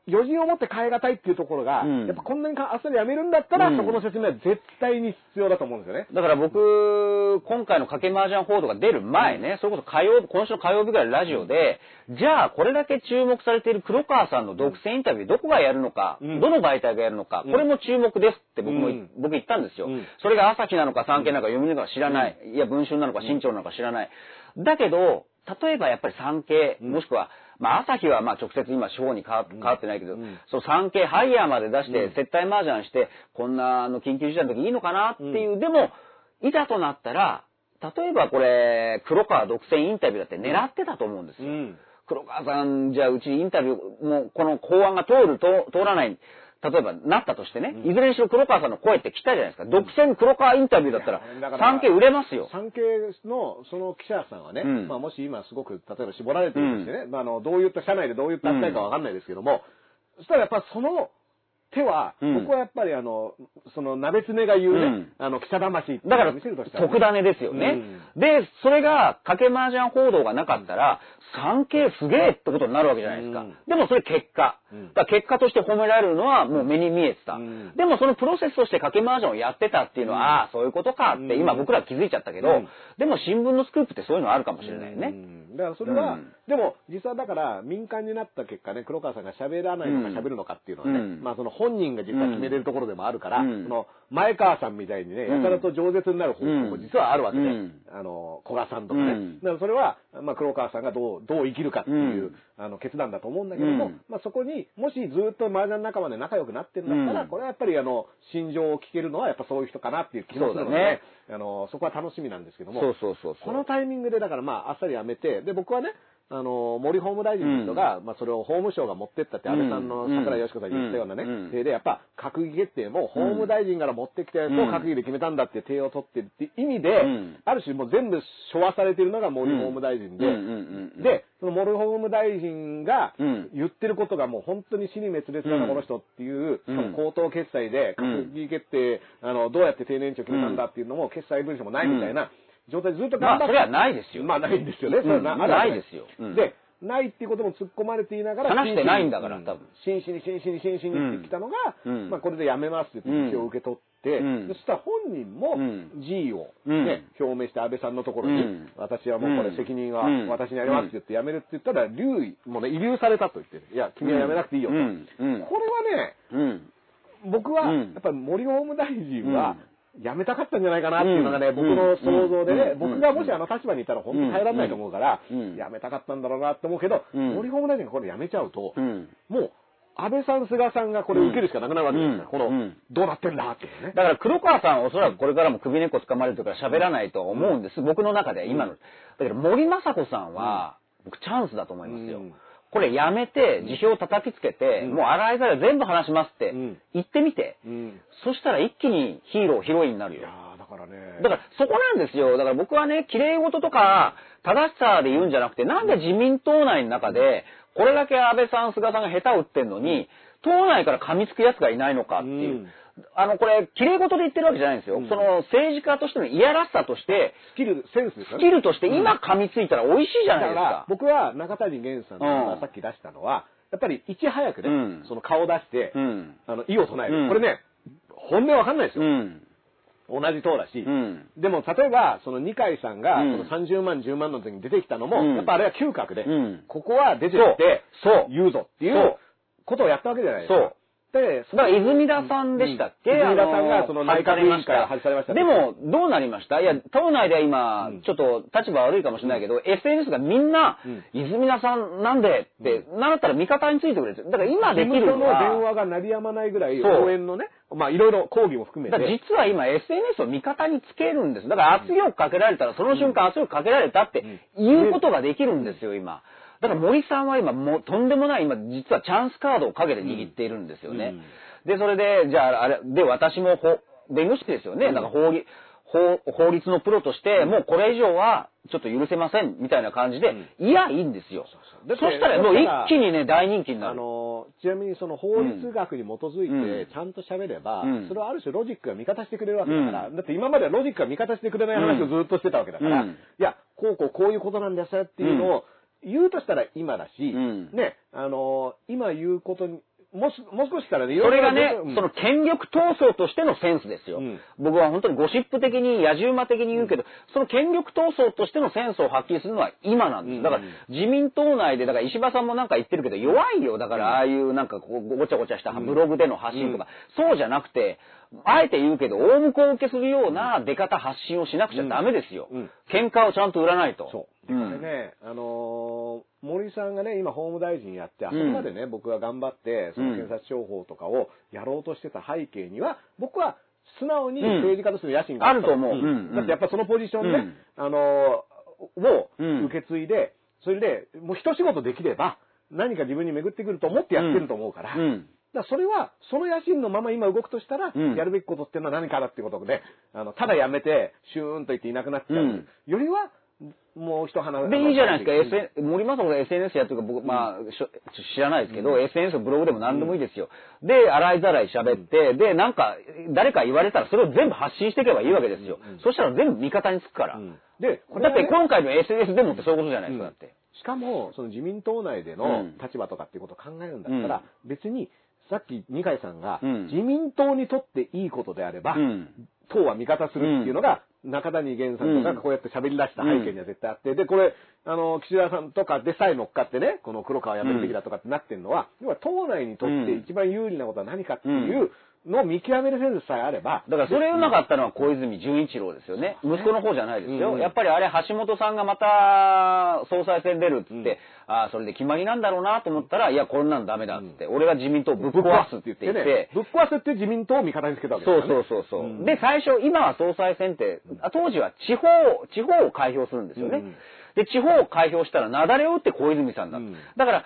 余人を持って変え難いっていうところが、うん。やっぱこんなにあっさりやめるんだったら、うん。そこの説明は絶対に必要だと思うんですよね。だから僕、今回の賭け麻雀報道が出る前ね、それこそ火曜日、今週の火曜日ぐらいのラジオで、じゃあこれだけ注目されている黒川さんの独占インタビューどこがやるのか、うん。どの媒体がやるのか、うん。これも注目ですって僕も、うん。僕言ったんですよ、うん。それが朝日なのか産経なのか読売なのか知らない。いや、文春なのか新潮なのか知らない。だけど、例えばやっぱり産経、うん。もしくは、まあ朝日はまあ直接今地方に変わってないけど、うん。その産経ハイヤーまで出して、うん。接待麻雀して、こんなあの緊急事態の時いいのかなっていう、でも、いざとなったら、例えばこれ、黒川独占インタビューだって狙ってたと思うんですよ。ん。黒川さん、じゃあうちにインタビュー、もうこの法案が通る、通通らない、例えばなったとしてね、いずれにしろ黒川さんの声って来たじゃないですか。独占黒川インタビューだったら産経売れますよ。産経のその記者さんはね、うんまあもし今すごく、例えば絞られてるとしてね、まああの、どういった、社内でどういった扱いかわかんないですけども、そしたらやっぱその手は、うん。僕はやっぱりあの、その、鍋常が言うね、うん。あの、記者魂だから、特ダネですよね。で、それが、賭け麻雀報道がなかったら、産経すげえってことになるわけじゃないですか。うん。でもそれ結果。うん。だ結果として褒められるのはもう目に見えてた。うん。でもそのプロセスとして賭け麻雀をやってたっていうのは、ああ、そういうことかって今僕ら気づいちゃったけど、うん。でも新聞のスクープってそういうのあるかもしれないよね。うん。だからそれは、うんでも、実はだから、民間になった結果ね、黒川さんが喋らないのかうん。喋るのかっていうのはね、うん。まあその本人が実は決めれるところでもあるから、うん。その前川さんみたいにね、うん。やたらと饒舌になる方法も実はあるわけで、うん。あの、古賀さんとかね。うん。だからそれは、まあ黒川さんがどう、どう生きるかっていう、うん。あの、決断だと思うんだけども、うん。まあそこに、もしずっと麻雀仲間で仲良くなってるんだったら、うん。これはやっぱりあの、心情を聞けるのはやっぱそういう人かなっていう気もするので、ね。あの、そこは楽しみなんですけども、そうそうそうそう。このタイミングでだからまああっさりやめて、で、僕はね、あの、森法務大臣の人が、まあそれを法務省が持ってったって安倍さんのうん。桜井よし子さんに言ったようなね、うん。体でやっぱ閣議決定も法務大臣から持ってきたやつを閣議で決めたんだって手を取ってるって意味で、うん。ある種もう全部昭和されてるのが森法務大臣で、うん。うん。うん。うん。で、その森法務大臣がうん。言ってることがもう本当に死に滅裂だな、うん。この人っていう、うん。その口頭決済で閣議決定、あの、どうやって定年値を決めたんだっていうのも決済文書もないみたいな状態でずっと頑張って、まあそれはないですよ。まあないんですよね。うん。それはあるわけないですよ。うん。で、ないっていうことも突っ込まれていながら、話してないんだから多分。真摯に真摯に真摯にってきたのが、うん。まあこれでやめますって一応受け取って、うん。そしたら本人もうん。G をうん。ね、表明して安倍さんのところに、うん。私はもうこれ責任はうん。私にありますって言ってやめるって言ったら、留意、もうね、遺留されたと言ってる。いや、君はやめなくていいよと。これはね、うん。僕は、うんやっぱり森法務大臣は、辞めたかったんじゃないかなっていうのがね、僕の想像でね、うん。僕がもしあの立場にいたら本当に耐えられないと思うから、うん。辞めたかったんだろうなって思うけど、うん。森法務大臣がこれ辞めちゃうと、うん。もう、安倍さん、菅さんがこれ受けるしかなくなるわけですから、うん。この、うん。どうなってんだっていうね。だから黒川さんおそらくこれからも首根っこ掴まれるとから喋らないと思うんです。僕の中では今の。だけど森雅子さんは、僕チャンスだと思いますよ。うんこれやめて、辞表叩きつけて、うんもう洗いざらい全部話しますってうん言ってみて。うん。そしたら一気にヒーロー、ヒロインになるよだからね。だからそこなんですよ。だから僕はね、綺麗事とか正しさで言うんじゃなくて、なんで自民党内の中で、これだけ安倍さん、菅さんが下手を打ってんのに、党内から噛みつく奴がいないのかっていう。うんあの、これ、綺麗事で言ってるわけじゃないんですよ。うんその政治家としてのいやらしさとして、スキル、センスですね。キルとして今噛みついたら美味しいじゃないですだからか、。僕は中谷源さんがうんさっき出したのは、やっぱりいち早くね、うんその顔を出して、うん。あの、意を唱える。うんこれね、本音わかんないですよ。うん。同じ党だし。うん。でも、例えば、その二階さんが、うんその30万、10万の時に出てきたのも、うんやっぱあれは嗅覚で、うんここは出てきて、そう言うぞっていうことをやったわけじゃないですか。そう。で、だから泉田さんでしたっけ、うん。泉田さんがその内閣委員会を外されました。ねでも、どうなりました？いや、党内では今、うん。ちょっと立場悪いかもしれないけど、SNS がみんな、うん。泉田さんなんでって、なったら味方についてくれて。だから今で事きるの務所の電は、話が鳴りやまないぐらい応援のね、まあいろいろ抗議も含めて、実は今 SNS を味方につけるんです。だから圧力かけられたら、その瞬間圧力かけられたっていうことができるんですよ、今。だから森さんは今もうとんでもない、今実はチャンスカードを陰で握っているんですよね。で、それで、じゃあ、あれ、で、私もほ弁護士ですよね。うん。なんか法律、法法律のプロとして、もうこれ以上はちょっと許せません、みたいな感じで、いや、いいんですよ。そしたらもう一気にね、大人気になある。の、ちなみにその法律学に基づいうん。てちゃんと喋れば、うん。それはある種ロジックが味方してくれるわけだから、うん。だって今まではロジックが味方してくれない話をずっとしてたわけだから、うん。いや、こうこうこういうことなんですよっていうのを言うとしたら今だし、うんね、あの、今言うことに、もうすもう少ししたらね、いそれがね、うんその権力闘争としてのセンスですよ。うん僕は本当にゴシップ的に、野獣馬的に言うけど、その権力闘争としてのセンスを発揮するのは今なんです。だからうん自民党内で、だから石破さんもなんか言ってるけど、弱いよ。だからああいうなんかこうごちゃごちゃしたブログでの発信とか、そうじゃなくて、あえて言うけど、大向こう受けするような出方発信をしなくちゃダメですよ。うん喧嘩をちゃんと売らないと。そう。うんこれね、あのー森さんがね、今法務大臣やって、あそこまでね、僕が頑張って、その検察庁法とかをやろうとしてた背景には、僕は素直に政治家としての野心があると思う。ん。うん。だってやっぱそのポジションね、あのーをうん。受け継いで、それで、もう一仕事できれば、何か自分に巡ってくると思ってやってると思うから、うん。だそれは、その野心のまま今動くとしたら、うん。やるべきことっていうのは何かだっていうことで、あの、ただやめて、シューンと言っていなくなっちゃう。うん。よりは、もう一花で、いいじゃないですか。うん SN、森正子が SNS やってるか僕、まあ、知らないですけど、SNS ブログでも何でもいいですよ。で、洗いざらい喋って、で、なんか、誰か言われたらそれを全部発信していけばいいわけですよ。そしたら全部味方につくから。うん。で、だって今回の SNS デモってそういうことじゃないですか、だって。しかも、その自民党内でうのん。立場とかっていうことを考えるんだったら、別に、さっき二階さんが、うん。自民党にとっていいことであれば、うん。党は味方するっていうのが、中谷源さんとかがこうやって喋り出した背景には絶対あって、で、これ、あの、岸田さんとかでさえ乗っかってね、この黒川をやめるべきだとかってなってるのは、要は党内にとって一番有利なことは何かっていうのを見極めるセンスさえあれば、だからそれうまかったのは小泉純一郎ですよね。息子の方じゃないですよ。うん。やっぱりあれ橋本さんがまた総裁選出るっつって、ああ、それで決まりなんだろうなと思ったら、いや、こんなんダメだっつって、俺が自民党をぶっ壊すって言っていて、ね、ぶっ壊すって自民党を味方につけたわけそうですよね。そうそうそう、う。ん。で、最初、今は総裁選って、あ当時は地方、地方を開票するんですよね。うん。で、地方を開票したら、雪崩を打って小泉さんだ。うん。だから、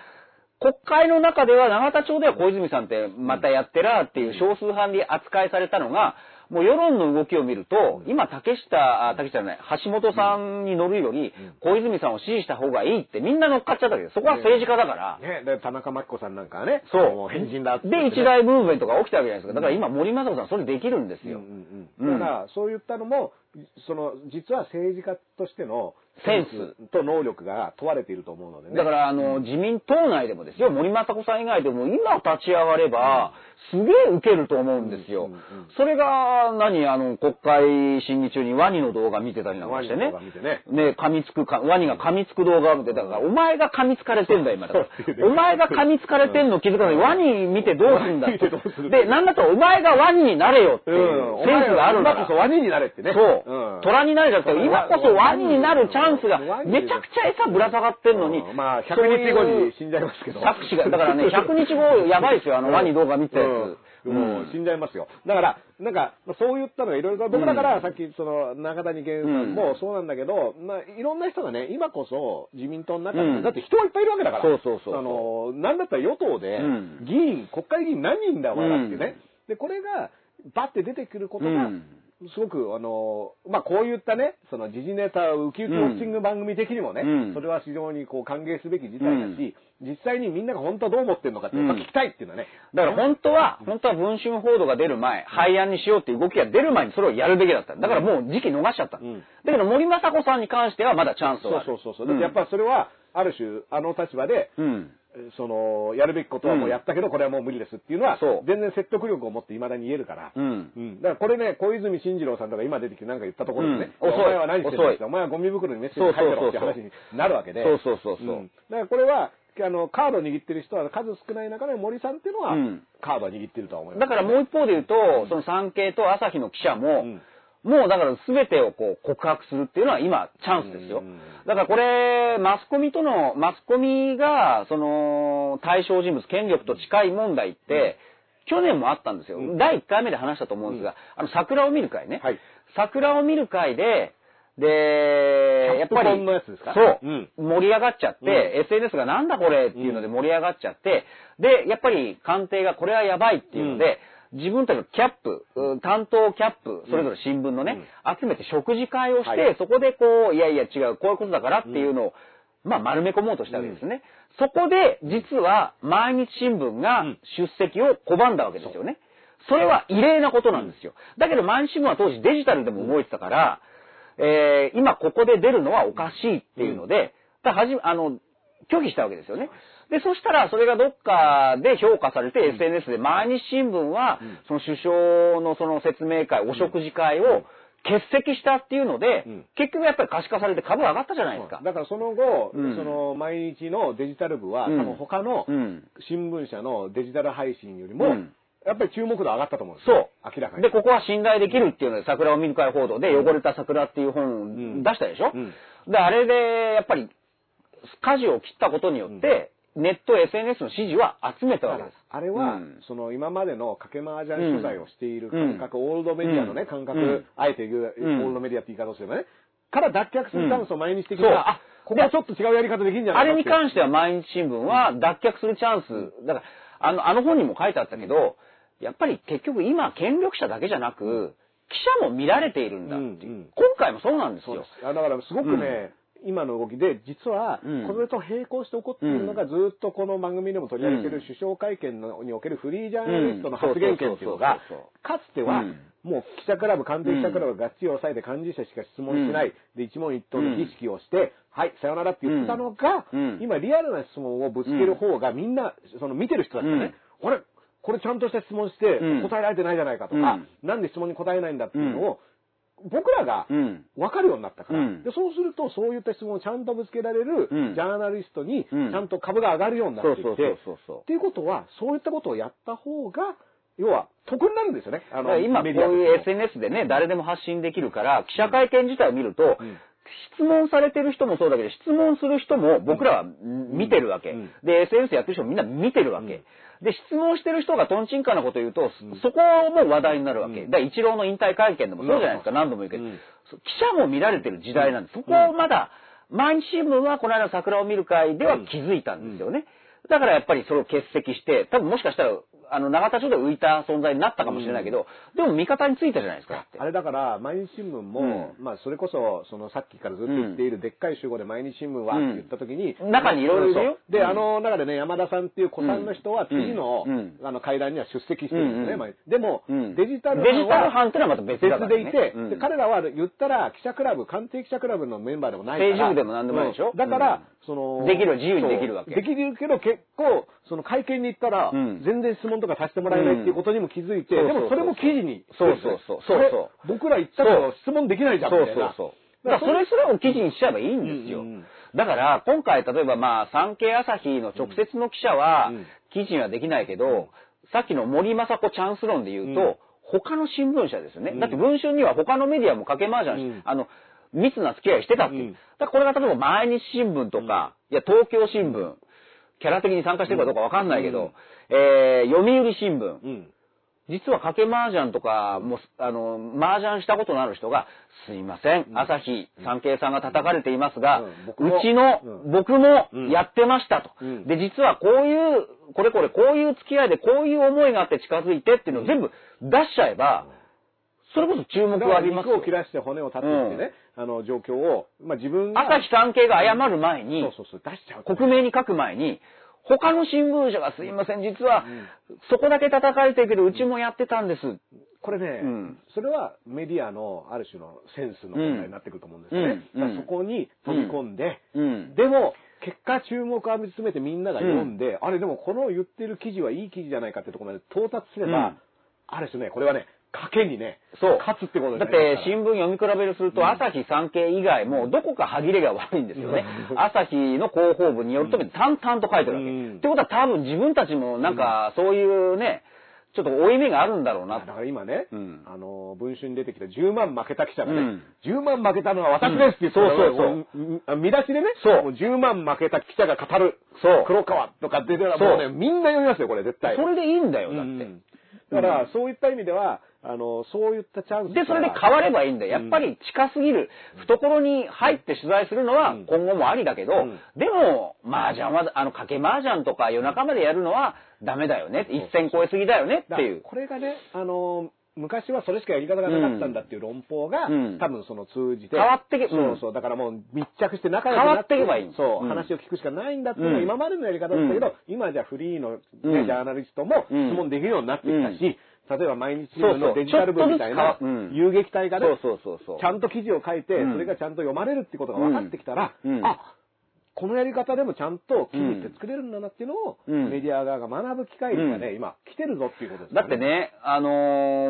国会の中では、永田町では小泉さんってまたやってらーっていう少数派に扱いされたのが、もう世論の動きを見ると、今、竹下、あ竹下じゃない、橋本さんに乗るより、小泉さんを支持した方がいいってみんな乗っかっちゃったわけです。そこは政治家だから。ね、で田中真紀子さんなんかはね、そうも変人だってねで、一大ムーブメントが起きたわけじゃないですか。だから今、森正子さんそれできるんですよ。うんうんううんん、だから、そういったのも、その、実は政治家としてのセンスと能力が問われていると思うのでね。だから、あの、自民党内でもですよ、森正子さん以外でも、今立ち上がれば、すげえ受けると思うんですよ。それが、何、あの、国会審議中にワニの動画見てたりなんかしてねね。ね、噛みつくか、ワニが噛みつく動画を見てたから、お前が噛みつかれてんだよ、今だから。お前が噛みつかれてんの気づかない。ワニ見てどうすんだワニ見てで、なんだったらお前がワニになれよっていううん、センスがあるんだ今こそ。ワニになれってね。そう。ん虎になれじゃなくて、今こそワニになるチャンスがめちゃくちゃ餌ぶら下がってんのにうん、まあ、100そういう日後に死んじゃいますけど。作詞が、だからね、[laughs] 100日後やばいですよ、あのワニ動画見てたやつ。うんもう死んじゃいますよ。だから、なんか、まあそういったのがいろいろと、僕だから、さっき、その、中谷健さんもそうなんだけど、まあ、いろんな人がね、今こそ自民党の中で、うんだって人はいっぱいいるわけだから。そうそうそうあの、なんだったら与党でうん、議員、国会議員何人だ、お前らってうんね。で、これが、バッて出てくることがうん、すごく、あの、まあ、こういったね、その時事ネタ、ウキウキウォッチング番組的にもね、うんそれは非常にこう歓迎すべき事態だし、実際にみんなが本当はどう思ってるのかって、やっぱ聞きたいっていうのはね。だから本当は、本当は文春報道が出る前、廃案にしようっていう動きが出る前にそれをやるべきだった。だからもう時期逃しちゃった。うんだけど森雅子さんに関してはまだチャンスそうはある。そうそうそう。だってやっぱそれは、ある種、あの立場で、うん。その、やるべきことはもうやったけど、これはもう無理ですっていうのは全然説得力を持って未だに言えるから。うん。うん。だからこれね、小泉進次郎さんとか今出てきてなんか言ったところでね、うんお前は何してるんですかお前はゴミ袋にメッセージ書いてろって話になるわけで。そうそうそうそう。うんだからこれは、あの、カードを握ってる人は数少ない中で森さんっていうのはうん、カードを握ってるとは思います。だからもう一方で言うと、その産経と朝日の記者も、うんもうだから全てをこう告白するっていうのは今チャンスですよ。うん。だからこれ、マスコミとの、マスコミが、その、対象人物、権力と近い問題って、去年もあったんですよ。うん。第1回目で話したと思うんですが、あの、桜を見る会ね。はい。桜を見る会で、で、やっぱり、そう、うん。盛り上がっちゃって、SNS がなんだこれっていうので盛り上がっちゃって、で、やっぱり官邸がこれはやばいっていうので、自分たちのキャップ、うん担当キャップ、それぞれ新聞のね、集めて食事会をして、はい。そこでこう、いやいや違う、こういうことだからっていうのを、まあ丸め込もうとしたわけですね。そこで、実は、毎日新聞が出席を拒んだわけですよね。それは異例なことなんですよ。だけど、毎日新聞は当時デジタルでも動いてたから、えー今ここで出るのはおかしいっていうので、だはじめ、あの、拒否したわけですよね。で、そしたら、それがどっかで評価されて、SNS で毎日新聞は、その首相のその説明会、お食事会を欠席したっていうので、うん。結局やっぱり可視化されて株上がったじゃないですか。だからその後、うん。その毎日のデジタル部は、うん。多分他のうん。新聞社のデジタル配信よりも、うん。やっぱり注目度上がったと思うんですそう。よ。明らかに。で、ここは信頼できるっていうので、桜を見る会報道で、汚れた桜っていう本出したでしょ、うん。で、あれで、やっぱり、舵を切ったことによって、ネット、SNS の支持は集めたわけです。あれは、うん。その今までの掛け麻雀取材をしている感覚、オールドメディアのね、うん。感覚、うん。あえて言う、うん。オールドメディアって言い方をすればね、から脱却するチャンスを毎日的あ、ここはちょっと違うやり方できるんじゃなあいかって。れに関しては毎日新聞は脱却するチャンス、だから、あの、あの本にも書いてあったけど、やっぱり結局今、権力者だけじゃなく、記者も見られているんだっていう。うんうん。今回もそうなんですよ。す。あだからすごくね、今の動きで、実はうん、これと並行して起こっているのが、ずっとこの番組でも取り上げているうん。首相会見のにおけるフリージャーナリストの発言権っていうのうがかつてはうん、もう記者クラブ、官邸記者クラブががっちり抑えて幹事社しか質問しない、で、一問一答の儀式をして、はい、さよならって言ってたのがうん、今リアルな質問をぶつける方がみんな、その見てる人たちがね、あれ？これちゃんとした質問してうん。答えられてないじゃないかとかうん、なんで質問に答えないんだっていうのを、僕らがうん。分かるようになったから、うん。でそうするとそういった質問をちゃんとぶつけられるうん。ジャーナリストにちうん。ゃんと株が上がるようになってきて、っていうことはそういったことをやった方が要は得になるんですよね。あだから今こういうも SNS でね、誰でも発信できるから、記者会見自体を見ると、うん。質問されてる人もそうだけど、質問する人も僕らは見てるわけ。うん。で、SNS やってる人もみんな見てるわけ。で、質問してる人がトンチンカンなこと言うと、そこも話題になるわけ。うんだから一郎の引退会見でもそうじゃないですか、何度も言うけど。記者も見られてる時代なんです。そこをまだ、毎日新聞はこの間の桜を見る会では気づいたんですよね。だからやっぱりそれを欠席して、多分もしかしたら、あの、永田町で浮いた存在になったかもしれないけど、でも味方についたじゃないですか。あれだから、毎日新聞も、まあ、それこそ、その、さっきからずっと言っている、でっかい集合で毎日新聞はって言ったときに、中にいろいろいるよ。で、うん。あの中でね、山田さんっていう子さんの人は、次の、うん。あの、会談には出席してるんですね。でも、うん。デジタルデジタル班ってのはまた別でいて、うん。で彼らは言ったら、記者クラブ、官邸記者クラブのメンバーでもないから。政治部でも何でもないでしょ？うん。だから、うんその、できる自由にできるわけ。できるけど結構、その会見に行ったら、うん。全然質問とかさせてもらえないっていうことにも気づいて、うんでもそれも記事に。そうそうそうそう。そう僕ら言ったけど質問できないじゃんみそうたいな。そうそう。だからそれすらを記事にしちゃえばいいんですよ。うんうんうん。だから今回例えばまあ産経朝日の直接の記者はうん。記事にはできないけど、さっきの森雅子チャンス論で言うと、うん。他の新聞社ですよね。うん。だって文春には他のメディアも掛け麻雀し、うん。あの、密な付き合いしてたっていう。うん。だからこれが例えば毎日新聞とか、いや東京新聞、キャラ的に参加してるかどうかわかんないけど、えー、読売新聞、うん。実は賭け麻雀とかも、あの、麻雀したことのある人が、すいません、朝日、産経さんが叩かれていますが、うちの、うん。僕もうん。やってましたと、うん。で、実はこういう、これこれこういう付き合いでこういう思いがあって近づいてっていうのを全部出しちゃえば、それこそ注目を浴びますよ。肉を切らして骨を立てってね、あの状況を、まあ自分が。朝日産経が謝る前に、そうそうそう、出しちゃうと。国名に書く前に、他の新聞社がすいません、実は、そこだけ叩かれてるけど、うちもやってたんです。これね、うんそれはメディアのある種のセンスの問題になってくると思うんですよね。うんそこに飛び込んで、うん。でも、結果注目を浴び詰めてみんなが読んで、あれでもこの言ってる記事はいい記事じゃないかってところまで到達すれば、うんある種ね、これはね、賭けにね、そう。勝つってことだって。新聞読み比べるすると、朝日産経以外もどこか歯切れが悪いんですよね。朝日の広報部によると淡々と書いてるわけ。うん。ってことは多分自分たちもなんかそういうね、ちょっと負い目があるんだろうな。だから今ね、うん。あの、文春に出てきた10万負けた記者がね、うん。10万負けたのは私ですって言って、うん。そうそうそう。見出しでね、そう。も10万負けた記者が語る、そう。黒川とかって出たらそうもう。ね、みんな読みますよ、これ絶対。それでいいんだよ、だって。うん。だから、そういった意味では、あの、そういったチャンスで、それで変わればいいんだよ。やっぱり近すぎる、懐に入って取材するのはうん今後もありだけど、うん。でも、麻雀は、あの、賭け麻雀とか夜中までやるのはダメだよね。一線超えすぎだよねっていう。これがね、あの、昔はそれしかやり方がなかったんだっていう論法が、うん。多分その通じて。変わってけそうそう。だからもう密着して仲良くな変わってけばいい。そう、うん。話を聞くしかないんだっていうのがうん。今までのやり方だったけど、うん。今じゃフリーの、ねうん。ジャーナリストもうん質問できるようになってきたし、例えば毎日新のデジタル部みたいな遊撃隊がね。ちゃんと記事を書いて、うん。それがちゃんと読まれるってことが分かってきたら、あ、このやり方でもちゃんと記事って作れるんだなっていうのを、うん。メディア側が学ぶ機会がね、うん今来てるぞっていうことですよだって。ね、あの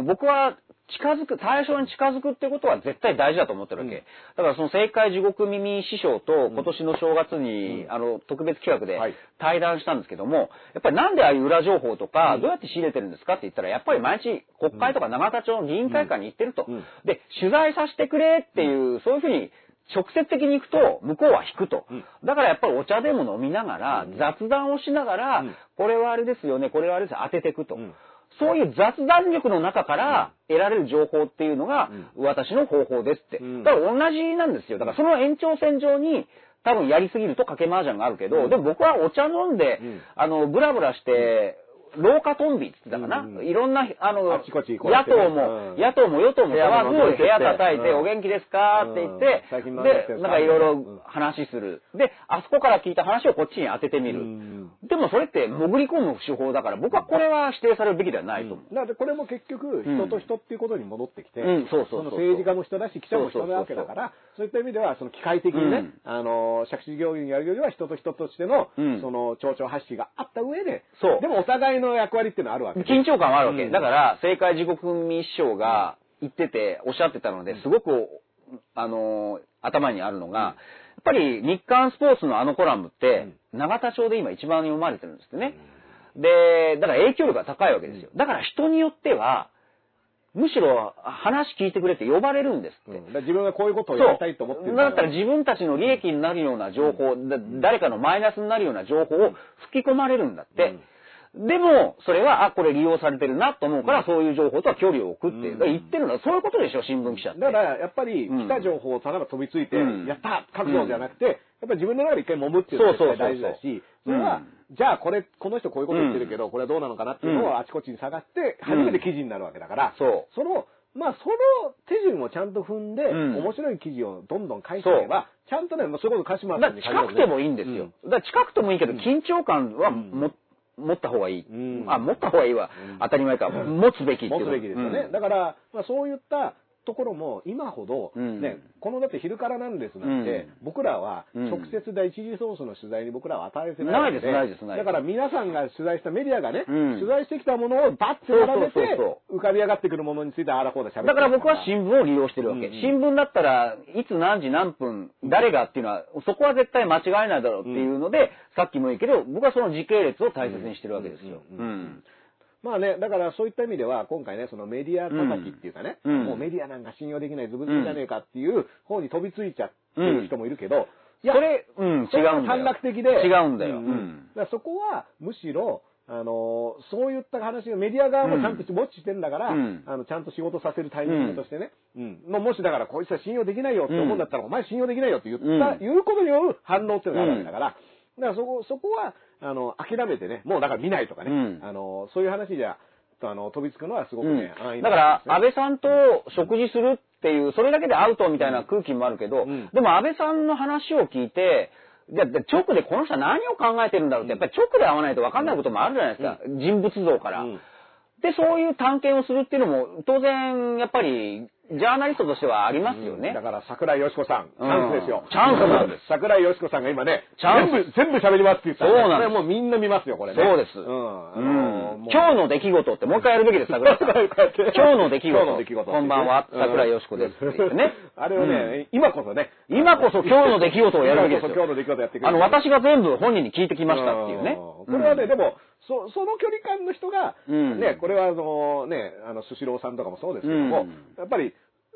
ー僕は近づく、対象に近づくってことは絶対大事だと思ってるわけ。うん。だからその正解地獄耳師匠と今年の正月に、うん。あの、特別企画ではい。対談したんですけども、やっぱりなんでああいう裏情報とか、うん。どうやって仕入れてるんですかって言ったら、やっぱり毎日国会とか永田町の議員会館に行ってると。うん。で、取材させてくれっていう、そういうふうに直接的に行くと、向こうは引くと。うん。だからやっぱりお茶でも飲みながら、雑談をしながら、うん。これはあれですよね、これはあれですよ、当てていくと。うんそういう雑談力の中から得られる情報っていうのが、私の方法ですって。うん。だから同じなんですよ。だからその延長線上に、多分やりすぎると賭け麻雀があるけど、うん。でも僕はお茶飲んで、うん。あの、ブラブラして、廊下トンビって言ってたかな、いろんな、あの、野党も、うん。野党も与党も問わず部屋叩いて、うん。お元気ですか？って言ってで、なんかいろいうんろ話する。で、あそこから聞いた話をこっちに当ててみる。うん。でもそれって潜り込む手法だから、僕はこれは指定されるべきではないと思う。なのでこれも結局人と人っていうことに戻ってきて、うん。その政治家も人だし記者も人なわけだからそういった意味ではその機械的にね、うん。あの借地業員やるよりは人と人としての、うん。その町長発信があった上ででもお互いの役割っていうのはあるわけで緊張感はあるわけ。うん。だから、正解地獄組師匠が、言ってて、おっしゃってたので、すごく、あの、頭にあるのが、やっぱり日刊スポーツのあのコラムって、永田町で今一番読まれてるんですってね。で、だから影響力が高いわけですよ。だから人によっては、むしろ話聞いてくれって呼ばれるんですって。うん。だから自分がこういうことをやりたいと思ってるだったら自分たちの利益になるような情報、だ誰かのマイナスになるような情報を吹き込まれるんだって。でも、それは、あ、これ利用されてるなと思うから、そういう情報とは距離を置くって、だから言ってるのはそういうことでしょ、新聞記者って。だから、やっぱり、うん。来た情報をただ飛びついて、うん。やった書くぞじゃなくて、やっぱり自分の中で一回揉むっていうのが大事だし、それは、じゃあこれ、この人こういうこと言ってるけど、これはどうなのかなっていうのをあちこちに探して、初めて記事になるわけだから、その、まあ、その手順をちゃんと踏んで、うん。面白い記事をどんどん書いていけば、ちゃんとね、まあ、それこそ鹿島だから近くてもいいんですよ。だから近くてもいいけど、緊張感はも、持った方がいい。うんあ、持った方がいいはうん当たり前か。持つべきっていう持つべきですよね。うんだから、まあ、そういったところも今ほど、うん。ね、このだって昼からなんですなんて、うん。僕らはうん。直接第一次ソースの取材に僕らは与えてないないですないですないです。だから皆さんが取材したメディアがね、うん。取材してきたものをバッて並べて浮かび上がってくるものについてあらこうだ喋ってだから僕は新聞を利用してるわけ。新聞だったらいつ何時何分、誰がっていうのは、そこは絶対間違いないだろうっていうので、さっきも言うけど、僕はその時系列を大切にしてるわけですよ。うんまあね、だからそういった意味では、今回ね、そのメディア叩きっていうかね、うん。もうメディアなんか信用できないズブズブじゃねえかっていう方に飛びついちゃってる人もいるけど、いそれ、うん、違うんだよ。短絡的で。違うんだよ。ううん。ん。だそこは、むしろ、あのそういった話がメディア側もちゃんとウォッチしてんだから、うん。あの、ちゃんと仕事させるタイミングとしてね、うん。もうもしだから、こいつは信用できないよって思うんだったら、お前信用できないよって言った、うん。言うことによる反応っていうのがあるわけだから、だからそこ、そこは、あの、諦めてね、もうだから見ないとかね、うん。あの、そういう話じゃ、あの、飛びつくのはすごくうん。ね、安易だから、安倍さんと食事するっていう、それだけでアウトみたいな空気もあるけど、うん。でも安倍さんの話を聞いて、じゃあ直でこの人は何を考えてるんだろうって、やっぱり直で会わないと分かんないこともあるじゃないですか。人物像から。うん。で、そういう探検をするっていうのも、当然、やっぱり、ジャーナリストとしてはありますよね。だから、桜井よしこさん、チうんャンスですよ。チャンスなんです桜井よしこさんが今ね、チャンス全部、全部喋りますって言ったそうなんですこれもうみんな見ますよ、これね。そうです。うん。今日の出来事ってもう一回やるべきです、桜井さん。[laughs] 今日の出来事。今日の出来事こんばんは、うん桜井よしこですね。あれをね、今こそね。今こそ今日の出来事をやるべきですよ。[laughs] 今こそ今日の出来事やってくれるあの、私が全部本人に聞いてきましたっていうね。んこれはね、うんでも、そ、その距離感の人が、うん。ね、これはあの、ね、あの、スシローさんとかもそうですけども、うん。やっぱり、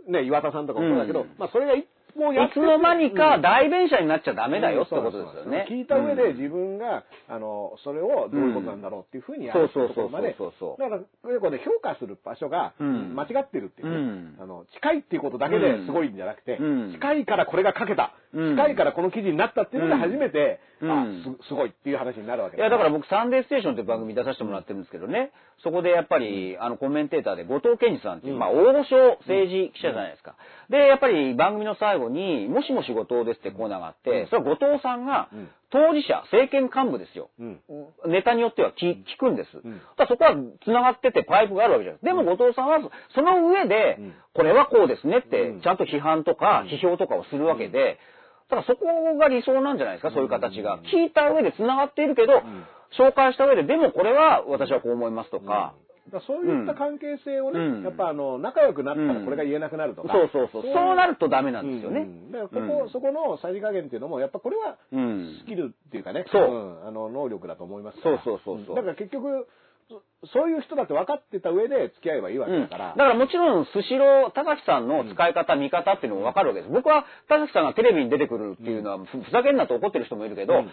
ね、岩田さんとかもそうだけど、うん。まあ、それが一もうやっていつの間にうん。か代弁者になっちゃダメだよってことですよね。聞いた上でうん。自分が、あの、それをどういうことなんだろうっていうふうにやるところまで、そうそうそうだから、結構ね、評価する場所がうん。間違ってるっていうね、うん。あの、近いっていうことだけですごいんじゃなくて、うん。近いからこれが書けた、うん。近いからこの記事になったっていうのが初めて、うん。あす、すごいっていう話になるわけいや、だから僕、サンデーステーションという番組出させてもらってるんですけどね、そこでやっぱり、あの、コメンテーターで後藤健二さんっていう、うん。まあ、大御所政治記者じゃないですか。で、やっぱり番組の最後に、もしもし後藤ですってコーナーがあって、うん。それは後藤さんがうん、当事者、政権幹部ですよ。うん。ネタによっては聞聞くんです。ん。だそこは繋がっててパイプがあるわけじゃない。でも後藤さんはその上でうん、これはこうですねってうん、ちゃんと批判とか批評とかをするわけで、だからそこが理想なんじゃないですか、そういう形が。聞いた上で繋がっているけど、紹介した上で、でもこれは私はこう思いますとか、だそういった関係性をね、うん。やっぱあの、仲良くなったらこれが言えなくなるとか。そうそうそう。いそうなるとダメなんですよね。うん。だからそこ、うん。そこのさじ加減っていうのも、やっぱこれはうん。スキルっていうかね、そう。ん。あの、能力だと思いますから。そうそうそうそう。ん。だから結局、そそういう人だって分かってた上で付き合えばいいわけうんだから。だからもちろん、スシロー、田崎さんの使い方、見方っていうのもわかるわけです。僕は、田崎さんがテレビに出てくるっていうのは、ふふざけんなと怒ってる人もいるけど、うん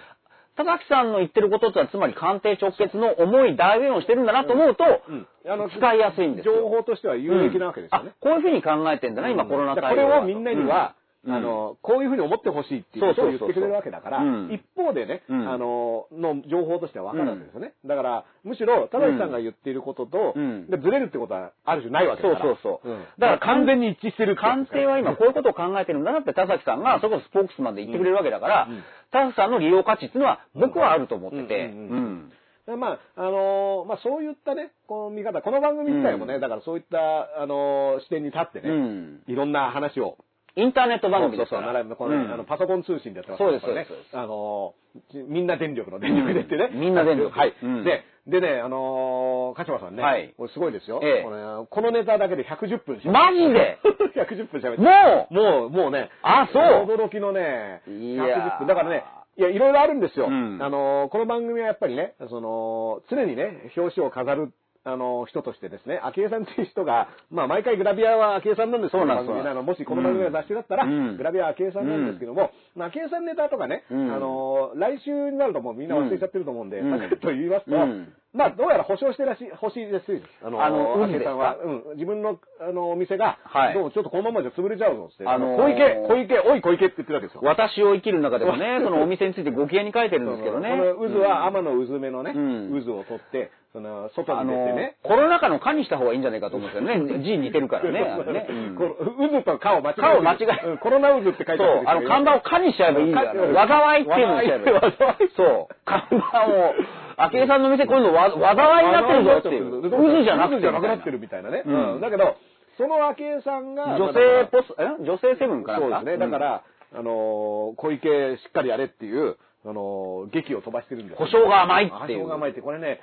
田崎さんの言ってることってのは、つまり官邸直結の重い代弁をしてるんだなと思うと、うんあの使いやすいんですよ。情報としては有益なわけですよねあ。、こういうふうに考えてんだな、今コロナ対応これをみんなには、うんあの、こういうふうに思ってほしいっていうことを言ってくれるわけだから、うん。一方でね、うん。あの、の情報としては分かるわけですよね。だから、むしろ、田崎さんが言っていることと、うん。でずれるってことはある種ないわけだから。そうそうそう。うん。だから完全に一致してる官邸は今こういうことを考えてるんだなって田崎さんが、そこスポークスマンで言ってくれるわけだから、うん。田崎さんの利用価値っていうのは僕はあると思ってて、うんまあ、あのーまあ、そういったね、この見方、この番組自体もね、うん。だからそういった、あのー視点に立ってね、うん。いろんな話を、インターネット番組ですそうそうそう、から。並べこのねうん。あのパソコン通信でやってますそうですからね。そうです。そうですあのーみんな電力の電力でってね。うん。みんな電力。はい。うん。で、でね、あのー、鹿島さんね、はい。これすごいですよ。ええ。これこのネタだけで110分しマジで ?110 分喋って [laughs] もう？もう、もうね、あそう。驚きのね、いやー。110分。だからね、いや、いろいろあるんですよ。うん。あのー、この番組はやっぱりね、その、常にね、表紙を飾る、あのー、人としてですね、昭恵さんっていう人が、まあ、毎回グラビアは昭恵さんなんですよ。そうなんです。この番組あのもしこの番組が雑誌だったら、うん。グラビアは昭恵さんなんですけども、まあ、昭恵さんネタとかね、うん。あのー、来週になるともうみんな忘れちゃってると思うんで、うん。サクッと言いますと、うんまあ、どうやら保証してらし、欲しいですあのー、あの渦昭恵さんは、うん、自分の、あの、お店が、はい。どうもちょっとこのままじゃ潰れちゃうぞって、あのー小池、小池、おい小池って言ってるわけですよ。私を生きる中でもね、[laughs] そのお店についてご機嫌に書いてるんですけどね。この渦は天の渦目のね、うん。渦を取って、その、外あに出てのね、、コロナ禍の蚊にした方がいいんじゃないかと思うんですよね。[laughs] 字似てるからね。ね。渦と蚊を間違え蚊を間違えうん。コロナ渦って書いてあるんそう、あの、看板を蚊にしちゃえばいいんだよ。蚊災いっていうのにしちゃえばいい。そう。看板を、昭恵さんの店こういうのわ災いになってるぞっていう。渦じゃなくて。渦じゃなくなってるみたいなね。うん。うん。だけど、その昭恵さんが、女性ポス、え？女性セブンかなそうですね。だか、ら、あのー、小池しっかりやれっていう、あのー、劇を飛ばしてるんですよ。保証が甘いっていう。保証が甘いって、これね、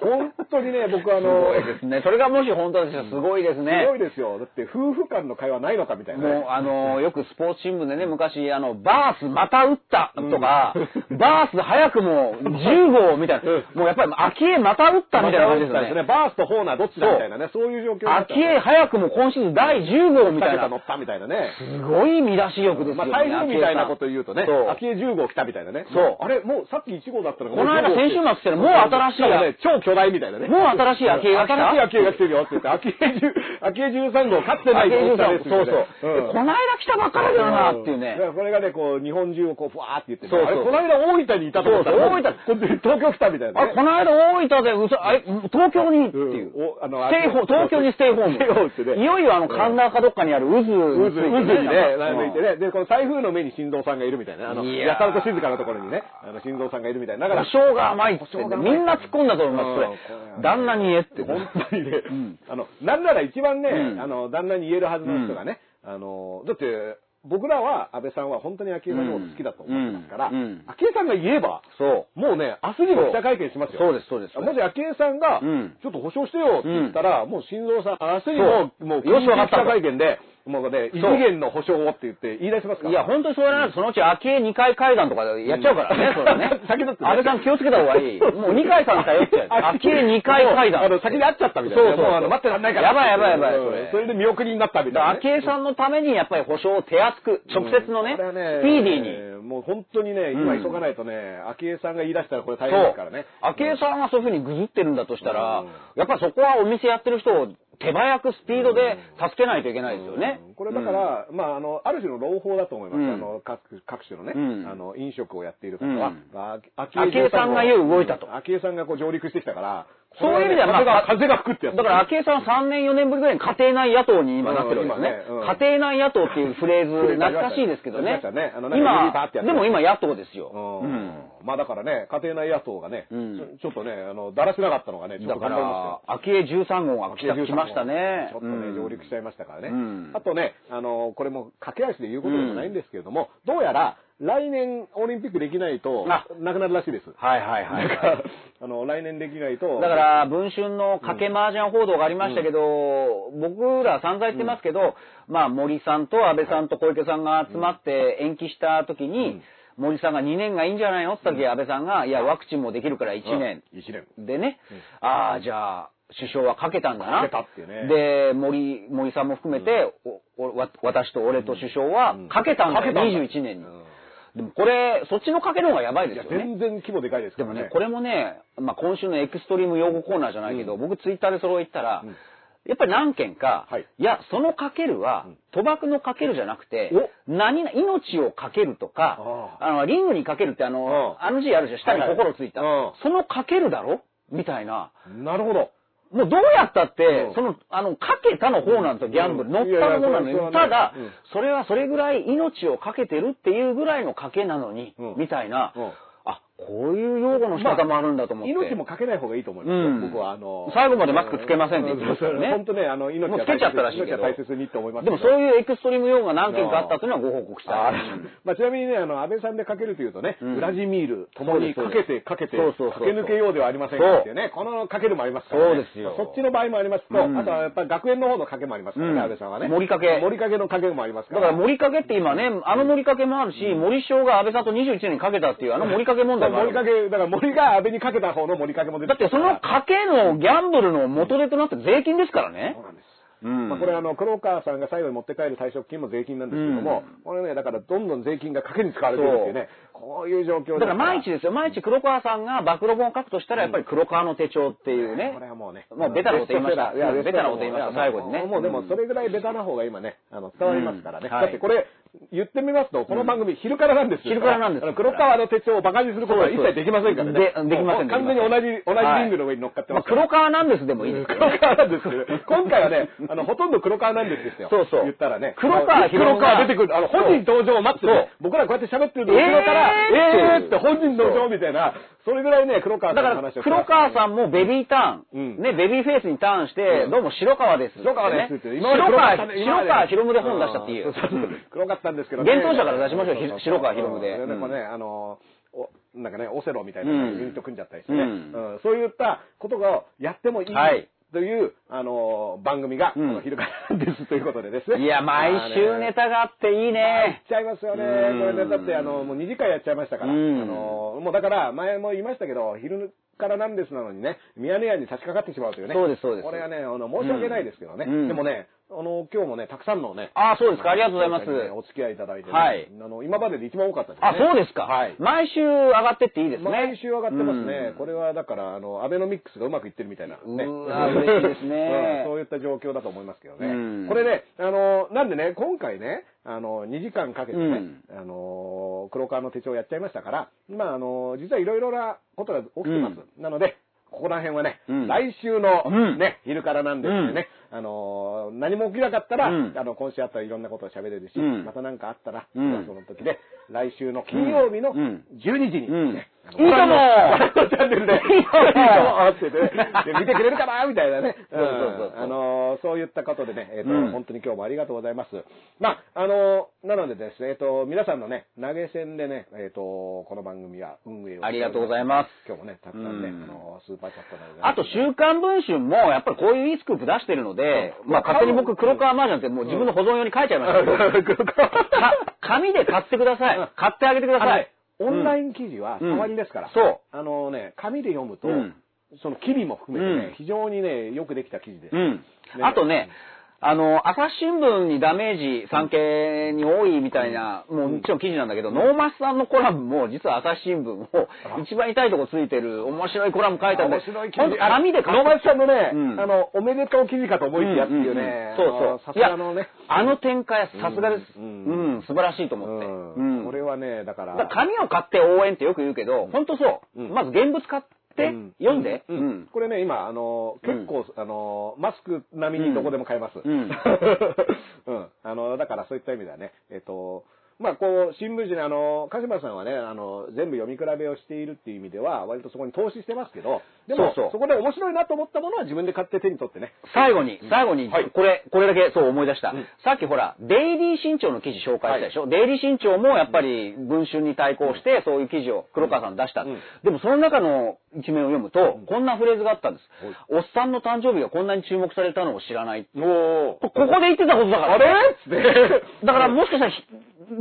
本当にね、僕あすのごいですね。それがもし本当だとしたらすごいですね。すごいですよ。だって夫婦間の会話ないのかみたいなね。もう、あの、よくスポーツ新聞でね、昔、あの、バースまた打ったとか、バース早くも10号みたいな、もうやっぱり、昭恵また打ったみたいな感じですよね。バースとホーナーどっちだみたいなね、そういう状況になった昭恵早くも今シーズン第10号みたいな乗。ったみたいなね。すごい見出し力ですよね。まあ、台風みたいなこと言うとね、秋江10号来たみたいなね。そうあれ、もうさっき1号だったのがこの間もう10号先週末ってもう新しい超巨大みたいなね。もう新しい秋江が来た？新しい秋江が来てるよって言って、秋江10、秋江13号、かつてない昭恵13大きさですそうそう。よねでこの間来たばっかりだよなっていうね。これがね、こう、日本中をこう、ふわーって言ってねそうそう。この間大分にいたと思った。ら、大分東京来たみたいなね。あ、この間大分でうそ、あれ、東京に？っていう。うんおあのステイホーム、東京にステイホーム。ステイホームってね。いよいよあの、神田かどっかにある渦渦、について渦にね、なんか抜いてね。で、この台風の目に心臓さんがいるみたいな。あの、いやたらと静かなところにね、あの、心臓さんがいるみたいな。だから、保証が甘いってみんな突っ込んだと思います、それ。旦那に言えって。本当にね、ん。あの、なんなら一番ね、うん。あの、旦那に言えるはずの人がね、あの、だって、僕らは、安倍さんは本当に昭恵さんのこと好きだと思ってますから、うん。うん。昭恵さんが言えば、そう。もうね、明日にも記者会見しますよ。そうです、そうです。もし昭恵さんが、うん。ちょっと保証してよって言ったら、もう心臓さん、明日にも、もう、よし記者会見で、もうね、異次元の保証をって言って言い出しますから。いや、本当にそうやらないと、そのうち昭恵2回会談とかでやっちゃうからね、[laughs] それね。先だってね安倍さん気をつけた方がいい。もう二回さん頼っちゃう。昭恵2回会談。あの、先に会っちゃったみたいなね。そうそうあの、待ってらんないから。やばいやばいやばいうんそれで見送りになったみたいな、ね。昭恵さんのためにやっぱり保証を手厚く、直接のね、スピーディーに。に。もう本当にね、今うん急がないとね、昭恵さんが言い出したらこれ大変ですからね。昭恵さんがそういうふうにぐずってるんだとしたらうん、やっぱりそこはお店やってる人を手早くスピードで助けないといけないですよね。うん。これだから、まあ、あの、ある種の朗報だと思います。うん。あの、各、各種のね、うん。あの、飲食をやっている方うん。は、あ昭恵さんが言う動いたと。昭恵さんがこう上陸してきたから、そういう意味ではまあ風が、風が吹くってやつ。だから、昭恵さんは3年、4年ぶりぐらいに家庭内野党に今なってるわけですね。うん。家庭内野党っていうフレーズ、[laughs] 懐かしいですけどね。ね。今、でも今野党ですよ。うん。うん。まあだからね、家庭内野党がね、うん。ちょっとね、あの、だらしなかったのがね、ちょっと頑張りました昭恵13号が来た来ましたね。ちょっとね、上陸しちゃいましたからね。うん。あとね、あの、これも駆け足で言うことでもないんですけれども、どうやら来年オリンピックできないと、あ。なくなるらしいです。はいはいはいあの、来年できないと。だから、文春の賭け麻雀報道がありましたけど、僕ら散々言ってますけど、まあ森さんと安倍さんと小池さんが集まって延期した時に、森さんが2年がいいんじゃないのって言った時、安倍さんが、いや、ワクチンもできるから1年。1年。でね、ああ、じゃあ、首相はかけたんだな。かけたっていうね。で、森、森さんも含めて、おおわ私と俺と首相はかけたんだよ、かけたんだ。21年に。うんでもこれ、そっちのかけの方がやばいですよね。全然規模でかいですからね。でもね、これもね、まあ、今週のエクストリーム用語コーナーじゃないけど、僕ツイッターでそれを言ったら、うん。やっぱり何件か、はい。い、や、そのかけるは、賭博のかけるじゃなくて、何々、命をかけるとか、ああ。の、リングにかけるってあの、うんあの字あるじゃん、下に心ついた。はいはい。うん。そのかけるだろ？みたいな。なるほど。もうどうやったって、うん。その、あの、かけたの方なんですよ、ギャンブル。うん。乗ったの方なのに。ただ、うん。それはそれぐらい命をかけてるっていうぐらいの賭けなのに、うん。みたいな、うん。あ、こういう用語の仕方もあるんだと思って。命もかけない方がいいと思いますよ、うん僕はあの。最後までマスクつけませんって言ってますからね本当ね、あの、命はもうつけちゃったらしいけど命は大切にって思いますでもそうういうエクストリーム用語が何件かあったというのはご報告したい。まあ、ちなみにね、あの、安倍さんでかけるというとね、うんウラジミール、ともにかけてかけて、そうそう駆け抜けようではありませんかっていうね、このかけるもありますからね。そうですよそっちの場合もありますと、うんあとはやっぱり学園の方のかけもありますからね、うん安倍さんはね。盛りかけ盛りかけのかけもありますか。だからら森かけって今ね、あの森かけもあるし、森翔が安倍さんと21年にかけたっていうあの森かけ問題。森かけ、だから森が安倍にかけた方の森かけも出てだってそのかけのギャンブルの元手となって税金ですからねそう。なんです。うんまあ、これあの、黒川さんが最後に持って帰る退職金も税金なんですけども、これね、だからどんどん税金が賭けに使われてるっていうね、こういう状況だから毎日ですよ。毎日黒川さんが暴露本を書くとしたら、やっぱり黒川の手帳っていうねこ。れはもうね。もうベタなこと言いましたいやベタなこと言いましたや最後にねもうでもそれぐらいベタな方が今ね、あの、伝わりますからね。だってこれ、言ってみますと、この番組、昼からなんですよ昼からなんです黒川の手帳を馬鹿にすることは一切できませんからね。でできません完全に同じ、同じリングの上に乗っかってます。黒川なんですでもいいです黒ね。川なんですけど、今回はね、あの、ほとんど黒川なんですよ。そうそう言ったらね。黒川黒川出てくる。あの、本人登場を待って僕らこうやって喋ってるの後ろから、えーえーって本人登場みたいな、それぐらいね、黒川さだからんの話を。黒川さんもベビーターン、うん。ね、ベビーフェイスにターンして、うん。どうも白川です。白川ですって白川、黒白川ヒロムで本出したっていう。黒かったんですけどね。幻冬舎から出しましょう白川ヒロムでうん。でもね、あの、おなんかね、オセロみたいなユニット組んじゃったりしてね、そういったことがやってもいい。はいという、あの、番組が、うんこの昼からですということでですね。いや、毎週ネタがあっていいね。いっちゃいますよね。うんこれね、だってあの、もう2時間やっちゃいましたから。あうんの、もうだから、前も言いましたけど、昼からなんですなのにね、ミヤネ屋に差し掛かってしまうというね。そうですそうですこれはね、あの、申し訳ないですけどね。うんでもね、あの、今日もね、たくさんのね、ああ、そうですか。ありがとうございます。ねお付き合いいただいてね、はいあの、今までで一番多かったですね。あ、そうですか。はい。毎週上がってっていいですね。毎週上がってますね。うんこれはだから、あの、アベノミックスがうまくいってるみたいな、ね。うわ嬉しいですね [laughs] うんそういった状況だと思いますけどね。うんこれね、あの、なんでね、今回ね、あの、2時間かけてね、うんあの、黒川の手帳やっちゃいましたから、まあ、あの、実はいろいろなことが起きてます。なので、ここら辺はね、うん来週のうんね、昼からなんですね、あの、何も起きなかったら、うん。あの、今週あったらいろんなことを喋れるし、うん。また何かあったら、うん。その時で、来週の金曜日のうん。12時に、うん。ねいいとも。チャンネルで、いい [laughs] いいとも。ってね、で見てくれるかなみたいなね。[laughs] そうそうそうう。ん。あの、そういったことでね、えっ、と、うん。本当に今日もありがとうございます。まあ、あの、なのでですね、えっ、と、皆さんのね、投げ銭でね、えっ、と、この番組は運営を。ありがとうございます。今日もね、たくさんね、うん。あの、スーパーチャットなどで、あと、週刊文春も、やっぱりこういういいスクープ出してるので、うんまあ、勝手に僕、黒川麻雀ってもう自分の保存用に書いちゃいましたけ紙で買ってくださうんい。買ってあげてください。オンラインン記事はうん触りですから。そう。あのね、紙で読むと、うんその機微も含めてね、うん非常にね、よくできた記事です。うん。あとね、あの、朝日新聞にダメージ、産経に多いみたいな、もうもちろん記事なんだけど、ノーマスさんのコラムも実は朝日新聞を一番痛いとこついてる面白いコラム書いてあるんで面白い記ほん事。と紙で能町さんのね、うんあの、おめでとう記事かと思いきやっていうね、そうそう。あのさすがのね。あの展開はさすがです。ううんん、素晴らしいと思って。うんうんこれはね、だから。紙を買って応援ってよく言うけど、本当そう。うんまず現物買って、うん。読んで、これね、今、あの、結構、あの、マスク並みにどこでも買えます。[laughs] うん。あの、だからそういった意味ではね、えっと、まあ、こう、新聞紙に、あの、鹿島さんはね、あの、全部読み比べをしているっていう意味では、割とそこに投資してますけど、でも、そうそう。こで面白いなと思ったものは自分で買って手に取ってね。最後に、最後に、はい。これ、これだけそう思い出した。うん。さっきほら、デイリー新潮の記事紹介したでしょ、デイリー新潮もやっぱり文春に対抗して、そういう記事を黒川さん出した。うん。でもその中の一面を読むと、こんなフレーズがあったんです。はおっさんの誕生日がこんなに注目されたのを知らない。おこここで言ってたことだから、あれ？つって。[laughs] だからもしかしたら、ひ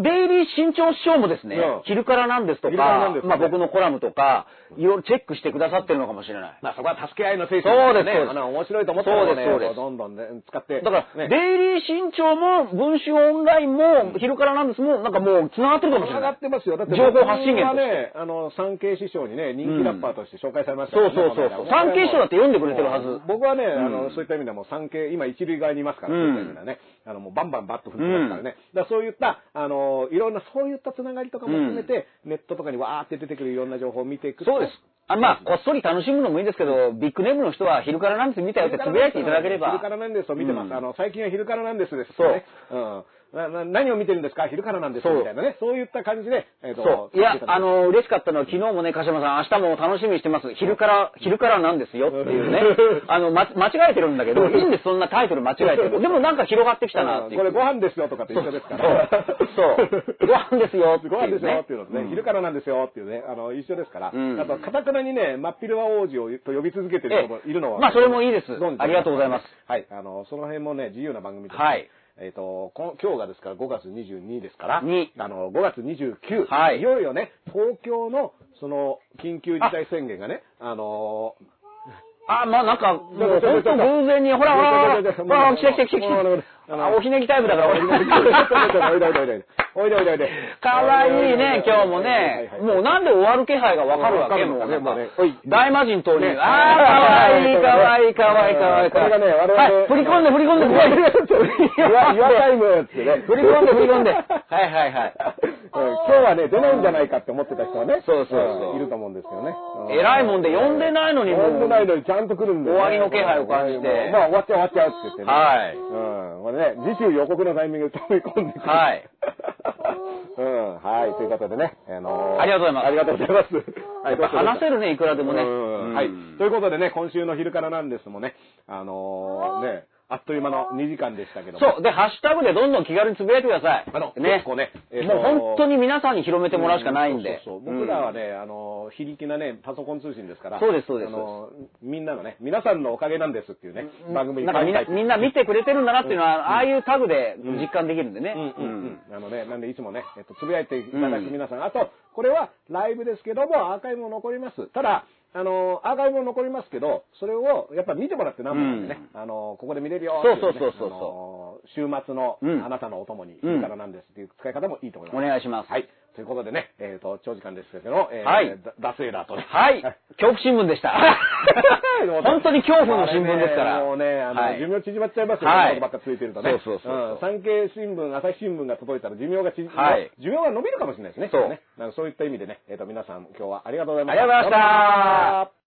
デイリー新潮師匠もですね、うん昼からなんですと昼かまあ僕のコラムとか、いろいろチェックしてくださってるのかもしれない。まあそこは助け合いの精神そうですあの面白いと思ったらね、どんどんね、使って。だから、ねデイリー新潮も、文春オンラインも、昼からなんですも、なんかもう繋がってるかもしれない。ってますよ。だって、情報発信源としてね、あの、産経師匠にね、人気ラッパーとして紹介されましたそうそうそうそう。産経師匠だって読んでくれてるはず。僕はね、あうの、んそういった意味ではもう産経、今一塁側にいますから、うんそういった意味ではね、あの、もうバンバンバッと振ってますからね。だそういった、あの、いろんなそういったつながりとかも含めて、ネットとかにわーって出てくるいろんな情報を見ていくと、そうです。あまあ、こっそり楽しむのもいいですけど、ビッグネームの人は昼からなんです見たよってつぶやいていただければ。昼からなんですを見てます。うんあの、最近は昼からなんですですそうね。うん。なな何を見てるんですか？昼からなんですみたいなね。そういった感じで、えっ、と、そう。いやあの、嬉しかったのは昨日もね、鹿島さん、明日も楽しみにしてます。昼から、昼からなんですよっていうね。[laughs] あの、ま、間違えてるんだけど、[laughs] いいんです、そんなタイトル間違えても。でもなんか広がってきたなっていう。これご飯ですよとかと一緒ですから。そう [laughs] ご飯ですよねご飯ですよっていうのとね、うん昼からなんですよっていうね、あの、一緒ですから。うんあと、かたくなにね、真っ昼間王子をと呼び続けてる人もいるのは。まあそれもいいですありがとうございます。はい。あの、その辺もね、自由な番組です。はい。えっ、と、こ今日がですから5月22ですから、にあの、5月29、はいいよいよね、東京の、その、緊急事態宣言がね、あのあ、まあなんか、もう本当偶然に、ほらほらほら、ほら、来て来て来て来て。あ、おひねりタイプだから、[laughs] 俺。おいでおいでおいで。おいでおいでおいで。かわいいね、今日もね。もうなんで終わる気配がわかるわけもうね、もうね。大魔人通り。あー、かわいい、かわいい、かわいい、かわいい。これがね、我々。はい、振り込んで、振り込んで、振り込んで。岩タイムってね。振り込んで、振り込んで。はいはいはい。今日はね、出ないんじゃないかって思ってた人はね。そうそう。いると思うんですよね。偉いもんで、呼んでないのに。呼んでないのにちゃんと来るんで。終わりの気配を感じて。まあ、終わっちゃう、終わっちゃうって言ってね。はい。うん。ね、次週予告のタイミングで飛び込んでくる。はい。[laughs] うん。はい。ということでね、あのーありがとうございますありがとうございます。はい、[laughs] 話せるね、いくらでもね。うんはい。ということでね、今週の昼からなんですもね、あのーね、あっという間の2時間でしたけども。そう。で、ハッシュタグでどんどん気軽につぶやいてください。あの、ね結。構ね、えーともう本当に皆さんに広めてもらうしかないんで。そうそうそう僕らはね、あの、非力なね、パソコン通信ですから。そうですそうですあの、みんなのね、皆さんのおかげなんですっていうね、番組になんかみんな、みんな見てくれてるんだなっていうのは、ああいうタグで実感できるんでね。うんうんうん。あのね、なんでいつもね、えっと、つぶやいていただく皆さん、あと、これはライブですけども、アーカイブも残ります。ただ、あの、アーカイブも残りますけど、それをやっぱ見てもらってなんぼなんでね、あの、ここで見れるよっていねそうそうそうそう週末のうんあなたのお供に、うんいいからなんですっていう使い方もいいと思います。お願いします。はい。ということでね、えっ、と、長時間ですけど、えーはいダダスエラーとね。はい。[laughs] 恐怖新聞でした。[laughs] 本当に恐怖の新聞ですから。もうね、あの、はい寿命縮まっちゃいますよ、はいばっかついてるとね。そうそうそうそうん産経新聞、朝日新聞が届いたら寿命が縮、はい寿命が伸びるかもしれないですね。そうね。そういった意味でね、えっ、と、皆さん今日はありがとうございまあした。りがとうございました